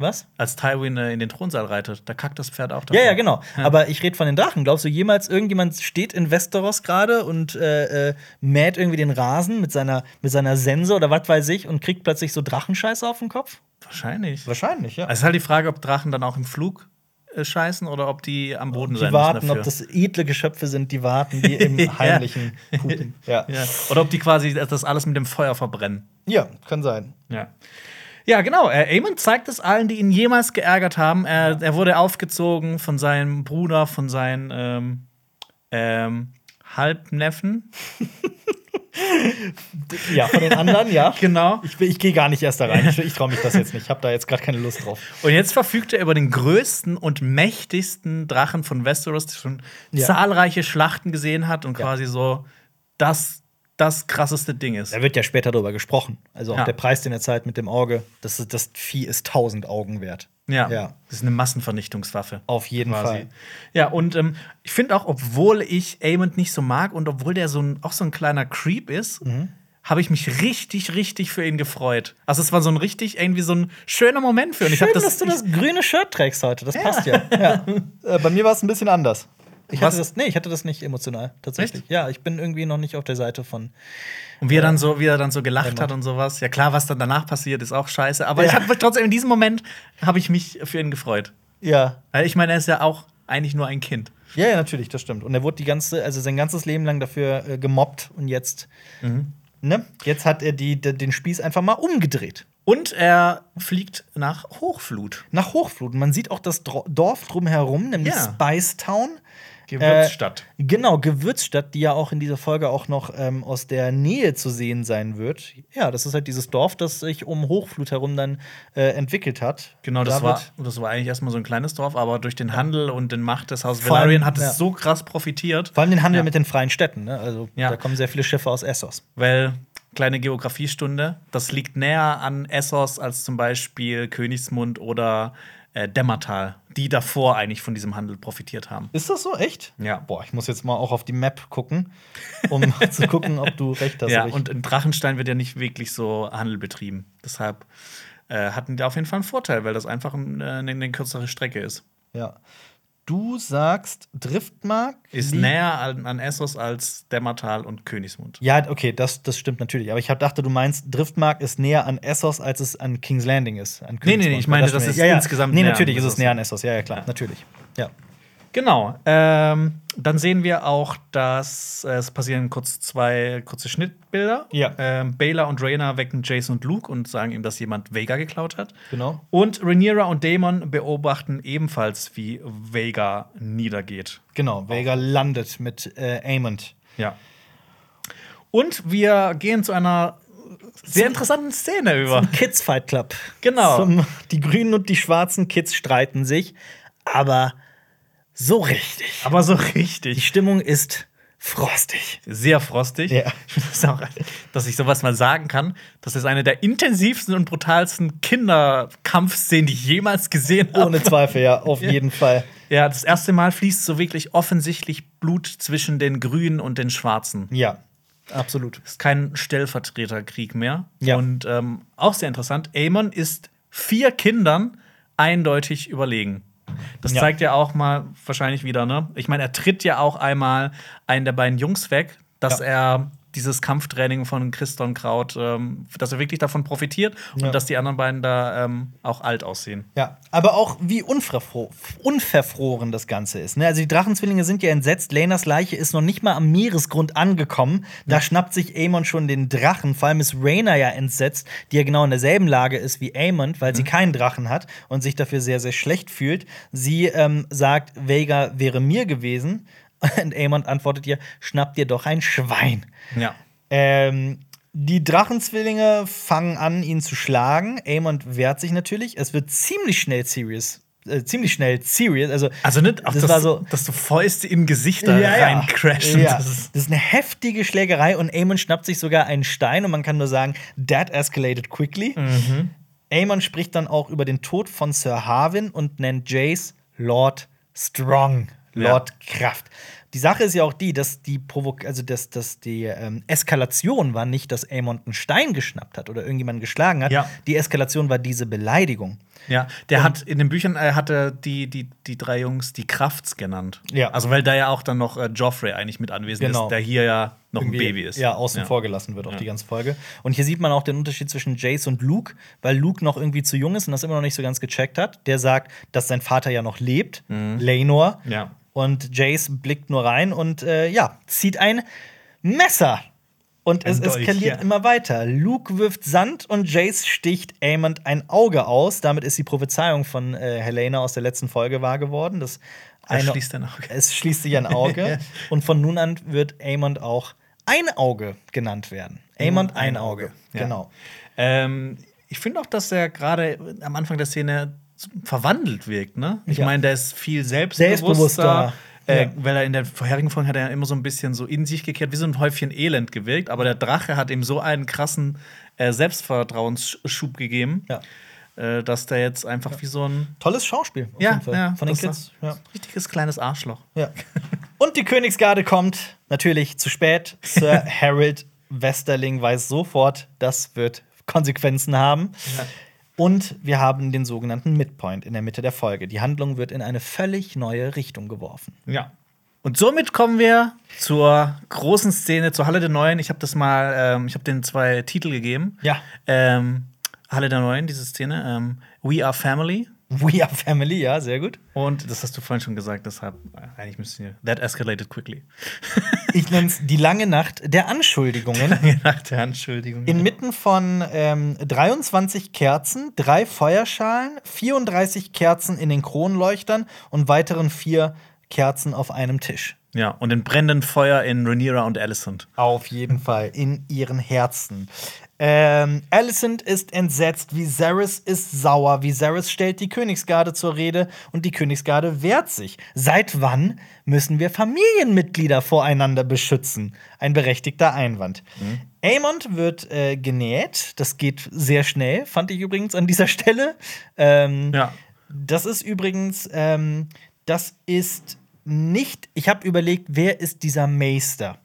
Was? Als Tywin äh, in den Thronsaal reitet, da kackt das Pferd auch Ja, davor. ja, genau. Aber ich rede von den Drachen. Glaubst du jemals, irgendjemand steht in Westeros gerade und äh, äh, mäht irgendwie den Rasen mit seiner, mit seiner Sense oder was weiß ich und kriegt plötzlich so Drachenscheiße auf den Kopf? Wahrscheinlich. Wahrscheinlich, ja. Also es ist halt die Frage, ob Drachen dann auch im Flug scheißen oder ob die am Boden die sein warten, müssen ob dafür. das edle Geschöpfe sind, die warten, die im heimlichen pupen. Ja. ja. Oder ob die quasi das alles mit dem Feuer verbrennen. ja, kann sein. Ja. Ja, genau. Äh, Aemon zeigt es allen, die ihn jemals geärgert haben. Er, er wurde aufgezogen von seinem Bruder, von seinen ähm, ähm, Halbneffen. Ja, von den anderen, ja. Genau. Ich, ich gehe gar nicht erst da rein. Ich, ich traue mich das jetzt nicht. Ich habe da jetzt gerade keine Lust drauf. Und jetzt verfügt er über den größten und mächtigsten Drachen von Westeros, der schon Ja. zahlreiche Schlachten gesehen hat und Ja. quasi so das, das krasseste Ding ist. Da wird ja später darüber gesprochen. Also auch Ja. der Preis, den er zahlt mit dem Auge, das, das Vieh ist tausend Augen wert. Ja. Ja. Das ist eine Massenvernichtungswaffe. Auf jeden quasi. Fall. Ja, und ähm, ich finde auch, obwohl ich Aemond nicht so mag und obwohl der so ein, auch so ein kleiner Creep ist, Mhm. habe ich mich richtig, richtig für ihn gefreut. Also es war so ein richtig, irgendwie so ein schöner Moment für ihn. Ich Schön, das, dass du das grüne Shirt trägst heute. Das passt ja. ja. Äh, bei mir war es ein bisschen anders. Ich Was? hatte das, nee, ich hatte das nicht emotional, tatsächlich. Ja, ich bin irgendwie noch nicht auf der Seite von. Und wie er dann so, wie er dann so gelacht Aemond. hat und sowas. Ja klar, was dann danach passiert, ist auch scheiße. Aber ich Ja. habe trotzdem in diesem Moment habe ich mich für ihn gefreut. Ja. Weil ich meine, er ist ja auch eigentlich nur ein Kind. Ja, ja, natürlich, das stimmt. Und er wurde die ganze, also sein ganzes Leben lang dafür äh, gemobbt und jetzt, Mhm. ne? Jetzt hat er die, de- den Spieß einfach mal umgedreht. Und er fliegt nach Hochflut. Nach Hochflut. Und Man sieht auch das Dorf drumherum, nämlich Ja. Spice Town. Gewürzstadt. Äh, genau, Gewürzstadt, die ja auch in dieser Folge auch noch ähm, aus der Nähe zu sehen sein wird. Ja, das ist halt dieses Dorf, das sich um Hochflut herum dann äh, entwickelt hat. Genau, das Da war, das war eigentlich erstmal so ein kleines Dorf, aber durch den Handel und den Macht des Hauses Velaryon hat es ja. so krass profitiert, Vor allem den Handel Ja. mit den freien Städten. Ne? Also Ja. da kommen sehr viele Schiffe aus Essos. weil kleine Geografiestunde, das liegt näher an Essos als zum Beispiel Königsmund oder äh, Dämmertal, die davor eigentlich von diesem Handel profitiert haben. Ist das so echt? Ja. Boah, ich muss jetzt mal auch auf die Map gucken, um zu gucken, ob du recht hast. ja, und in Drachenstein wird ja nicht wirklich so Handel betrieben. Deshalb äh, hatten die auf jeden Fall einen Vorteil, weil das einfach ein, äh, eine, eine kürzere Strecke ist. ja. Du sagst, Driftmark Ist näher an, an Essos als Dämmertal und Königsmund. Ja, okay, das, das stimmt natürlich. Aber ich hab, dachte, du meinst, Driftmark ist näher an Essos, als es an King's Landing ist. An Nee, nee, nee, Königsmund. ich meine, das stimmt. ist insgesamt Nee, näher natürlich an ist es Essos. näher an Essos. Ja, ja, klar, natürlich. Ja. Genau. Ähm, dann sehen wir auch, dass äh, es passieren kurz zwei kurze Schnittbilder. Ja. Ähm, Baylor und Rhaena wecken Jason und Luke und sagen ihm, dass jemand Vega geklaut hat. Genau. Und Rhaenyra und Daemon beobachten ebenfalls, wie Vega niedergeht. Genau, Vega landet mit äh, Aemond. Ja. Und wir gehen zu einer sehr interessanten Szene über. Kids Fight Club. Genau. Zum, die Grünen und die schwarzen Kids streiten sich, aber so richtig. Aber so Die richtig. Stimmung ist frostig. Sehr frostig. Ja. Ich finde das auch, dass ich sowas mal sagen kann. Das ist eine der intensivsten und brutalsten Kinderkampfszenen, die ich jemals gesehen habe. Ohne Zweifel, ja, auf jeden Fall. Ja, das erste Mal fließt so wirklich offensichtlich Blut zwischen den Grünen und den Schwarzen. Ja, absolut. ist kein Stellvertreterkrieg mehr. Ja. Und ähm, auch sehr interessant, Aemon ist vier Kindern eindeutig überlegen. Das Ja. zeigt ja auch mal wahrscheinlich wieder, ne? Ich meine, er tritt ja auch einmal einen der beiden Jungs weg, dass Ja. er dieses Kampftraining von Christon Kraut, ähm, dass er wirklich davon profitiert Ja. und dass die anderen beiden da ähm, auch alt aussehen. Ja, aber auch wie unverfro unverfroren das Ganze ist. Ne? Also die Drachenzwillinge sind ja entsetzt. Lenas Leiche ist noch nicht mal am Meeresgrund angekommen. Da schnappt sich Aemon schon den Drachen. Vor allem ist Rhaena ja entsetzt, die ja genau in derselben Lage ist wie Aemon, weil sie keinen Drachen hat und sich dafür sehr, sehr schlecht fühlt. Sie ähm, sagt, Vega wäre mir gewesen. Und Aemon antwortet ihr, schnapp dir doch ein Schwein. Ja. Ähm, die Drachenzwillinge fangen an, ihn zu schlagen. Aemon wehrt sich natürlich. Es wird ziemlich schnell serious. Äh, ziemlich schnell serious. Also, Also nicht, auch Das das war so- dass du Fäuste in Gesichter reincrashen. Ja. Das ist Das ist eine heftige Schlägerei und Aemon schnappt sich sogar einen Stein und man kann nur sagen, that escalated quickly. Mhm. Aemon spricht dann auch über den Tod von Sir Harwin und nennt Jace Lord Strong, Lord Kraft. Die Sache ist ja auch die, dass die Provok also dass, dass die ähm, Eskalation war nicht, dass Aemon einen Stein geschnappt hat oder irgendjemanden geschlagen hat. Ja. Die Eskalation war diese Beleidigung. Ja, der hat in den Büchern äh, hat er die, die, die drei Jungs die Krafts genannt. Ja. Also weil da ja auch dann noch äh, Joffrey eigentlich mit anwesend Genau. ist, der hier ja noch ein irgendwie, Baby ist. Ja, außen vor gelassen wird auch die ganze Folge. Und hier sieht man auch den Unterschied zwischen Jace und Luke, weil Luke noch irgendwie zu jung ist und das immer noch nicht so ganz gecheckt hat. Der sagt, dass sein Vater ja noch lebt, Lenor. Mhm. Ja. Und Jace blickt nur rein und äh, ja, zieht ein Messer. Und Ein es Dolch, eskaliert ja. immer weiter. Luke wirft Sand und Jace sticht Aemon ein Auge aus. Damit ist die Prophezeiung von äh, Helena aus der letzten Folge wahr geworden. Das eine- schließt ein Auge. Es schließt sich ein Auge. und von nun an wird Aemond auch ein Auge genannt werden. Aemond ein Auge. Ja. Genau. Ähm, ich finde auch, dass er gerade am Anfang der Szene verwandelt wirkt, ne? Ich Ja. meine, der ist viel selbstbewusster. Selbstbewusster. Äh, Ja. Weil er in der vorherigen Folge hat er ja immer so ein bisschen so in sich gekehrt, wie so ein Häufchen Elend gewirkt. Aber der Drache hat ihm so einen krassen äh, Selbstvertrauensschub gegeben, Ja. äh, dass der jetzt einfach wie so ein Tolles Schauspiel. auf ja, jeden Fall. ja, Von den Kids. Ja. richtiges kleines Arschloch. Ja. Und die Königsgarde kommt natürlich zu spät. Sir Harold Westerling weiß sofort, das wird Konsequenzen haben. Und wir haben den sogenannten Midpoint in der Mitte der Folge. Die Handlung wird in eine völlig neue Richtung geworfen. Ja. Und somit kommen wir zur großen Szene, zur Halle der Neuen. Ich habe das mal, ähm, ich habe den zwei Titel gegeben. Ja. Ähm, Halle der Neuen, diese Szene. Ähm, We Are Family. We are family, ja, sehr gut. Und das hast du vorhin schon gesagt, deshalb eigentlich müssen wir. That escalated quickly. Ich nenne es die lange Nacht der Anschuldigungen. Nach der Anschuldigung. Inmitten von ähm, 23 Kerzen, drei Feuerschalen, 34 Kerzen in den Kronleuchtern und weiteren vier Kerzen auf einem Tisch. ja, und in brennendem Feuer in Rhaenyra und Alicent. Auf jeden Fall in ihren Herzen. Ähm, Alicent ist entsetzt, Viserys ist sauer. Viserys stellt die Königsgarde zur Rede und die Königsgarde wehrt sich. Seit wann müssen wir Familienmitglieder voreinander beschützen? Ein berechtigter Einwand. Aemond wird äh, genäht. Das geht sehr schnell, fand ich übrigens an dieser Stelle. Ähm, Ja. das ist übrigens, ähm, das ist nicht, ich habe überlegt, wer ist dieser Meister?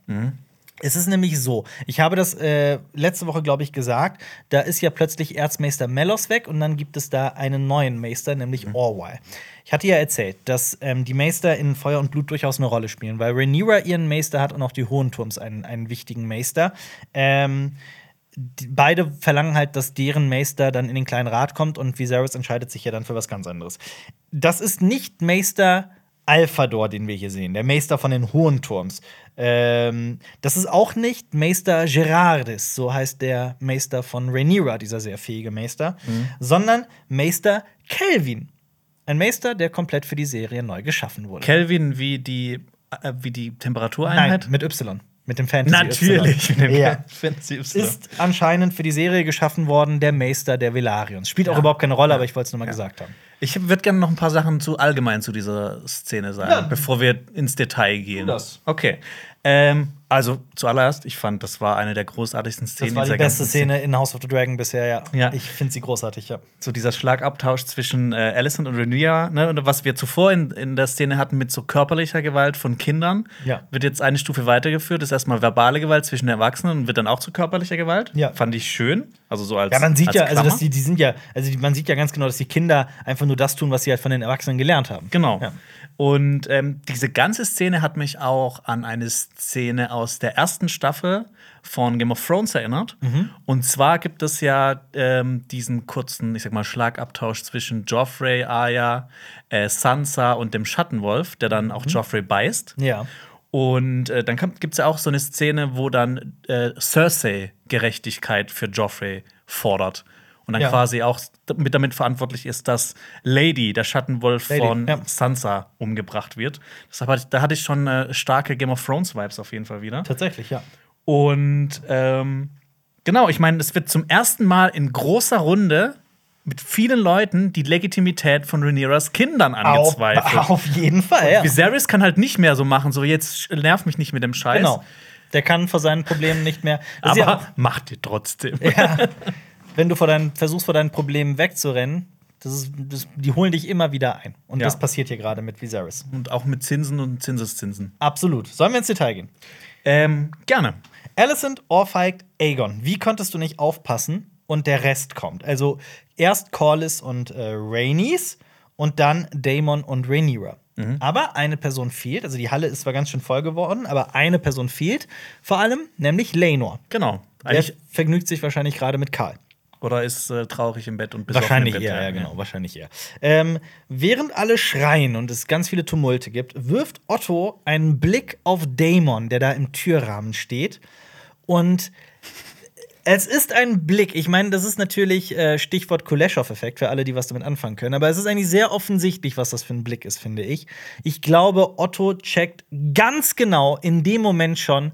Es ist nämlich so, ich habe das äh, letzte Woche, glaube ich, gesagt, da ist ja plötzlich Erzmeister Melos weg und dann gibt es da einen neuen Meister, nämlich Orwell. Ich hatte ja erzählt, dass ähm, die Meister in Feuer und Blut durchaus eine Rolle spielen, weil Rhaenyra ihren Meister hat und auch die Hohenturms einen, einen wichtigen Meister. Ähm, die, beide verlangen halt, dass deren Meister dann in den kleinen Rat kommt und Viserys entscheidet sich ja dann für was ganz anderes. Das ist nicht Meister Alphador, den wir hier sehen, der Meister von den Hohenturms. Ähm, das ist auch nicht Meister Gerardis, so heißt der Meister von Rhaenyra, dieser sehr fähige Meister, sondern Meister Kelvin. Ein Meister, der komplett für die Serie neu geschaffen wurde. Kelvin wie die, äh, wie die Temperatureinheit. Nein, mit Y. Mit dem Fantasy Natürlich. Y. ja. Fantasy Y. Ist anscheinend für die Serie geschaffen worden, der Meister der Velarions. Spielt auch überhaupt keine Rolle, aber ich wollte es nur mal gesagt haben. Ich würde gerne noch ein paar Sachen zu allgemein zu dieser Szene sagen, Ja. bevor wir ins Detail gehen. das. Okay. Ähm, also zuallererst, ich fand, das war eine der großartigsten Szenen Das war die beste Szene in House of the Dragon bisher, ja. Ja. Ich finde sie großartig, ja. so dieser Schlagabtausch zwischen äh, Alicent und Rhaenyra, ne, und was wir zuvor in, in der Szene hatten mit so körperlicher Gewalt von Kindern, Ja. wird jetzt eine Stufe weitergeführt. Das ist erstmal verbale Gewalt zwischen Erwachsenen und wird dann auch zu körperlicher Gewalt. Ja. Fand ich schön. Also so als Ja, man sieht ja, also dass die, die sind ja, also man sieht ja ganz genau, dass die Kinder einfach nur das tun, was sie halt von den Erwachsenen gelernt haben. Genau. Ja. Und ähm, diese ganze Szene hat mich auch an eine Szene aus der ersten Staffel von Game of Thrones erinnert. Mhm. Und zwar gibt es ja ähm, diesen kurzen, ich sag mal, Schlagabtausch zwischen Joffrey, Arya, äh, Sansa und dem Schattenwolf, der dann Mhm. auch Joffrey beißt. Ja. Und äh, dann gibt es ja auch so eine Szene, wo dann äh, Cersei Gerechtigkeit für Joffrey fordert. Und dann Ja. quasi auch mit damit verantwortlich ist, dass Lady, der Schattenwolf Lady, von ja. Sansa, umgebracht wird. Deshalb hatte ich, da hatte ich schon äh, starke Game of Thrones-Vibes auf jeden Fall wieder. Tatsächlich, ja. Und ähm, genau, ich meine, es wird zum ersten Mal in großer Runde mit vielen Leuten die Legitimität von Rhaenyras Kindern Auf, angezweifelt. auf jeden Fall, ja. Viserys kann halt nicht mehr so machen, so jetzt nerv mich nicht mit dem Scheiß. Genau. Der kann vor seinen Problemen nicht mehr. Aber ja, macht ihr trotzdem. ja, wenn du vor deinen, versuchst, vor deinen Problemen wegzurennen, das ist, das, die holen dich immer wieder ein. Und Ja. das passiert hier gerade mit Viserys. Und auch mit Zinsen und Zinseszinsen. Absolut. Sollen wir ins Detail gehen? Ähm, gerne. Alicent ohrfeigt Aegon. Wie konntest du nicht aufpassen? Und der Rest kommt. Also erst Corlys und äh, Rhaenys und dann Daemon und Rhaenyra. Aber eine Person fehlt. Also die Halle ist zwar ganz schön voll geworden, aber eine Person fehlt. Vor allem, nämlich Lenor. Genau. Der Eigentlich, vergnügt sich wahrscheinlich gerade mit Karl. Oder ist äh, traurig im Bett und besoffen Wahrscheinlich im Bett. eher, ja, genau, wahrscheinlich eher. Ähm, während alle schreien und es ganz viele Tumulte gibt, wirft Otto einen Blick auf Damon, der da im Türrahmen steht. Und es ist ein Blick. Ich meine, das ist natürlich äh, Stichwort Kuleshov-Effekt für alle, die was damit anfangen können. Aber es ist eigentlich sehr offensichtlich, was das für ein Blick ist, finde ich. Ich glaube, Otto checkt ganz genau in dem Moment schon,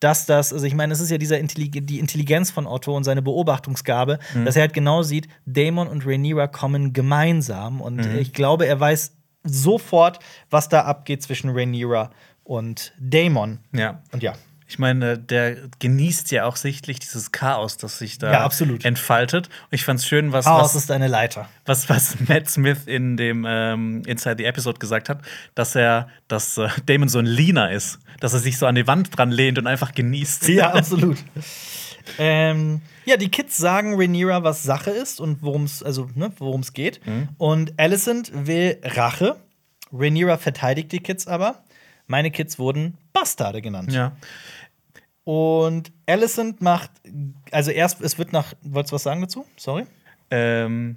dass das, also ich meine, es ist ja dieser Intellig die Intelligenz von Otto und seine Beobachtungsgabe, dass er halt genau sieht, Damon und Rhaenyra kommen gemeinsam und ich glaube, er weiß sofort, was da abgeht zwischen Rhaenyra und Damon. Ja. Und ja, Ich meine, der genießt ja auch sichtlich dieses Chaos, das sich da Ja, absolut. entfaltet. Und ich fand's schön, was, Chaos was, ist eine Leiter. was, was Matt Smith in dem ähm, Inside the Episode gesagt hat, dass er, dass äh, Damon so ein Leaner ist, dass er sich so an die Wand dran lehnt und einfach genießt. Ja, absolut. ähm, ja, die Kids sagen Rhaenyra, was Sache ist und worum es also, ne, worum es geht. Und Alicent will Rache. Rhaenyra verteidigt die Kids aber. Meine Kids wurden Bastarde genannt. Ja. Und Alicent macht, also erst, es wird nach, wolltest du was sagen dazu? Sorry. Ähm,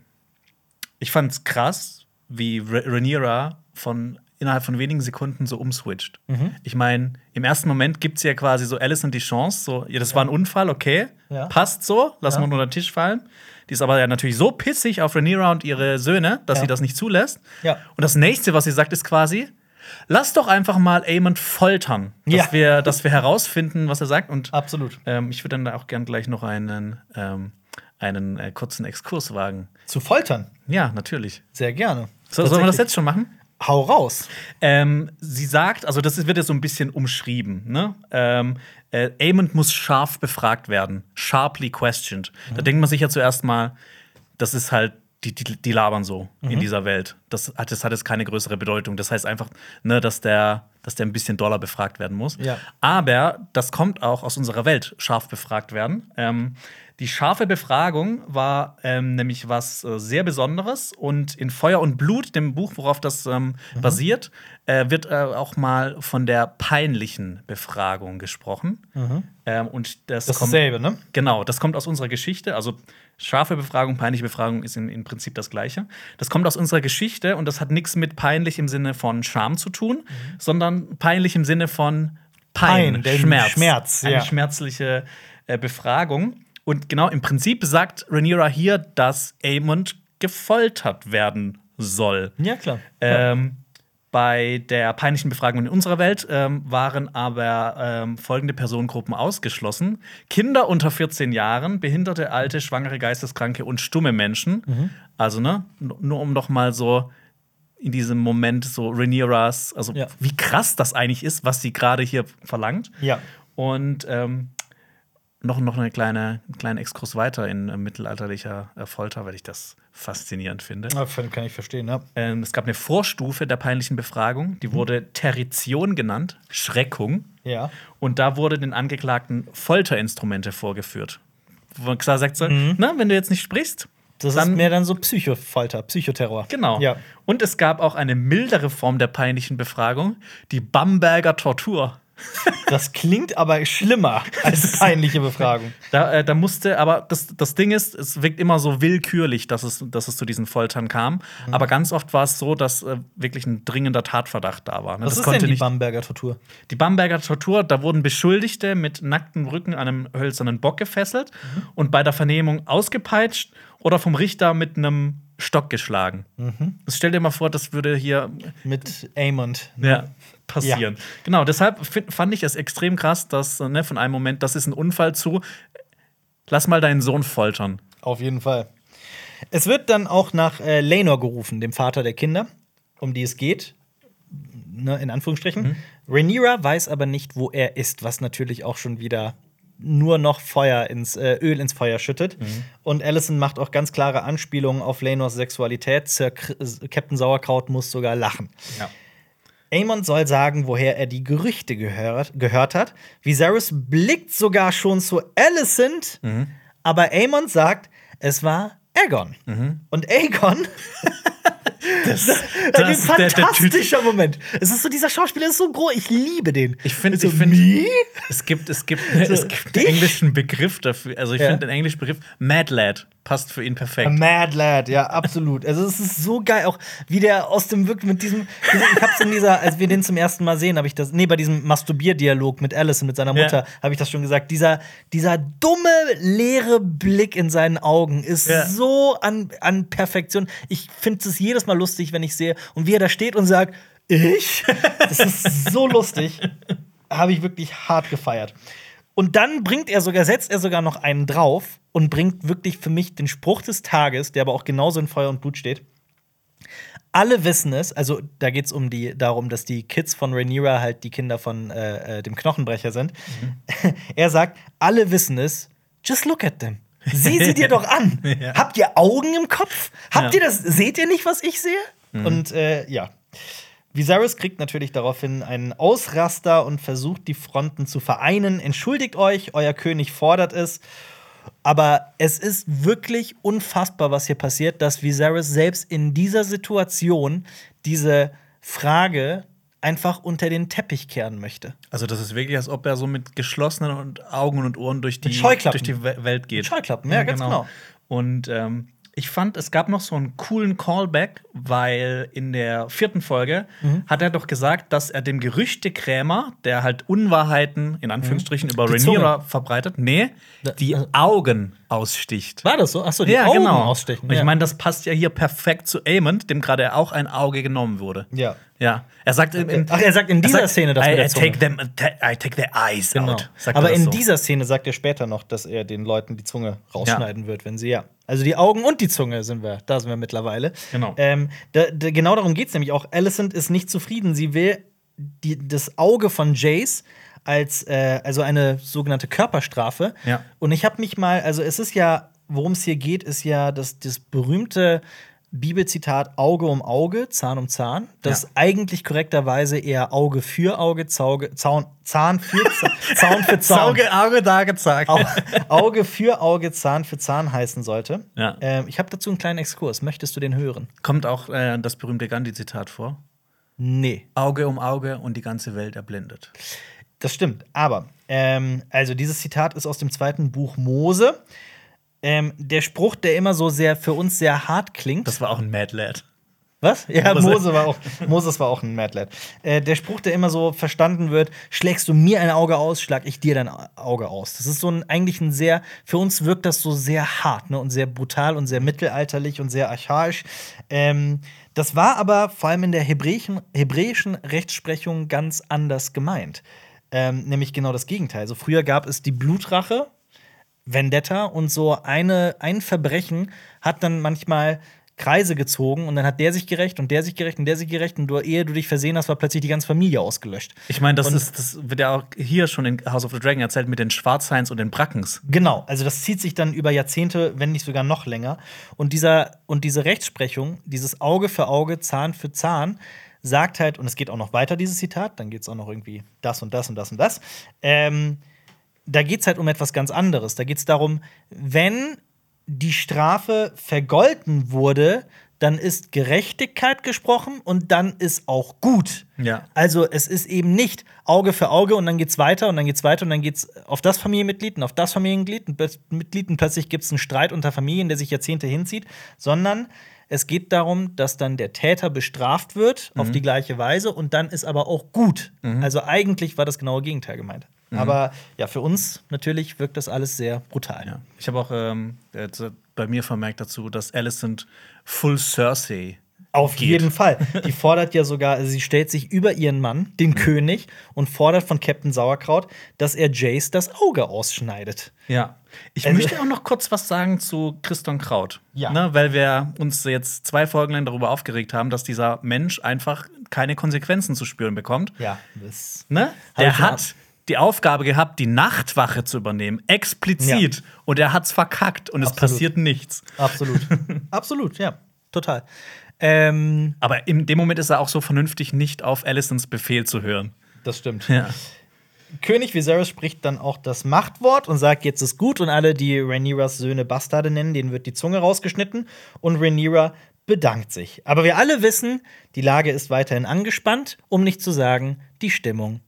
ich fand's krass, wie Rha- Rhaenyra von innerhalb von wenigen Sekunden so umswitcht. Mhm. Ich meine, im ersten Moment gibt's ja quasi so Alicent die Chance, so, ja, das war ein Unfall, okay, Ja. passt so, lassen Ja. wir unter den Tisch fallen. Die ist aber ja natürlich so pissig auf Rhaenyra und ihre Söhne, dass Ja. sie das nicht zulässt. Ja. Und das nächste, was sie sagt, ist quasi, lass doch einfach mal Aemond foltern, dass, Ja. wir, dass wir herausfinden, was er sagt. Und Absolut. ähm, ich würde dann da auch gern gleich noch einen, ähm, einen äh, kurzen Exkurs wagen. Zu foltern. Ja, natürlich. Sehr gerne. So, sollen wir das jetzt schon machen? Hau raus. Ähm, sie sagt, also das wird jetzt so ein bisschen umschrieben, ne? Ähm, äh, Aemond muss scharf befragt werden, sharply questioned. Da denkt man sich ja zuerst mal, das ist halt, die, die, die labern so in dieser Welt. Das hat, das hat jetzt keine größere Bedeutung. Das heißt einfach, ne, dass der, dass der ein bisschen doller befragt werden muss. Ja. Aber das kommt auch aus unserer Welt, scharf befragt werden. Ähm, die scharfe Befragung war ähm, nämlich was äh, sehr Besonderes und in Feuer und Blut, dem Buch, worauf das ähm, Mhm. basiert, äh, wird äh, auch mal von der peinlichen Befragung gesprochen. Ähm, und das, Mhm. Das ist kommt, dasselbe, ne? Genau, das kommt aus unserer Geschichte. Also scharfe Befragung, peinliche Befragung ist in, im Prinzip das Gleiche. Das kommt aus unserer Geschichte und das hat nichts mit peinlich im Sinne von Scham zu tun, sondern peinlich im Sinne von Pein, Pein, Schmerz. Schmerz, Eine ja. schmerzliche äh, Befragung. Und genau im Prinzip sagt Rhaenyra hier, dass Aemond gefoltert werden soll. Ja, klar. Ähm, Bei der peinlichen Befragung in unserer Welt ähm, waren aber ähm, folgende Personengruppen ausgeschlossen: Kinder unter 14 Jahren, behinderte, alte, schwangere, geisteskranke und stumme Menschen. Also, ne, nur um noch mal so in diesem Moment so Rhaenyras, also Ja. wie krass das eigentlich ist, was sie gerade hier verlangt. Ja. Und ähm, noch, noch eine kleine, einen kleinen Exkurs weiter in äh, mittelalterlicher äh, Folter, weil ich das faszinierend finde. kann ich verstehen, ja. Ähm, es gab eine Vorstufe der peinlichen Befragung, die wurde Territion genannt, Schreckung. Ja. Und da wurde den Angeklagten Folterinstrumente vorgeführt. Wo man klar sagt so, na, wenn du jetzt nicht sprichst, Das dann ist mehr dann so Psychofolter, Psychoterror. Genau. Ja. Und es gab auch eine mildere Form der peinlichen Befragung, die Bamberger Tortur. Das klingt aber schlimmer als peinliche Befragung. Da, äh, da musste, aber das, das Ding ist, es wirkt immer so willkürlich, dass es, dass es zu diesen Foltern kam. Mhm. Aber ganz oft war es so, dass äh, wirklich ein dringender Tatverdacht da war. Ne? Was Das ist konnte denn die nicht- Bamberger Tortur? Die Bamberger Tortur, da wurden Beschuldigte mit nacktem Rücken an einem hölzernen Bock gefesselt Mhm. und bei der Vernehmung ausgepeitscht oder vom Richter mit einem Stock geschlagen. Mhm. Das stell dir mal vor, das würde hier Mit Amond. ja, passieren. Genau, deshalb fand ich es extrem krass, dass äh, ne, von einem Moment, das ist ein Unfall zu, lass mal deinen Sohn foltern. Auf jeden Fall. Es wird dann auch nach äh, Lenor gerufen, dem Vater der Kinder, um die es geht. Ne, in Anführungsstrichen. Rhaenyra weiß aber nicht, wo er ist, was natürlich auch schon wieder nur noch Feuer ins äh, Öl ins Feuer schüttet. Und Allison macht auch ganz klare Anspielungen auf Lenors Sexualität. Sir K Captain Sauerkraut muss sogar lachen. Ja. Aemon soll sagen, woher er die Gerüchte gehört, gehört hat. Viserys blickt sogar schon zu Alicent, aber Aemon sagt, es war Aegon. Und Aegon, das, das, das- ist der- ein der Typ- fantastischer Moment. Es ist so, dieser Schauspieler ist so groß, ich liebe den. Ich finde, so, ich find, "Me?" es gibt, es gibt, es gibt einen englischen Begriff dafür. Also ich Ja. finde den englischen Begriff Mad Lad passt für ihn perfekt. A Mad Lad, ja, absolut. Also es ist so geil, auch wie der aus dem wirklich mit diesem, ich hab's in dieser, als wir den zum ersten Mal sehen, habe ich das, nee, bei diesem Masturbierdialog mit Alice und mit seiner Ja. Mutter, habe ich das schon gesagt. Dieser, dieser dumme, leere Blick in seinen Augen ist Ja. so an, an Perfektion. Ich finde es jedes Mal lustig, wenn ich sehe, und wie er da steht und sagt, ich. Das ist so lustig. Habe ich wirklich hart gefeiert. Und dann bringt er sogar, setzt er sogar noch einen drauf und bringt wirklich für mich den Spruch des Tages, der aber auch genauso in Feuer und Blut steht. Alle wissen es, also da geht es um die, darum, dass die Kids von Rhaenyra halt die Kinder von äh, äh, dem Knochenbrecher sind. er sagt, alle wissen es, just look at them. Sieh sie dir doch an. Ja. Habt ihr Augen im Kopf? Habt Ja. ihr das? Seht ihr nicht, was ich sehe? Und äh, ja. Viserys kriegt natürlich daraufhin einen Ausraster und versucht, die Fronten zu vereinen. Entschuldigt euch, euer König fordert es. Aber es ist wirklich unfassbar, was hier passiert, dass Viserys selbst in dieser Situation diese Frage einfach unter den Teppich kehren möchte. Also das ist wirklich, als ob er so mit geschlossenen Augen und Ohren durch die, durch die We- Welt geht. Mit Scheuklappen, ja, ganz genau. Und ähm, ich fand, es gab noch so einen coolen Callback, weil in der vierten Folge Mhm. hat er doch gesagt, dass er dem Gerüchtekrämer, der halt Unwahrheiten in Anführungsstrichen über Die Rhaenyra verbreitet, nee, die also- Augen aussticht. War das so? Achso, die ja, Augen genau. ausstechen. Und ich ja. meine, das passt ja hier perfekt zu Aemond, dem gerade auch ein Auge genommen wurde. ja. Ja, er sagt in, in, Ach, er sagt in dieser Szene das I, mit der I Zunge. take them, I take their eyes Genau. out. Sagt Aber er in so. dieser Szene sagt er später noch, dass er den Leuten die Zunge rausschneiden wird, wenn sie ja. Also die Augen und die Zunge sind wir, da sind wir mittlerweile. Genau. Ähm, da, da, genau darum geht es nämlich auch. Alicent ist nicht zufrieden. Sie will die, das Auge von Jace als äh, also eine sogenannte Körperstrafe. Ja. Und ich habe mich mal, also es ist ja, worum es hier geht, ist ja das, das berühmte Bibelzitat Auge um Auge, Zahn um Zahn, das Ja. eigentlich korrekterweise eher Auge für Auge, Zauge, Zaun, Zahn für Zahn, Zaun für Zaun. Auge, Auge da gezeigt. Au- Auge für Auge, Zahn für Zahn heißen sollte. Ja. Ähm, ich habe dazu einen kleinen Exkurs. Möchtest du den hören? Kommt auch äh, das berühmte Gandhi-Zitat vor. Nee, Auge um Auge und die ganze Welt erblindet. Das stimmt. Aber, ähm, also dieses Zitat ist aus dem zweiten Buch Mose. Ähm, der Spruch, der immer so sehr für uns sehr hart klingt. Das war auch ein Mad Lad. Was? Ja, Mose. Mose war auch, Moses war auch ein Mad Lad. Äh, der Spruch, der immer so verstanden wird: Schlägst du mir ein Auge aus, schlag ich dir dein Auge aus. Das ist so ein eigentlich ein sehr, für uns wirkt das so sehr hart ne? und sehr brutal und sehr mittelalterlich und sehr archaisch. Ähm, das war aber vor allem in der hebräischen, hebräischen Rechtsprechung ganz anders gemeint. Ähm, nämlich genau das Gegenteil. Also früher gab es die Blutrache, Vendetta und so eine, ein Verbrechen hat dann manchmal Kreise gezogen und dann hat der sich gerecht und der sich gerecht und der sich gerecht und du, ehe du dich versehen hast, war plötzlich die ganze Familie ausgelöscht. Ich meine, das, Und- ist, das wird ja auch hier schon in House of the Dragon erzählt mit den Schwarzhains und den Brackens. Genau, also das zieht sich dann über Jahrzehnte, wenn nicht sogar noch länger. Und, dieser, und diese Rechtsprechung, dieses Auge für Auge, Zahn für Zahn, sagt halt, und es geht auch noch weiter, dieses Zitat, dann geht es auch noch irgendwie das und das und das und das. Ähm, da geht es halt um etwas ganz anderes. Da geht es darum, wenn die Strafe vergolten wurde, dann ist Gerechtigkeit gesprochen und dann ist auch gut. Ja. Also es ist eben nicht Auge für Auge und dann geht's weiter und dann geht's weiter und dann geht's auf das Familienmitglied und auf das Familienmitglied und plötzlich gibt's einen Streit unter Familien, der sich Jahrzehnte hinzieht, sondern es geht darum, dass dann der Täter bestraft wird auf die gleiche Weise und dann ist aber auch gut. Also eigentlich war das genaue Gegenteil gemeint. Aber ja, für uns natürlich wirkt das alles sehr brutal. Ja. Ich habe auch ähm, äh, bei mir vermerkt dazu, dass Alicent Full Cersei Auf geht. jeden Fall. Die fordert ja sogar, also sie stellt sich über ihren Mann, den König, und fordert von Captain Sauerkraut, dass er Jace das Auge ausschneidet. Ja. Ich Also- möchte auch noch kurz was sagen zu Christon Kraut. Ja. Ne, weil wir uns jetzt zwei Folgen lang darüber aufgeregt haben, dass dieser Mensch einfach keine Konsequenzen zu spüren bekommt. Ja, das. Ne? Der hat die Aufgabe gehabt, die Nachtwache zu übernehmen, explizit. Ja. Und er hat's verkackt und es Absolut. passiert nichts. Absolut. Absolut, ja. Total. Ähm, Aber in dem Moment ist er auch so vernünftig, nicht auf Alicents Befehl zu hören. das stimmt. Ja. König Viserys spricht dann auch das Machtwort und sagt, jetzt ist gut. Und alle, die Rhaenyras Söhne Bastarde nennen, denen wird die Zunge rausgeschnitten. Und Rhaenyra bedankt sich. Aber wir alle wissen, die Lage ist weiterhin angespannt, um nicht zu sagen, die Stimmung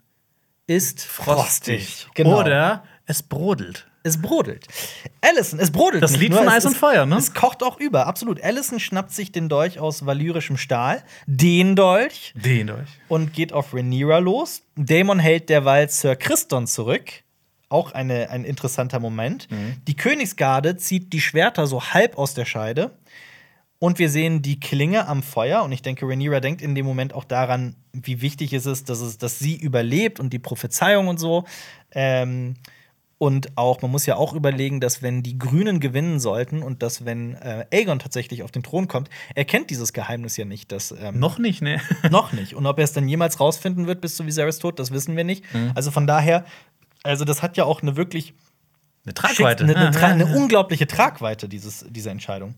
ist frostig. Genau. Oder es brodelt. Es brodelt. Allison, es brodelt. Das nicht Lied nur, von Eis und Feuer, ne? Es kocht auch über, absolut. Allison schnappt sich den Dolch aus valyrischem Stahl, den Dolch, Den euch. und geht auf Rhaenyra los. Daemon hält derweil Sir Christon zurück. Auch eine, ein interessanter Moment. Die Königsgarde zieht die Schwerter so halb aus der Scheide. Und wir sehen die Klinge am Feuer. Und ich denke, Rhaenyra denkt in dem Moment auch daran, wie wichtig es ist, dass, es, dass sie überlebt und die Prophezeiung und so. Ähm, und auch, man muss ja auch überlegen, dass wenn die Grünen gewinnen sollten und dass wenn äh, Aegon tatsächlich auf den Thron kommt, er kennt dieses Geheimnis ja nicht, dass ähm, Noch nicht, ne? noch nicht. Und ob er es dann jemals rausfinden wird bis zu Viserys Tod, das wissen wir nicht. Also von daher, also das hat ja auch eine wirklich Eine Tragweite. eine, eine, Tra- eine unglaubliche Tragweite, dieses, diese Entscheidung.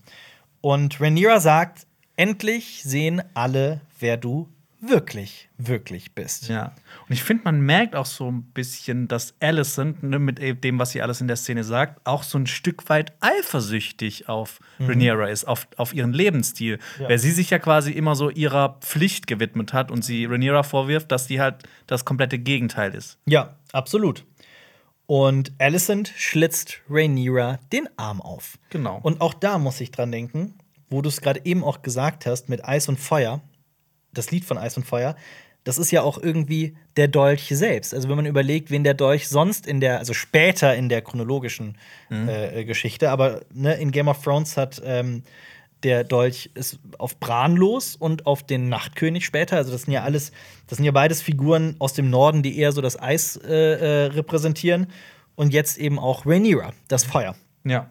Und Rhaenyra sagt, endlich sehen alle, wer du wirklich, wirklich bist. Ja. Und ich finde, man merkt auch so ein bisschen, dass Alicent, ne, mit dem, was sie alles in der Szene sagt, auch so ein Stück weit eifersüchtig auf Rhaenyra ist, auf, auf ihren Lebensstil. Mhm. Ja. Weil sie sich ja quasi immer so ihrer Pflicht gewidmet hat und sie Rhaenyra vorwirft, dass sie halt das komplette Gegenteil ist. Ja, absolut. Und Alicent schlitzt Rhaenyra den Arm auf. Genau. Und auch da muss ich dran denken, wo du es gerade eben auch gesagt hast, mit Eis und Feuer, das Lied von Eis und Feuer, das ist ja auch irgendwie der Dolch selbst. Also wenn man überlegt, wen der Dolch sonst in der, also später in der chronologischen äh, Geschichte, aber ne, in Game of Thrones hat ähm, der Dolch ist auf Bran los und auf den Nachtkönig später. Also das sind ja alles, das sind ja beides Figuren aus dem Norden, die eher so das Eis äh, äh, repräsentieren. Und jetzt eben auch Rhaenyra, das Feuer. Ja.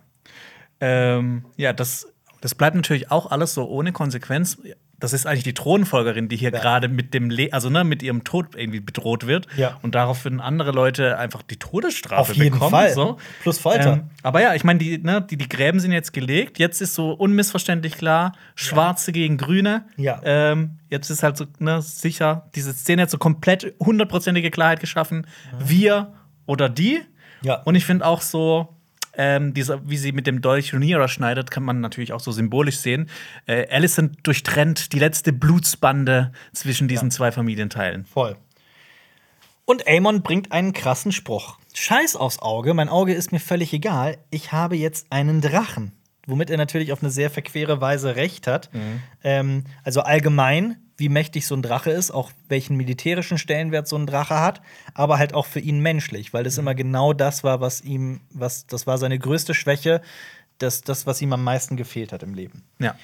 Ähm, ja, das, das bleibt natürlich auch alles so ohne Konsequenz. Das ist eigentlich die Thronfolgerin, die hier Ja. gerade mit dem Le also ne, mit ihrem Tod irgendwie bedroht wird. Ja. Und daraufhin andere Leute einfach die Todesstrafe Auf jeden bekommen. Fall. So. Plus Folter. Ähm, aber ja, ich meine, die, ne, die, die Gräben sind jetzt gelegt. Jetzt ist so unmissverständlich klar, Schwarze gegen Grüne. Ja. Ähm, jetzt ist halt so ne, sicher, diese Szene hat so komplett hundertprozentige Klarheit geschaffen. Wir oder die. Ja. Und ich finde auch so, ähm, dieser, wie sie mit dem Dolch Rhaenyra schneidet, kann man natürlich auch so symbolisch sehen. Äh, Alicent durchtrennt die letzte Blutsbande zwischen diesen zwei Familienteilen. Voll. Und Aemon bringt einen krassen Spruch. Scheiß aufs Auge, mein Auge ist mir völlig egal. Ich habe jetzt einen Drachen. Womit er natürlich auf eine sehr verquere Weise recht hat. Ähm, also allgemein, wie mächtig so ein Drache ist, auch welchen militärischen Stellenwert so ein Drache hat, aber halt auch für ihn menschlich, weil das immer genau das war, was ihm, was, das war seine größte Schwäche, das, das, was ihm am meisten gefehlt hat im Leben. Ja.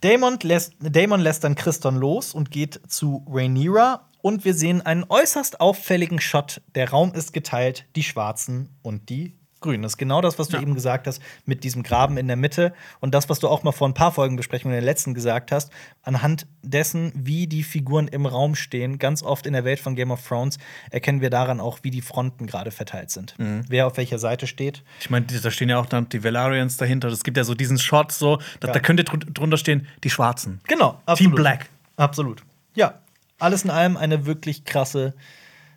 Daemon lässt, Daemon lässt dann Christon los und geht zu Rhaenyra und wir sehen einen äußerst auffälligen Shot. Der Raum ist geteilt, die Schwarzen und die Grünen. Das ist genau das, was du Ja. eben gesagt hast, mit diesem Graben in der Mitte und das, was du auch mal vor ein paar Folgenbesprechungen in der letzten gesagt hast, anhand dessen, wie die Figuren im Raum stehen, ganz oft in der Welt von Game of Thrones, erkennen wir daran auch, wie die Fronten gerade verteilt sind. Wer auf welcher Seite steht. Ich meine, da stehen ja auch dann die Valarians dahinter. Es gibt ja so diesen Shot, so, da, Ja. da könnte drun- drunter stehen, die Schwarzen. Genau, Team Black. Absolut. Ja, alles in allem eine wirklich krasse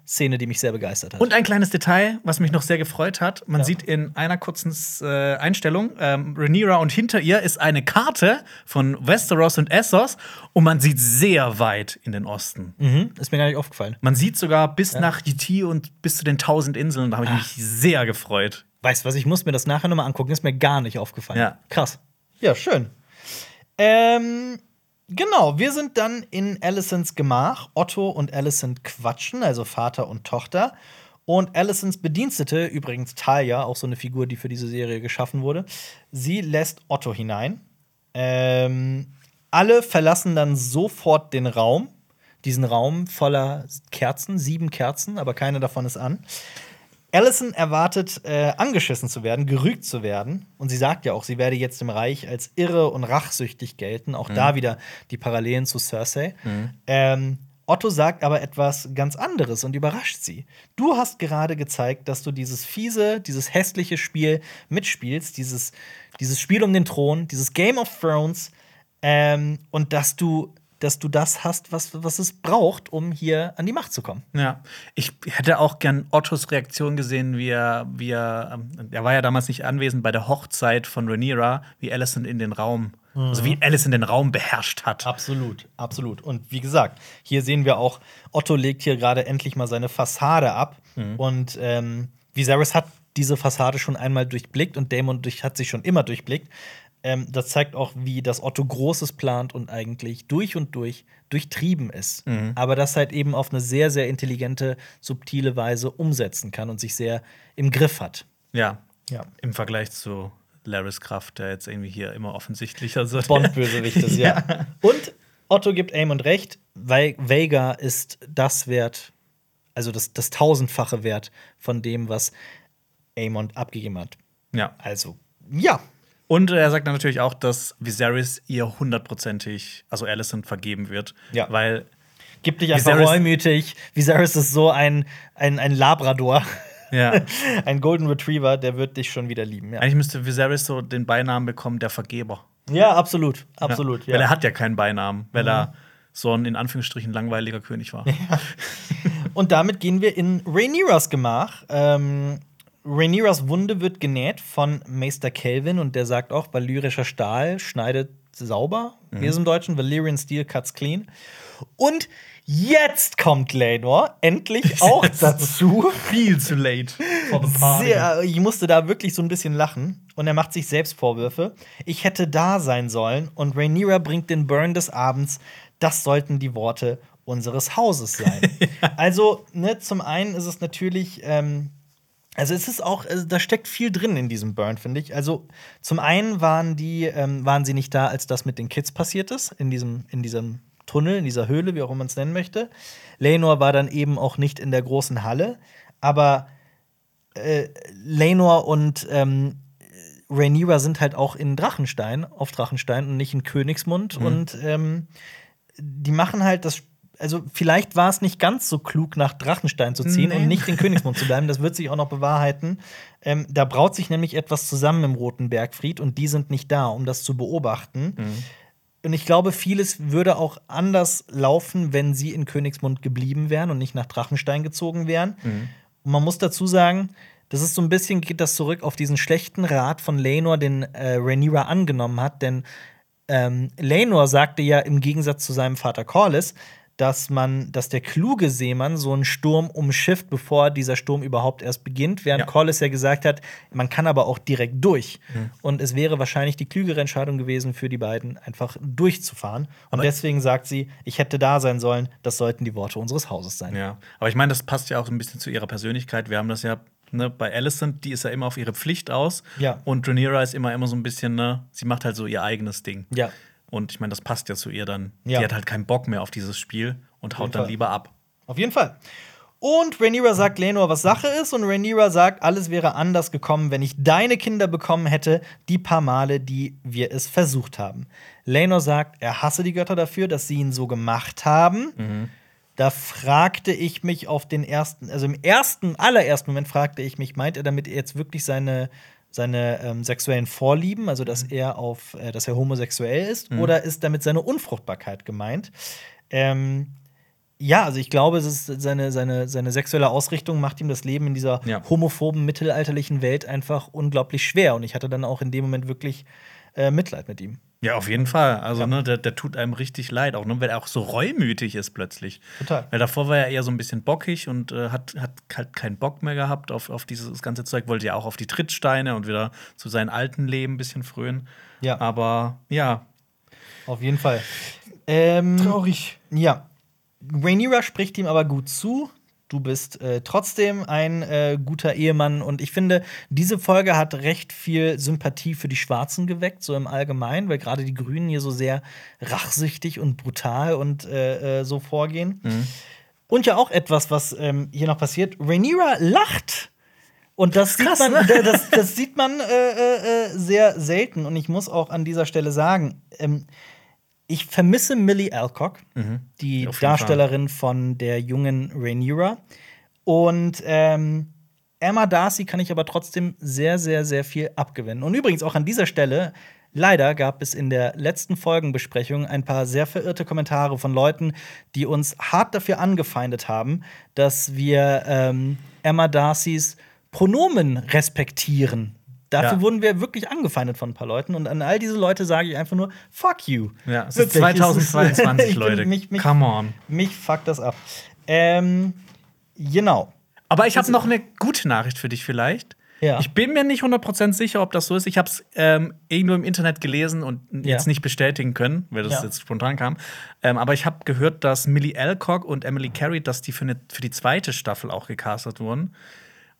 Szene, die mich sehr begeistert hat. Und ein kleines Detail, was mich noch sehr gefreut hat. Man Ja. sieht in einer kurzen äh, Einstellung ähm, Rhaenyra und hinter ihr ist eine Karte von Westeros und Essos und man sieht sehr weit in den Osten. mhm, ist mir gar nicht aufgefallen. Man sieht sogar bis nach Yiti und bis zu den tausend Inseln. Da habe ich mich sehr gefreut. Weißt du was, ich muss mir das nachher nochmal angucken, ist mir gar nicht aufgefallen. Ja. Krass. Ja, schön. Ähm, genau, wir sind dann in Alicents Gemach. Otto und Alicent quatschen, also Vater und Tochter. Und Alicents Bedienstete, übrigens Talia, auch so eine Figur, die für diese Serie geschaffen wurde, sie lässt Otto hinein. Ähm, alle verlassen dann sofort den Raum. Diesen Raum voller Kerzen, sieben Kerzen, aber keine davon ist an. Allison erwartet, äh, angeschissen zu werden, gerügt zu werden. Und sie sagt ja auch, sie werde jetzt im Reich als irre und rachsüchtig gelten. Auch da wieder die Parallelen zu Cersei. Ähm, Otto sagt aber etwas ganz anderes und überrascht sie. Du hast gerade gezeigt, dass du dieses fiese, dieses hässliche Spiel mitspielst, dieses, dieses Spiel um den Thron, dieses Game of Thrones, ähm, und dass du, dass du das hast, was, was es braucht, um hier an die Macht zu kommen. Ja, ich hätte auch gern Ottos Reaktion gesehen, wie er, wie er, ähm, er war ja damals nicht anwesend bei der Hochzeit von Rhaenyra, wie Alicent in den Raum, also wie Alicent den Raum beherrscht hat. Absolut, absolut. Und wie gesagt, hier sehen wir auch, Otto legt hier gerade endlich mal seine Fassade ab. Und ähm, Viserys hat diese Fassade schon einmal durchblickt und Daemon durch, hat sich schon immer durchblickt. Ähm, das zeigt auch, wie das Otto Großes plant und eigentlich durch und durch durchtrieben ist. Aber das halt eben auf eine sehr, sehr intelligente, subtile Weise umsetzen kann und sich sehr im Griff hat. Ja. Ja. Im Vergleich zu Larys Kraft, der jetzt irgendwie hier immer offensichtlicher also Bond-Bösewicht ist, ja. Und Otto gibt Aemond recht, weil Vega ist das Wert, also das, das tausendfache Wert von dem, was Aemond abgegeben hat. Ja. Also, ja. Und er sagt dann natürlich auch, dass Viserys ihr hundertprozentig, also Alicent, vergeben wird. Ja. Weil Gib dich einfach Viserys- reumütig. Viserys ist so ein, ein, ein Labrador. Ja. ein Golden Retriever, der wird dich schon wieder lieben. Ja, eigentlich müsste Viserys so den Beinamen bekommen, der Vergeber. ja absolut. Absolut. Ja. Weil er hat ja keinen Beinamen, weil er so ein in Anführungsstrichen langweiliger König war. Und damit gehen wir in Rhaenyras Gemach. Ähm, Rhaenyras Wunde wird genäht von Meister Kelvin und der sagt auch, valyrischer Stahl schneidet sauber. Wie ist im Deutschen? Valyrian Steel cuts clean. Und jetzt kommt Lenor endlich auch dazu. Viel zu late. For the party. Sehr, ich musste da wirklich so ein bisschen lachen. Und er macht sich selbst Vorwürfe. Ich hätte da sein sollen und Rhaenyra bringt den Burn des Abends. Das sollten die Worte unseres Hauses sein. Also, ne, zum einen ist es natürlich. Ähm, also es ist auch, also da steckt viel drin in diesem Burn, finde ich. Also zum einen waren die, ähm, waren sie nicht da, als das mit den Kids passiert ist, in diesem, in diesem Tunnel, in dieser Höhle, wie auch immer man es nennen möchte. Lenor war dann eben auch nicht in der großen Halle, aber äh, Lenor und ähm, Rhaenyra sind halt auch in Drachenstein, auf Drachenstein und nicht in Königsmund. Und ähm, die machen halt das. Also, vielleicht war es nicht ganz so klug, nach Drachenstein zu ziehen Nee. und nicht in Königsmund zu bleiben. Das wird sich auch noch bewahrheiten. Ähm, da braut sich nämlich etwas zusammen im Roten Bergfried und die sind nicht da, um das zu beobachten. Und ich glaube, vieles würde auch anders laufen, wenn sie in Königsmund geblieben wären und nicht nach Drachenstein gezogen wären. Und man muss dazu sagen, das ist so ein bisschen, geht das zurück auf diesen schlechten Rat von Lenor, den äh, Rhaenyra angenommen hat. Denn ähm, Lenor sagte ja im Gegensatz zu seinem Vater Corlys, dass man, dass der kluge Seemann so einen Sturm umschifft, bevor dieser Sturm überhaupt erst beginnt, während Ja. Collis ja gesagt hat, man kann aber auch direkt durch. Mhm. Und es wäre wahrscheinlich die klügere Entscheidung gewesen für die beiden, einfach durchzufahren. Und Aber- deswegen sagt sie, ich hätte da sein sollen, das sollten die Worte unseres Hauses sein. Ja, aber ich meine, das passt ja auch ein bisschen zu ihrer Persönlichkeit. Wir haben das ja ne, bei Alicent, die ist ja immer auf ihre Pflicht aus. Ja. Und Rhaenyra ist immer, immer so ein bisschen, ne, sie macht halt so ihr eigenes Ding. Ja. Und ich meine, das passt ja zu ihr dann. Ja. Die hat halt keinen Bock mehr auf dieses Spiel und haut dann Fall. lieber ab. Auf jeden Fall. Und Rhaenyra sagt Lenor, was Sache ist. Und Rhaenyra sagt, alles wäre anders gekommen, wenn ich deine Kinder bekommen hätte, die paar Male, die wir es versucht haben. Lenor sagt, er hasse die Götter dafür, dass sie ihn so gemacht haben. Da fragte ich mich auf den ersten, also im ersten, allerersten Moment fragte ich mich, meint er damit jetzt wirklich seine, seine ähm, sexuellen Vorlieben, also dass er auf, äh, dass er homosexuell ist, oder ist damit seine Unfruchtbarkeit gemeint? Ähm, ja, also ich glaube, es ist seine, seine, seine sexuelle Ausrichtung macht ihm das Leben in dieser Ja. homophoben, mittelalterlichen Welt einfach unglaublich schwer. Und ich hatte dann auch in dem Moment wirklich äh, Mitleid mit ihm. Ja, auf jeden Fall. Also, Ja. ne, der, der tut einem richtig leid, auch ne, weil er auch so reumütig ist plötzlich. Total. Weil davor war er eher so ein bisschen bockig und äh, hat, hat halt keinen Bock mehr gehabt auf, auf dieses ganze Zeug, wollte ja auch auf die Trittsteine und wieder zu seinem alten Leben ein bisschen frönen. Ja. Aber ja, Auf jeden Fall. Ähm, traurig. Ja. Rhaenyra spricht ihm aber gut zu. Du bist äh, trotzdem ein äh, guter Ehemann. Und ich finde, diese Folge hat recht viel Sympathie für die Schwarzen geweckt, so im Allgemeinen, weil gerade die Grünen hier so sehr rachsüchtig und brutal und äh, äh, so vorgehen. Und ja auch etwas, was ähm, hier noch passiert. Rhaenyra lacht. Und das, Krass, sieht man, ne? das, das sieht man äh, äh, sehr selten. Und ich muss auch an dieser Stelle sagen, ähm, ich vermisse Millie Alcock, die Auf Darstellerin von der jungen Rhaenyra. Und ähm, Emma Darcy kann ich aber trotzdem sehr, sehr, sehr viel abgewinnen. Und übrigens auch an dieser Stelle, leider gab es in der letzten Folgenbesprechung ein paar sehr verirrte Kommentare von Leuten, die uns hart dafür angefeindet haben, dass wir ähm, Emma Darcys Pronomen respektieren. Dafür Ja. wurden wir wirklich angefeindet von ein paar Leuten. Und an all diese Leute sage ich einfach nur, fuck you. Ja, es ist Wirklich, es ist- 2022, ich bin- Leute. Mich, mich, Come on. mich fuckt das ab. Ähm, genau. Aber ich habe noch eine gute Nachricht für dich vielleicht. Ja. Ich bin mir nicht 100% sicher, ob das so ist. Ich habe es ähm, irgendwo im Internet gelesen und Ja. jetzt nicht bestätigen können, weil das Ja. jetzt spontan kam. Ähm, aber ich habe gehört, dass Millie Alcock und Emily Carey, dass die für, eine, für die zweite Staffel auch gecastet wurden.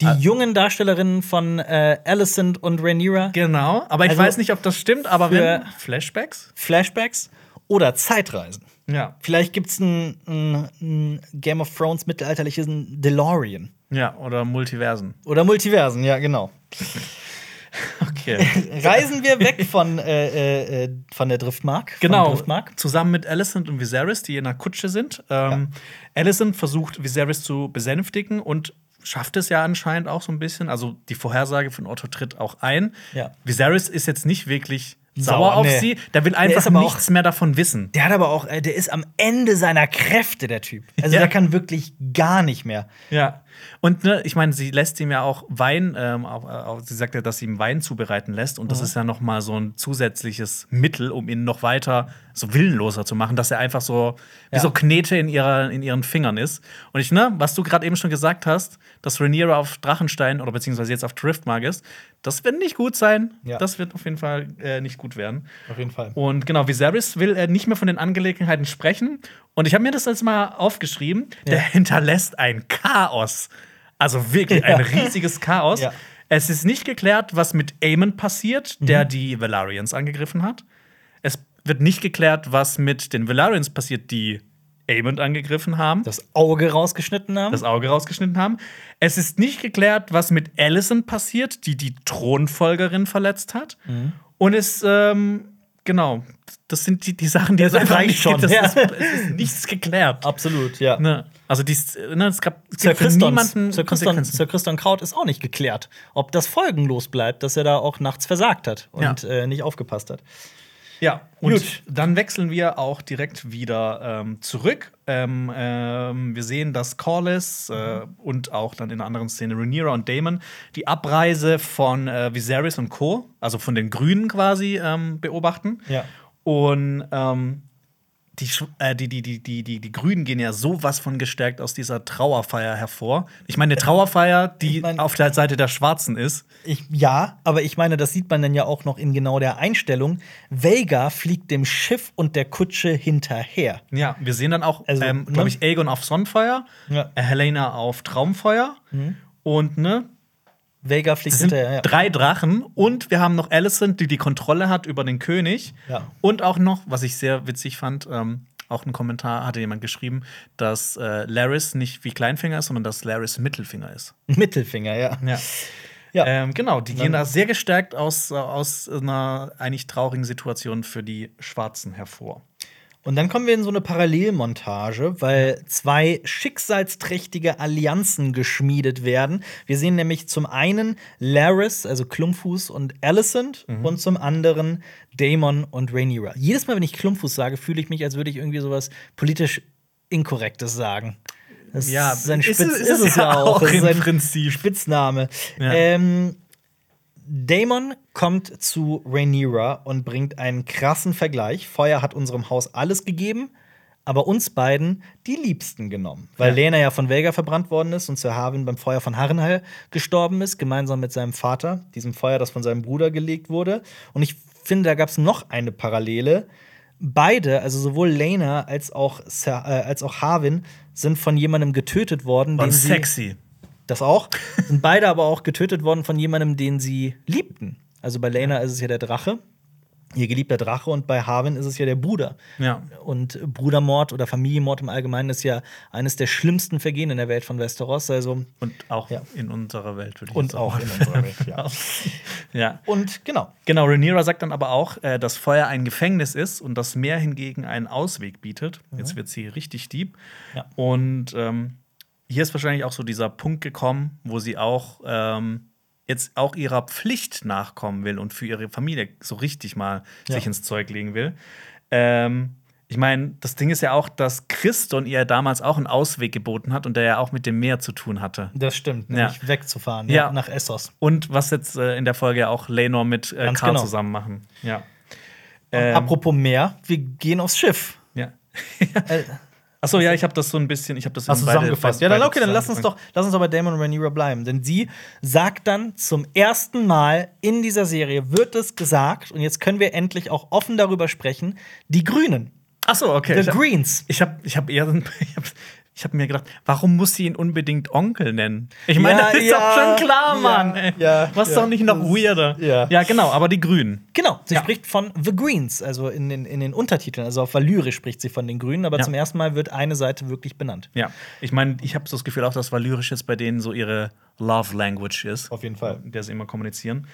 Die jungen Darstellerinnen von äh, Alicent und Rhaenyra, Genau, aber ich Also weiß nicht, ob das stimmt, aber für- wenn Flashbacks? Flashbacks oder Zeitreisen. Ja. Vielleicht gibt es ein, ein, ein Game of Thrones mittelalterliches DeLorean. Ja, oder Multiversen. Oder Multiversen, ja, genau. Okay. Reisen wir weg von, äh, äh, äh, von der Driftmark. Genau, Driftmark. zusammen mit Alicent und Viserys, die in einer Kutsche sind. Ähm, Alicent versucht, Viserys zu besänftigen und schafft es ja anscheinend auch so ein bisschen. Also die Vorhersage von Otto tritt auch ein. Ja. Viserys ist jetzt nicht wirklich Sauer, sauer auf nee. sie. Der will Der einfach ist aber auch- nichts mehr davon wissen. Der hat aber auch, äh, der ist am Ende seiner Kräfte, der Typ. Also Ja. der kann wirklich gar nicht mehr. Ja. Und ne, ich meine, sie lässt ihm ja auch Wein, ähm, auch, auch, sie sagt ja, dass sie ihm Wein zubereiten lässt. Und Mhm. das ist ja noch mal so ein zusätzliches Mittel, um ihn noch weiter so willenloser zu machen, dass er einfach so wie Ja. so Knete in, ihrer, in ihren Fingern ist. Und ich, ne, was du gerade eben schon gesagt hast, dass Rhaenyra auf Drachenstein oder beziehungsweise jetzt auf Driftmark ist, das wird nicht gut sein. Ja. Das wird auf jeden Fall äh, nicht gut werden. Auf jeden Fall. Und genau, Viserys will äh, nicht mehr von den Angelegenheiten sprechen. Und ich habe mir das jetzt mal aufgeschrieben. Der Ja. hinterlässt ein Chaos. Also wirklich ein riesiges Chaos. Ja. Es ist nicht geklärt, was mit Aemon passiert, der Mhm. die Valarians angegriffen hat. Es wird nicht geklärt, was mit den Valarians passiert, die Aemon angegriffen haben, das, Das Auge rausgeschnitten haben. Auge rausgeschnitten haben. Es ist nicht geklärt, was mit Alicent passiert, die die Thronfolgerin verletzt hat. Mhm. Und es, ähm, genau, das sind die, die Sachen, die Das es einfach nicht schon, gibt. ja. Es, ist, ist nichts geklärt. Absolut, ja. Ne? Also dies, ne, es gab es Sir Christons, niemanden Sir, Christon, Konsequenzen. Sir Christon Kraut ist auch nicht geklärt, ob das folgenlos bleibt, dass er da auch nachts versagt hat und Ja. äh, nicht aufgepasst hat. Ja, und Gut. dann wechseln wir auch direkt wieder ähm, zurück. Ähm, ähm, wir sehen, dass Corlys äh, und auch dann in einer anderen Szene Rhaenyra und Daemon die Abreise von äh, Viserys und Co., also von den Grünen quasi, ähm, beobachten. Ja. Und ähm, die, äh, die, die, die, die, die, die Grünen gehen ja sowas von gestärkt aus dieser Trauerfeier hervor. Ich meine, eine Trauerfeier, die Ich mein- auf der Seite der Schwarzen ist. Ich, ja, aber ich meine, das sieht man dann ja auch noch in genau der Einstellung. Vega fliegt dem Schiff und der Kutsche hinterher. Ja, wir sehen dann auch, Also, ähm, ne? glaube ich, Aegon auf Sonnenfeuer, Ja. äh, Helena auf Traumfeuer und ne, Vega fliegt sind hinterher. Ja. drei Drachen und wir haben noch Alicent, die die Kontrolle hat über den König. Ja. Und auch noch, was ich sehr witzig fand, ähm, auch ein Kommentar hatte jemand geschrieben, dass äh, Laris nicht wie Kleinfinger ist, sondern dass Laris Mittelfinger ist. Mittelfinger, ja. Ja. Ja. Ähm, genau, die gehen da sehr gestärkt aus, äh, aus einer eigentlich traurigen Situation für die Schwarzen hervor. Und dann kommen wir in so eine Parallelmontage, weil zwei schicksalsträchtige Allianzen geschmiedet werden. Wir sehen nämlich zum einen Laris, also Klumpfuß und Alicent, und zum anderen Daemon und Rhaenyra. Jedes Mal, wenn ich Klumpfuß sage, fühle ich mich, als würde ich irgendwie sowas politisch Inkorrektes sagen. Das Ja, ist, ein ist Spitz, es- ist, ist es ja auch. auch Das ist im ein Prinzip. Spitzname. Ja. Ähm, Damon kommt zu Rhaenyra und bringt einen krassen Vergleich. Feuer hat unserem Haus alles gegeben, aber uns beiden die Liebsten genommen. Weil Ja. Lena ja von Vega verbrannt worden ist und Sir Harwin beim Feuer von Harrenhal gestorben ist, gemeinsam mit seinem Vater, diesem Feuer, das von seinem Bruder gelegt wurde. Und ich finde, da gab es noch eine Parallele. Beide, also sowohl Lena als auch, Sir, äh, als auch Harwin, sind von jemandem getötet worden, den Und sie sexy. Das auch. Sind beide aber auch getötet worden von jemandem, den sie liebten. Also bei Lena ist es ja der Drache, ihr geliebter Drache, und bei Harwin ist es ja der Bruder. Ja. Und Brudermord oder Familienmord im Allgemeinen ist ja eines der schlimmsten Vergehen in der Welt von Westeros. Also Und auch Ja. in unserer Welt, würde ich und jetzt auch mal- in unserer Welt, ja. Ja. Und genau. Genau, Rhaenyra sagt dann aber auch, äh, dass Feuer ein Gefängnis ist und das Meer hingegen einen Ausweg bietet. Jetzt wird sie richtig deep. Ja. Und ähm, hier ist wahrscheinlich auch so dieser Punkt gekommen, wo sie auch ähm, jetzt auch ihrer Pflicht nachkommen will und für ihre Familie so richtig mal Ja. sich ins Zeug legen will. Ähm, ich meine, das Ding ist ja auch, dass Christon ihr damals auch einen Ausweg geboten hat und der ja auch mit dem Meer zu tun hatte. Das stimmt, Ja. nämlich wegzufahren Ja. ja. nach Essos. Und was jetzt äh, in der Folge ja auch Lenor mit äh, Karl genau. zusammen machen. Ja. Ähm, Apropos Meer, wir gehen aufs Schiff. Ja. Äh, Achso, ja, ich habe das so ein bisschen, ich habe das Hast zusammengefasst? beide Ja, dann okay, dann lass uns doch, lass uns doch bei Damon und Rhaenyra bleiben. Denn sie sagt dann zum ersten Mal in dieser Serie, wird es gesagt, und jetzt können wir endlich auch offen darüber sprechen, die Grünen, Achso, okay. the ich hab- Greens. Ich habe ich hab eher ich hab, ich hab mir gedacht, warum muss sie ihn unbedingt Onkel nennen? Ich meine, Ja, das ist ja, doch schon klar, ja, Mann. ey. ja, Was ist ja. doch nicht noch weirder? ja. ja, genau, aber die Grünen. Genau, sie Ja. spricht von The Greens, also in den, in den Untertiteln, also auf Valyrisch spricht sie von den Grünen, aber Ja. zum ersten Mal wird eine Seite wirklich benannt. Ja, ich meine, ich habe so das Gefühl auch, dass Valyrisch jetzt bei denen so ihre Love Language ist. Auf jeden Fall. Der sie immer kommunizieren.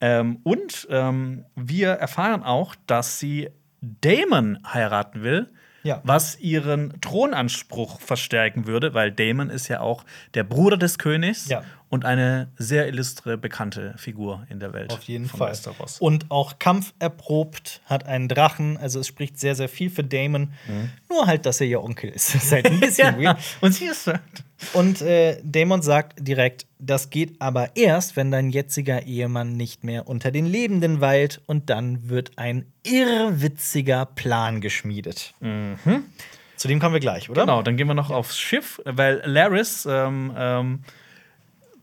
Ähm, und ähm, wir erfahren auch, dass sie Damon heiraten will, Ja. was ihren Thronanspruch verstärken würde, weil Damon ist ja auch der Bruder des Königs Ja. Und eine sehr illustre, bekannte Figur in der Welt. Auf jeden von Fall. Westeros. Und auch Kampf erprobt, hat einen Drachen, also es spricht sehr, sehr viel für Damon. Nur halt, dass er ihr Onkel ist. Das ist halt ein bisschen Mhm. ja, weird. und sie ist Und äh, Damon sagt direkt, das geht aber erst, wenn dein jetziger Ehemann nicht mehr unter den Lebenden weilt und dann wird ein irrwitziger Plan geschmiedet. Zu dem kommen wir gleich, oder? Mhm. Genau, dann gehen wir noch aufs Schiff, weil Laris ähm, ähm,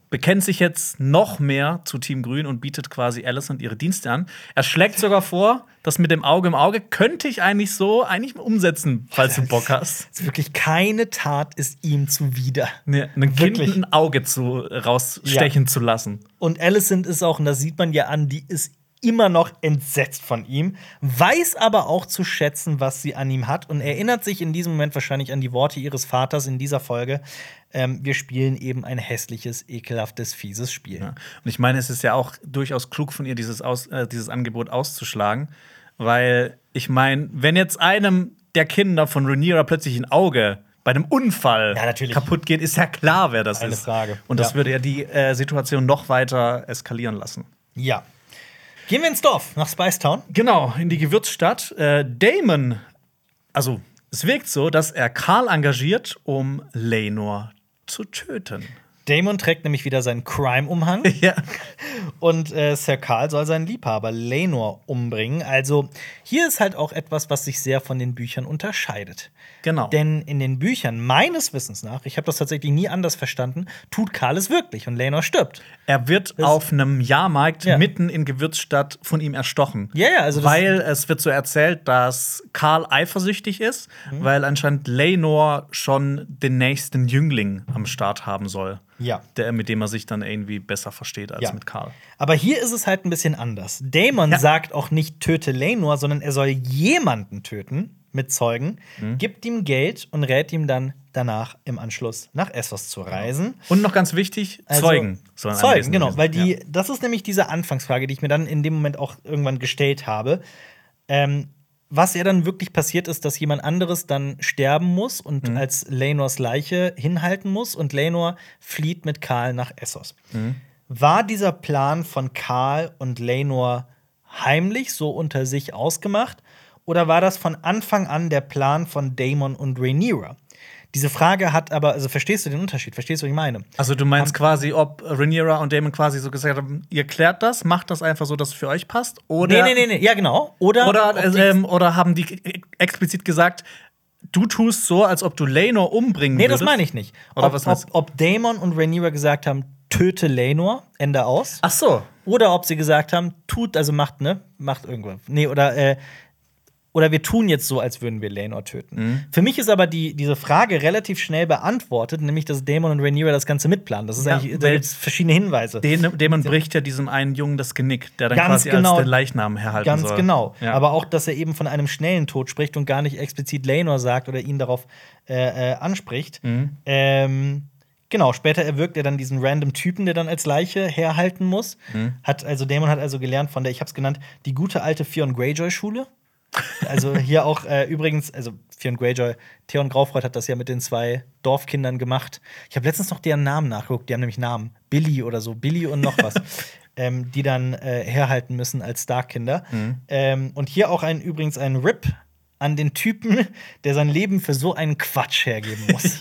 bekennt sich jetzt noch mehr zu Team Grün und bietet quasi Alicent ihre Dienste an. Er schlägt sogar vor, das mit dem Auge im Auge könnte ich eigentlich so eigentlich umsetzen, falls du Bock hast. Es ist wirklich keine Tat ist ihm zuwider. Ne, einem Kind Wirklich. ein Auge zu, rausstechen zu lassen. Und Alicent ist auch, und das sieht man ja an, die ist immer noch entsetzt von ihm, weiß aber auch zu schätzen, was sie an ihm hat und erinnert sich in diesem Moment wahrscheinlich an die Worte ihres Vaters in dieser Folge. Ähm, wir spielen eben ein hässliches, ekelhaftes, fieses Spiel. Ja. Und ich meine, es ist ja auch durchaus klug von ihr, dieses, Aus, äh, dieses Angebot auszuschlagen, weil ich meine, wenn jetzt einem der Kinder von Rhaenyra plötzlich ein Auge bei einem Unfall Ja, kaputt geht, ist ja klar, wer das Keine ist. Frage. Und das Ja. würde ja die äh, Situation noch weiter eskalieren lassen. Ja. Gehen wir ins Dorf, nach Spicetown. Genau, in die Gewürzstadt. Äh, Damon, also es wirkt so, dass er Karl engagiert, um Lenor zu töten. Damon trägt nämlich wieder seinen Crime-Umhang. Ja. Und äh, Sir Karl soll seinen Liebhaber Lenor umbringen. Also hier ist halt auch etwas, was sich sehr von den Büchern unterscheidet. Genau. Denn in den Büchern, meines Wissens nach, ich habe das tatsächlich nie anders verstanden, tut Karl es wirklich und Lenor stirbt. Er wird Das- auf einem Jahrmarkt Ja. mitten in Gewürzstadt von ihm erstochen. Ja, ja, also weil es wird so erzählt, dass Karl eifersüchtig ist, Mhm. weil anscheinend Lenor schon den nächsten Jüngling am Start haben soll. Ja. Der, mit dem er sich dann irgendwie besser versteht als Ja. mit Karl. Aber hier ist es halt ein bisschen anders. Damon Ja. sagt auch nicht töte Lenor, sondern er soll jemanden töten mit Zeugen, Mhm. gibt ihm Geld und rät ihm dann danach im Anschluss nach Essos zu reisen. Und noch ganz wichtig, Also, Zeugen sollen Zeugen, genau, weil die, Ja. das ist nämlich diese Anfangsfrage, die ich mir dann in dem Moment auch irgendwann gestellt habe. Ähm, was ja dann wirklich passiert ist, dass jemand anderes dann sterben muss und Mhm. als Lenors Leiche hinhalten muss und Lenor flieht mit Karl nach Essos. Mhm. War dieser Plan von Karl und Lenor heimlich so unter sich ausgemacht oder war das von Anfang an der Plan von Daemon und Rhaenyra? Diese Frage hat aber, also verstehst du den Unterschied? Verstehst du, was ich meine? Also du meinst quasi, ob Rhaenyra und Damon quasi so gesagt haben, ihr klärt das, macht das einfach so, dass es für euch passt? Oder, Nee, nee, nee, nee, ja, genau. Oder, Oder, die- ähm, oder haben die explizit gesagt, du tust so, als ob du Lenor umbringen nee, würdest? das meine ich nicht. Oder ob, was ob, meinst du? ob Daemon und Rhaenyra gesagt haben, töte Lenor, Ende aus. Ach so. Oder ob sie gesagt haben, tut, also macht, ne, macht irgendwas. Nee, oder, äh, oder wir tun jetzt so, als würden wir Lenor töten. Mhm. Für mich ist aber die, diese Frage relativ schnell beantwortet, nämlich, dass Daemon und Rhaenyra das Ganze mitplanen. Das ist Ja, eigentlich, da gibt's verschiedene Hinweise. Den, Damon bricht ja diesem einen Jungen das Genick, der dann Ganz quasi genau. als der Leichnam herhalten Ganz soll. genau. Ja. Aber auch, dass er eben von einem schnellen Tod spricht und gar nicht explizit Lenor sagt oder ihn darauf äh, äh, anspricht. Mhm. Ähm, genau, später erwirkt er dann diesen random Typen, der dann als Leiche herhalten muss. Mhm. Hat, also Damon hat also gelernt von der, ich habe es genannt, die gute alte Theon Greyjoy-Schule. Also hier auch äh, übrigens, also Theon Greyjoy, Theon Graufreud hat das ja mit den zwei Dorfkindern gemacht. Ich habe letztens noch deren Namen nachgeguckt, die haben nämlich Namen. Billy oder so, Billy und noch was. ähm, die dann äh, herhalten müssen als Starkinder. Ähm, und hier auch ein übrigens ein Rip an den Typen, der sein Leben für so einen Quatsch hergeben muss.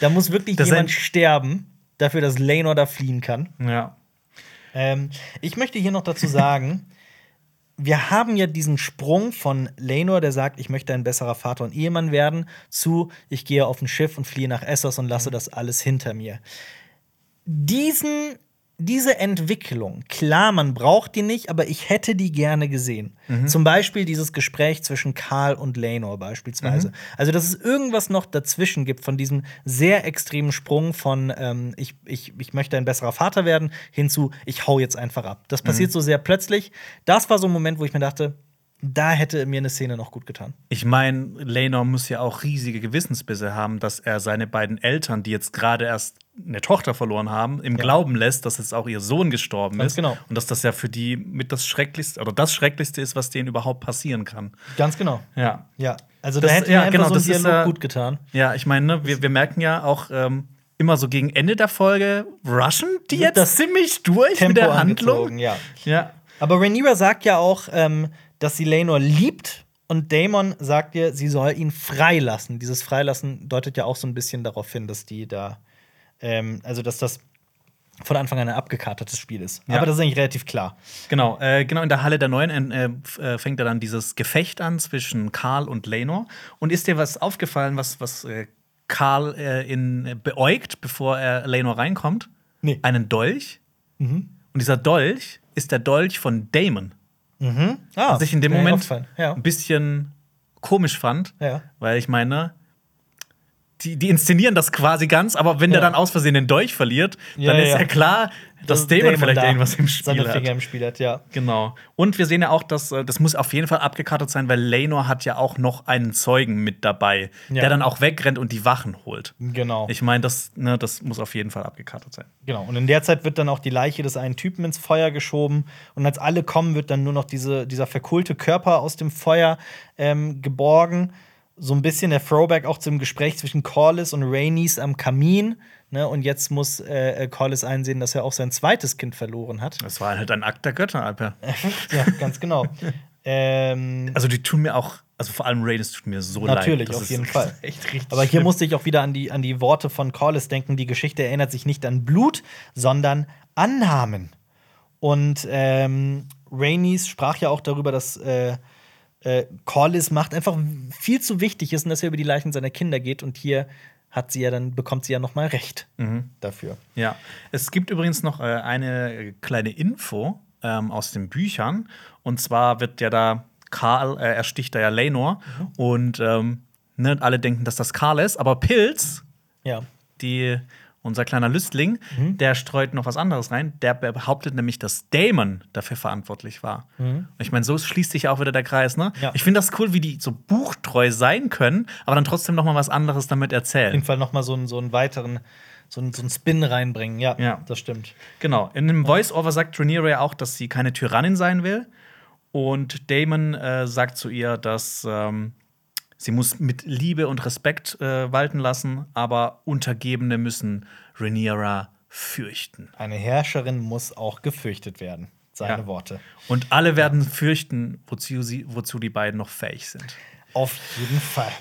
Da muss wirklich Das jemand sterben, dafür, dass Lenor da fliehen kann. ja. Ähm, ich möchte hier noch dazu sagen, wir haben ja diesen Sprung von Lenor, der sagt, ich möchte ein besserer Vater und Ehemann werden, zu ich gehe auf ein Schiff und fliehe nach Essos und lasse das alles hinter mir. Diesen, diese Entwicklung, klar, man braucht die nicht, aber ich hätte die gerne gesehen. Zum Beispiel dieses Gespräch zwischen Karl und Lenor beispielsweise. Also, dass es irgendwas noch dazwischen gibt von diesem sehr extremen Sprung von ähm, ich, ich, ich möchte ein besserer Vater werden hinzu, ich hau jetzt einfach ab. Das passiert so sehr plötzlich. Das war so ein Moment, wo ich mir dachte, da hätte mir eine Szene noch gut getan. Ich meine, Lenor muss ja auch riesige Gewissensbisse haben, dass er seine beiden Eltern, die jetzt gerade erst eine Tochter verloren haben, im Glauben lässt, dass jetzt auch ihr Sohn gestorben Ganz ist. genau. Und dass das ja für die mit das Schrecklichste oder das Schrecklichste ist, was denen überhaupt passieren kann. Ganz genau. Ja. Ja. Also Das- da hätte ja, mir genau, so ein das ist, Dialog äh, gut getan. Ja, ich meine, ne, wir, wir merken ja auch ähm, immer so gegen Ende der Folge, rushen die jetzt das ziemlich durch Tempo mit der Handlung. ja. Ja. Aber Rhaenyra sagt ja auch, ähm, dass sie Lenor liebt und Daemon sagt ihr, sie soll ihn freilassen. Dieses Freilassen deutet ja auch so ein bisschen darauf hin, dass die da, ähm, also dass das von Anfang an ein abgekartetes Spiel ist. Ja. Aber das ist eigentlich relativ klar. Genau, äh, genau in der Halle der Neuen äh, äh, fängt er dann dieses Gefecht an zwischen Karl und Lenor. Und ist dir was aufgefallen, was, was äh, Karl äh, in, äh, beäugt, bevor er Lenor reinkommt? Nee. Mhm. Einen Dolch. Und dieser Dolch ist der Dolch von Damon. Ah, Was ich in dem Moment. Ja. ein bisschen komisch fand. Ja. Weil ich meine, die, die inszenieren das quasi ganz, aber wenn der Ja. dann aus Versehen den Dolch verliert, Ja, dann ist ja. klar, dass Damon, vielleicht da irgendwas im Spiel seine hat. Finger im Spiel hat, ja. Genau. Und wir sehen ja auch, dass äh, das muss auf jeden Fall abgekartet sein, weil Lenor hat ja auch noch einen Zeugen mit dabei, Ja. der dann auch wegrennt und die Wachen holt. Genau. Ich meine, das, ne, das muss auf jeden Fall abgekartet sein. Genau. Und in der Zeit wird dann auch die Leiche des einen Typen ins Feuer geschoben. Und als alle kommen, wird dann nur noch diese, dieser verkohlte Körper aus dem Feuer ähm, geborgen. So ein bisschen der Throwback auch zum Gespräch zwischen Corlys und Rhaenys am Kamin. Ne? Und jetzt muss äh, äh, Corlys einsehen, dass er auch sein zweites Kind verloren hat. Das war halt ein Akt der Götter, Alper. ja, ganz genau. ähm, Also die tun mir auch Also vor allem Rhaenys tut mir so Natürlich, leid. Das auf jeden Fall. Echt richtig Aber hier musste ich auch wieder an die, an die Worte von Corlys denken. Die Geschichte erinnert sich nicht an Blut, sondern an Namen. Und ähm, Rhaenys sprach ja auch darüber, dass äh, äh, Corlys Macht einfach viel zu wichtig ist und dass er über die Leichen seiner Kinder geht. Und hier hat sie ja dann, bekommt sie ja noch mal Recht dafür. Ja, es gibt übrigens noch äh, eine kleine Info ähm, aus den Büchern. Und zwar wird ja da Karl, äh, er sticht da ja Lenor. Und ähm, ne, alle denken, dass das Karl ist. Aber Pilz, Ja. die, unser kleiner Lüstling, der streut noch was anderes rein. Der behauptet nämlich, dass Damon dafür verantwortlich war. Und Ich meine, so schließt sich auch wieder der Kreis. Ne? Ja. Ich finde das cool, wie die so buchtreu sein können, aber dann trotzdem noch mal was anderes damit Auf erzählen. jeden Fall noch mal so einen, so einen weiteren, so einen, so einen Spin reinbringen. Ja, Ja. das stimmt. Genau. In dem Voice-Over sagt Rhaenyra ja auch, dass sie keine Tyrannin sein will. Und Damon äh, sagt zu ihr, dass ähm, sie muss mit Liebe und Respekt äh, walten lassen, aber Untergebene müssen Rhaenyra fürchten. Eine Herrscherin muss auch gefürchtet werden. Seine Ja. Worte. Und alle werden fürchten, wozu, sie, wozu die beiden noch fähig sind. Auf jeden Fall.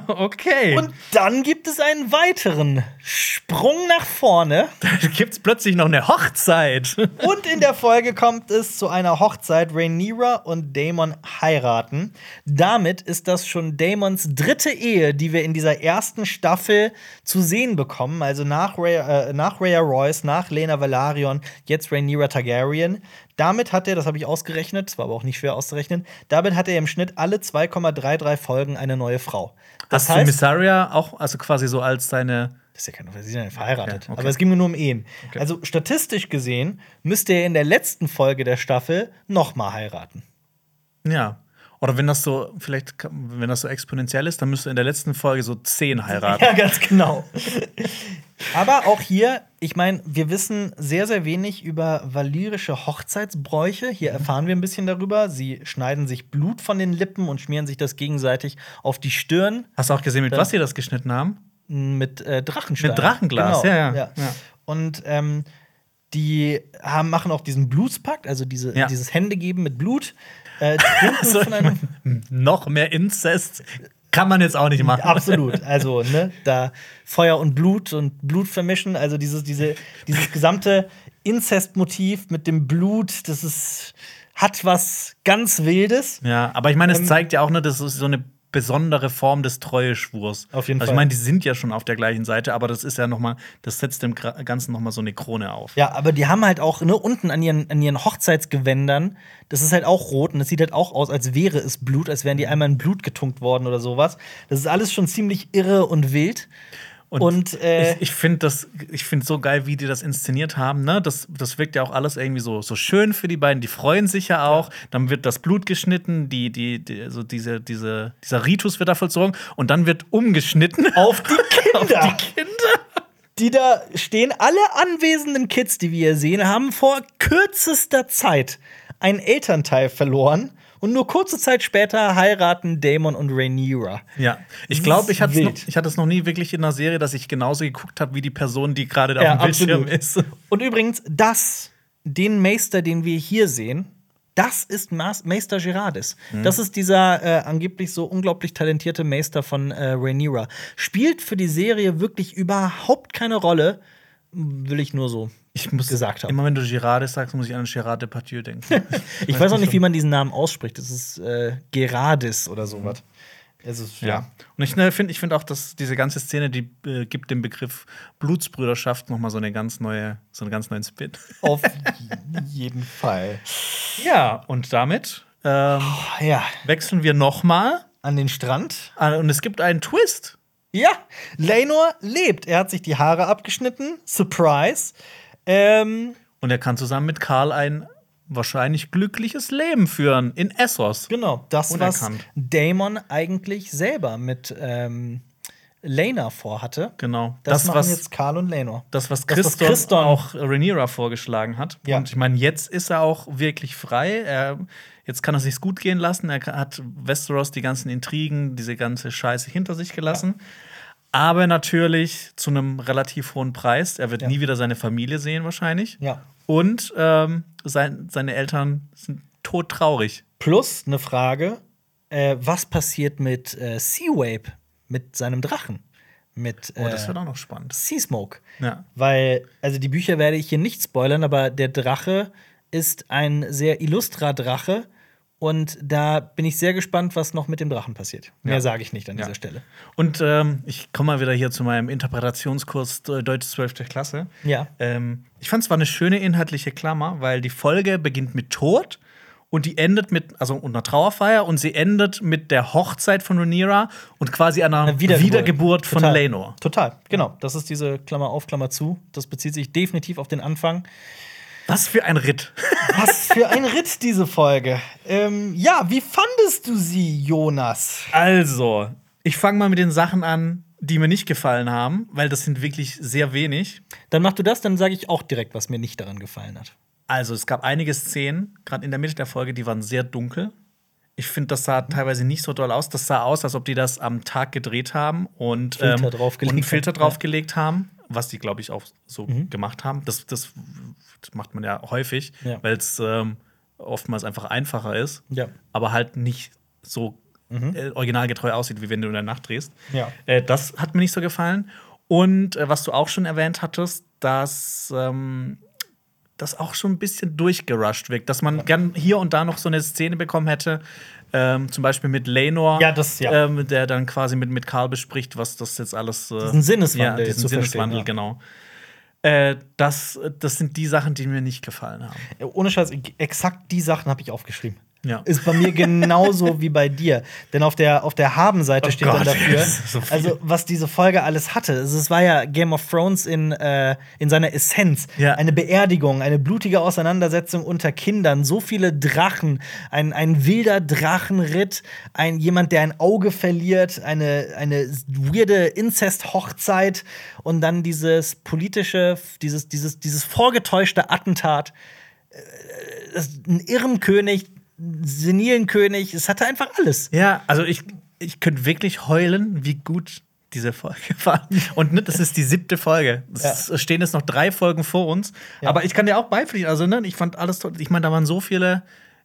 Okay. Und dann gibt es einen weiteren Sprung nach vorne. da gibt's plötzlich noch eine Hochzeit. Und in der Folge kommt es zu einer Hochzeit. Rhaenyra und Daemon heiraten. Damit ist das schon Daemons dritte Ehe, die wir in dieser ersten Staffel zu sehen bekommen. Also nach Rhea, äh, nach Rhea Royce, nach Lena Valarion, jetzt Rhaenyra Targaryen. Damit hat er, das habe ich ausgerechnet, das war aber auch nicht schwer auszurechnen, damit hat er im Schnitt alle 2,33 Folgen eine neue Frau. Das Hast du Missaria auch also quasi so als seine das ist ja keine sie sind ja verheiratet. Okay, okay. Aber es ging mir nur um Ehen. Okay. Also statistisch gesehen müsste er in der letzten Folge der Staffel noch mal heiraten. Ja. Oder wenn das so, vielleicht, wenn das so exponentiell ist, dann müsste in der letzten Folge so zehn heiraten. Ja, ganz genau. Aber auch hier, ich meine, wir wissen sehr, sehr wenig über valyrische Hochzeitsbräuche. Hier erfahren wir ein bisschen darüber. Sie schneiden sich Blut von den Lippen und schmieren sich das gegenseitig auf die Stirn Hast du auch gesehen, mit Ja. was sie das geschnitten haben? mit äh, Drachenstein. Mit Drachenglas, ja, ja, ja. Und ähm, die haben, machen auch diesen Blutspakt, also diese, Ja. dieses Händegeben mit Blut. Äh, Also, von einem Noch mehr Inzest kann man jetzt auch nicht machen. Absolut. Also, ne, da Feuer und Blut und Blut vermischen, also dieses, diese, dieses gesamte Inzestmotiv mit dem Blut, das ist, hat was ganz Wildes. Ja, aber ich meine, es Ähm, zeigt ja auch, ne, das ist so eine besondere Form des Treueschwurs. Auf jeden also, Fall. ich meine, die sind ja schon auf der gleichen Seite, aber das ist ja noch mal, das setzt dem Ganzen noch mal so eine Krone auf. Ja, aber die haben halt auch ne, unten an ihren, an ihren Hochzeitsgewändern, das ist halt auch rot und das sieht halt auch aus, als wäre es Blut, als wären die einmal in Blut getunkt worden oder sowas. Das ist alles schon ziemlich irre und wild. Und, äh, ich, ich finde das, ich finde so geil, wie die das inszeniert haben. Ne? Das, das wirkt ja auch alles irgendwie so, so schön für die beiden. Die freuen sich ja auch. Dann wird das Blut geschnitten, die, die, die, also diese, diese, dieser Ritus wird da vollzogen und dann wird umgeschnitten. auf die Kinder. Auf die Kinder. die da stehen, alle anwesenden Kids, die wir hier sehen, haben vor kürzester Zeit einen Elternteil verloren. Und nur kurze Zeit später heiraten Damon und Rhaenyra. Ja, ich glaube, ich, noch- hatte es noch nie wirklich in einer Serie, dass ich genauso geguckt habe wie die Person, die gerade da Ja, auf dem Bildschirm absolut. ist. Und übrigens, das, den Meister, den wir hier sehen, das ist Meister Gerardis. Mhm. Das ist dieser äh, angeblich so unglaublich talentierte Meister von äh, Rhaenyra. Spielt für die Serie wirklich überhaupt keine Rolle, will ich nur so Ich muss gesagt haben. Immer wenn du Girarde sagst, muss ich an Gerard Depardieu denken. Ich weiß auch nicht, wie man diesen Namen ausspricht. Das ist äh, Gerardis oder sowas. Es ist, Ja. Und ich ne, finde ich find auch, dass diese ganze Szene, die äh, gibt dem Begriff Blutsbrüderschaft noch mal so eine ganz neue, so einen ganz neuen Spin. Auf jeden Fall. Ja, und damit ähm, Ja, wechseln wir noch mal. an den Strand. Ah, Und es gibt einen Twist. Ja, Lenor lebt. Er hat sich die Haare abgeschnitten. Surprise. Ähm, Und er kann zusammen mit Karl ein wahrscheinlich glückliches Leben führen in Essos. genau, das, was Unerkannt. Damon eigentlich selber mit ähm, Lena vorhatte. Genau. Das, Das, machen was, jetzt Karl und Lenor. das, was Das, was Christon, Christon- auch Rhaenyra vorgeschlagen hat. Ja. Und ich meine, jetzt ist er auch wirklich frei. Er, jetzt kann er sich's gut gehen lassen. Er hat Westeros die ganzen Intrigen, diese ganze Scheiße hinter sich gelassen. Aber natürlich zu einem relativ hohen Preis. Er wird Ja. nie wieder seine Familie sehen, wahrscheinlich. Ja. Und ähm, sein, seine Eltern sind todtraurig. Plus eine Frage: äh, was passiert mit äh, Sea-Wape, mit seinem Drachen, mit Oh, das äh, wird auch noch spannend. Sea-Smoke. Ja. Weil, also die Bücher werde ich hier nicht spoilern, aber der Drache ist ein sehr illustrer Drache. Und da bin ich sehr gespannt, was noch mit dem Drachen passiert. Mehr Ja. sage ich nicht an Ja. dieser Stelle. Und ähm, ich komme mal wieder hier zu meinem Interpretationskurs äh, Deutsch 12. Klasse. Ja. Ähm, ich fand es war eine schöne inhaltliche Klammer, weil die Folge beginnt mit Tod und die endet mit, also und einer Trauerfeier und sie endet mit der Hochzeit von Rhaenyra und quasi einer Eine Wiedergeburt, von Total. Laenor. Total, genau. Das ist diese Klammer auf, Klammer zu. Das bezieht sich definitiv auf den Anfang. Was für ein Ritt. Was für ein Ritt, diese Folge. Ähm, ja, wie fandest du sie, Jonas? Also, ich fange mal mit den Sachen an, die mir nicht gefallen haben, weil das sind wirklich sehr wenig. Dann mach du das, dann sage ich auch direkt, was mir nicht daran gefallen hat. Also, es gab einige Szenen, gerade in der Mitte der Folge, die waren sehr dunkel. Ich finde, das sah teilweise nicht so doll aus. Das sah aus, als ob die das am Tag gedreht haben und, Filter ähm, draufgelegt und einen Filter draufgelegt haben, was die, glaube ich, auch so gemacht haben. Das, das, das macht man ja häufig, Ja. weil es ähm, oftmals einfach einfacher ist, Ja. aber halt nicht so äh, originalgetreu aussieht, wie wenn du in der Nacht drehst. Ja. Äh, das hat mir nicht so gefallen. Und äh, was du auch schon erwähnt hattest, dass ähm, das auch schon ein bisschen durchgerusht wirkt, dass man gern hier und da noch so eine Szene bekommen hätte, ähm, zum Beispiel mit Lenor, Ja, das- ja. ähm, der dann quasi mit, mit Karl bespricht, was das jetzt alles. Äh, Diesen Sinneswandel ja, diesen Sinneswandel, ja. genau. Äh, das, das sind die Sachen, die mir nicht gefallen haben. Ohne Scheiß, exakt die Sachen habe ich aufgeschrieben. Ja. Ist bei mir genauso wie bei dir. Denn auf der, auf der Haben-Seite Oh steht dann Gott, dafür, das ist so also was diese Folge alles hatte. Also, es war ja Game of Thrones in, äh, in seiner Essenz. Ja. Eine Beerdigung, eine blutige Auseinandersetzung unter Kindern, so viele Drachen, ein, ein wilder Drachenritt, ein, jemand, der ein Auge verliert, eine, eine weirde Inzest-Hochzeit und dann dieses politische, dieses, dieses, dieses vorgetäuschte Attentat das, ein Irrenkönig, senilen König, es hatte einfach alles. Ja, also ich, ich könnte wirklich heulen, wie gut diese Folge war. Und ne, das ist die siebte Folge. Es Ja. stehen jetzt noch drei Folgen vor uns. Ja. Aber ich kann dir auch beipflichten. Also, ne, ich fand alles toll. Ich meine, da waren so viele.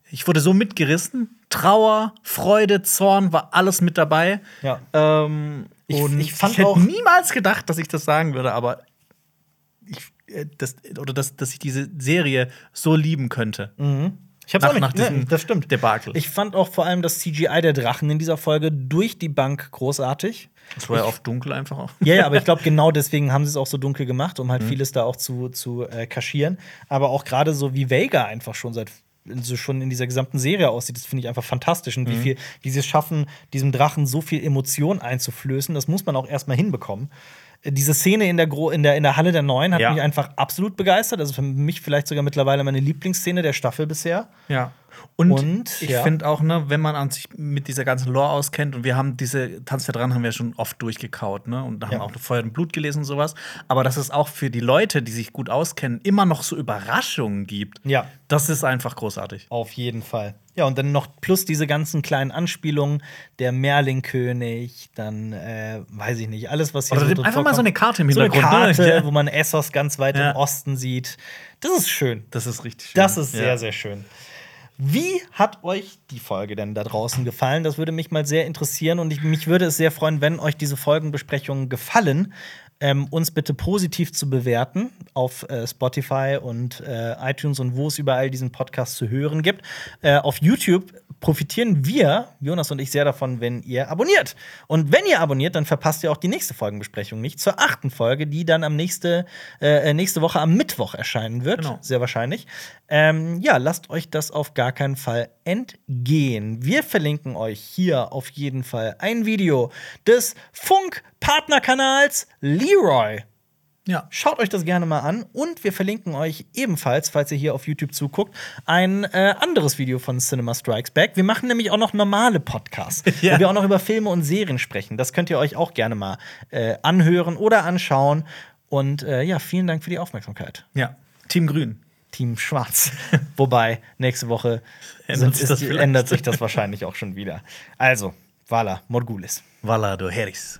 Ich wurde so mitgerissen. Trauer, Freude, Zorn war alles mit dabei. Ja. Ähm, Ich- und ich fand hätte auch- niemals gedacht, dass ich das sagen würde, aber ich, äh, das, oder dass, dass ich diese Serie so lieben könnte. Ich hab's Nach- auch nicht. nach diesem ne, das stimmt. Debakel. Ich fand auch vor allem das CGI der Drachen in dieser Folge durch die Bank großartig. Es war ja oft dunkel einfach auch. Ja, ja, aber ich glaube, genau deswegen haben sie es auch so dunkel gemacht, um halt Mhm. vieles da auch zu, zu äh, kaschieren. Aber auch gerade so wie Vega einfach schon seit so schon in dieser gesamten Serie aussieht, das finde ich einfach fantastisch. Und wie Mhm. viel, wie sie es schaffen, diesem Drachen so viel Emotion einzuflößen, das muss man auch erstmal hinbekommen. Diese Szene in der, Gro in, der, in der Halle der Neuen hat Ja. mich einfach absolut begeistert. Also für mich vielleicht sogar mittlerweile meine Lieblingsszene der Staffel bisher. Ja. Und, Und, ich ja. finde auch, ne, wenn man an sich mit dieser ganzen Lore auskennt und wir haben diese Tanz der dran haben wir schon oft durchgekaut, ne? Und haben Ja. auch Feuer und Blut gelesen und sowas. Aber dass es auch für die Leute, die sich gut auskennen, immer noch so Überraschungen gibt. Ja. Das ist einfach großartig. Auf jeden Fall. Ja, und dann noch plus diese ganzen kleinen Anspielungen, der Merlin-König, dann, äh, weiß ich nicht, alles, was hier Oder so drin einfach mal so eine Karte im So eine Hintergrund, ne? Karte, Ja. wo man Essos ganz weit Ja. im Osten sieht. Das ist schön. Das ist richtig schön. Das ist sehr, sehr schön. Wie hat euch die Folge denn da draußen gefallen? Das würde mich mal sehr interessieren und ich, mich würde es sehr freuen, wenn euch diese Folgenbesprechungen gefallen, ähm, uns bitte positiv zu bewerten auf äh, Spotify und äh, iTunes und wo es überall diesen Podcast zu hören gibt. Äh, auf YouTube profitieren wir, Jonas und ich, sehr davon, wenn ihr abonniert. Und wenn ihr abonniert, dann verpasst ihr auch die nächste Folgenbesprechung nicht zur achten Folge, die dann am nächste, äh, nächste Woche am Mittwoch erscheinen wird. Genau. Sehr wahrscheinlich. Ähm, ja, lasst euch das auf gar keinen Fall entgehen. Wir verlinken euch hier auf jeden Fall ein Video des Funk-Partnerkanals Leroy. Ja. Schaut euch das gerne mal an und wir verlinken euch ebenfalls, falls ihr hier auf YouTube zuguckt, ein äh, anderes Video von Cinema Strikes Back. Wir machen nämlich auch noch normale Podcasts, Ja. wo wir auch noch über Filme und Serien sprechen. Das könnt ihr euch auch gerne mal äh, anhören oder anschauen. Und äh, ja, vielen Dank für die Aufmerksamkeit. Ja. Team Grün. Team Schwarz. Wobei, nächste Woche Ändert sind, sich das ändert sich das wahrscheinlich auch schon wieder. Also, Vala Morgulis. Valado Harris.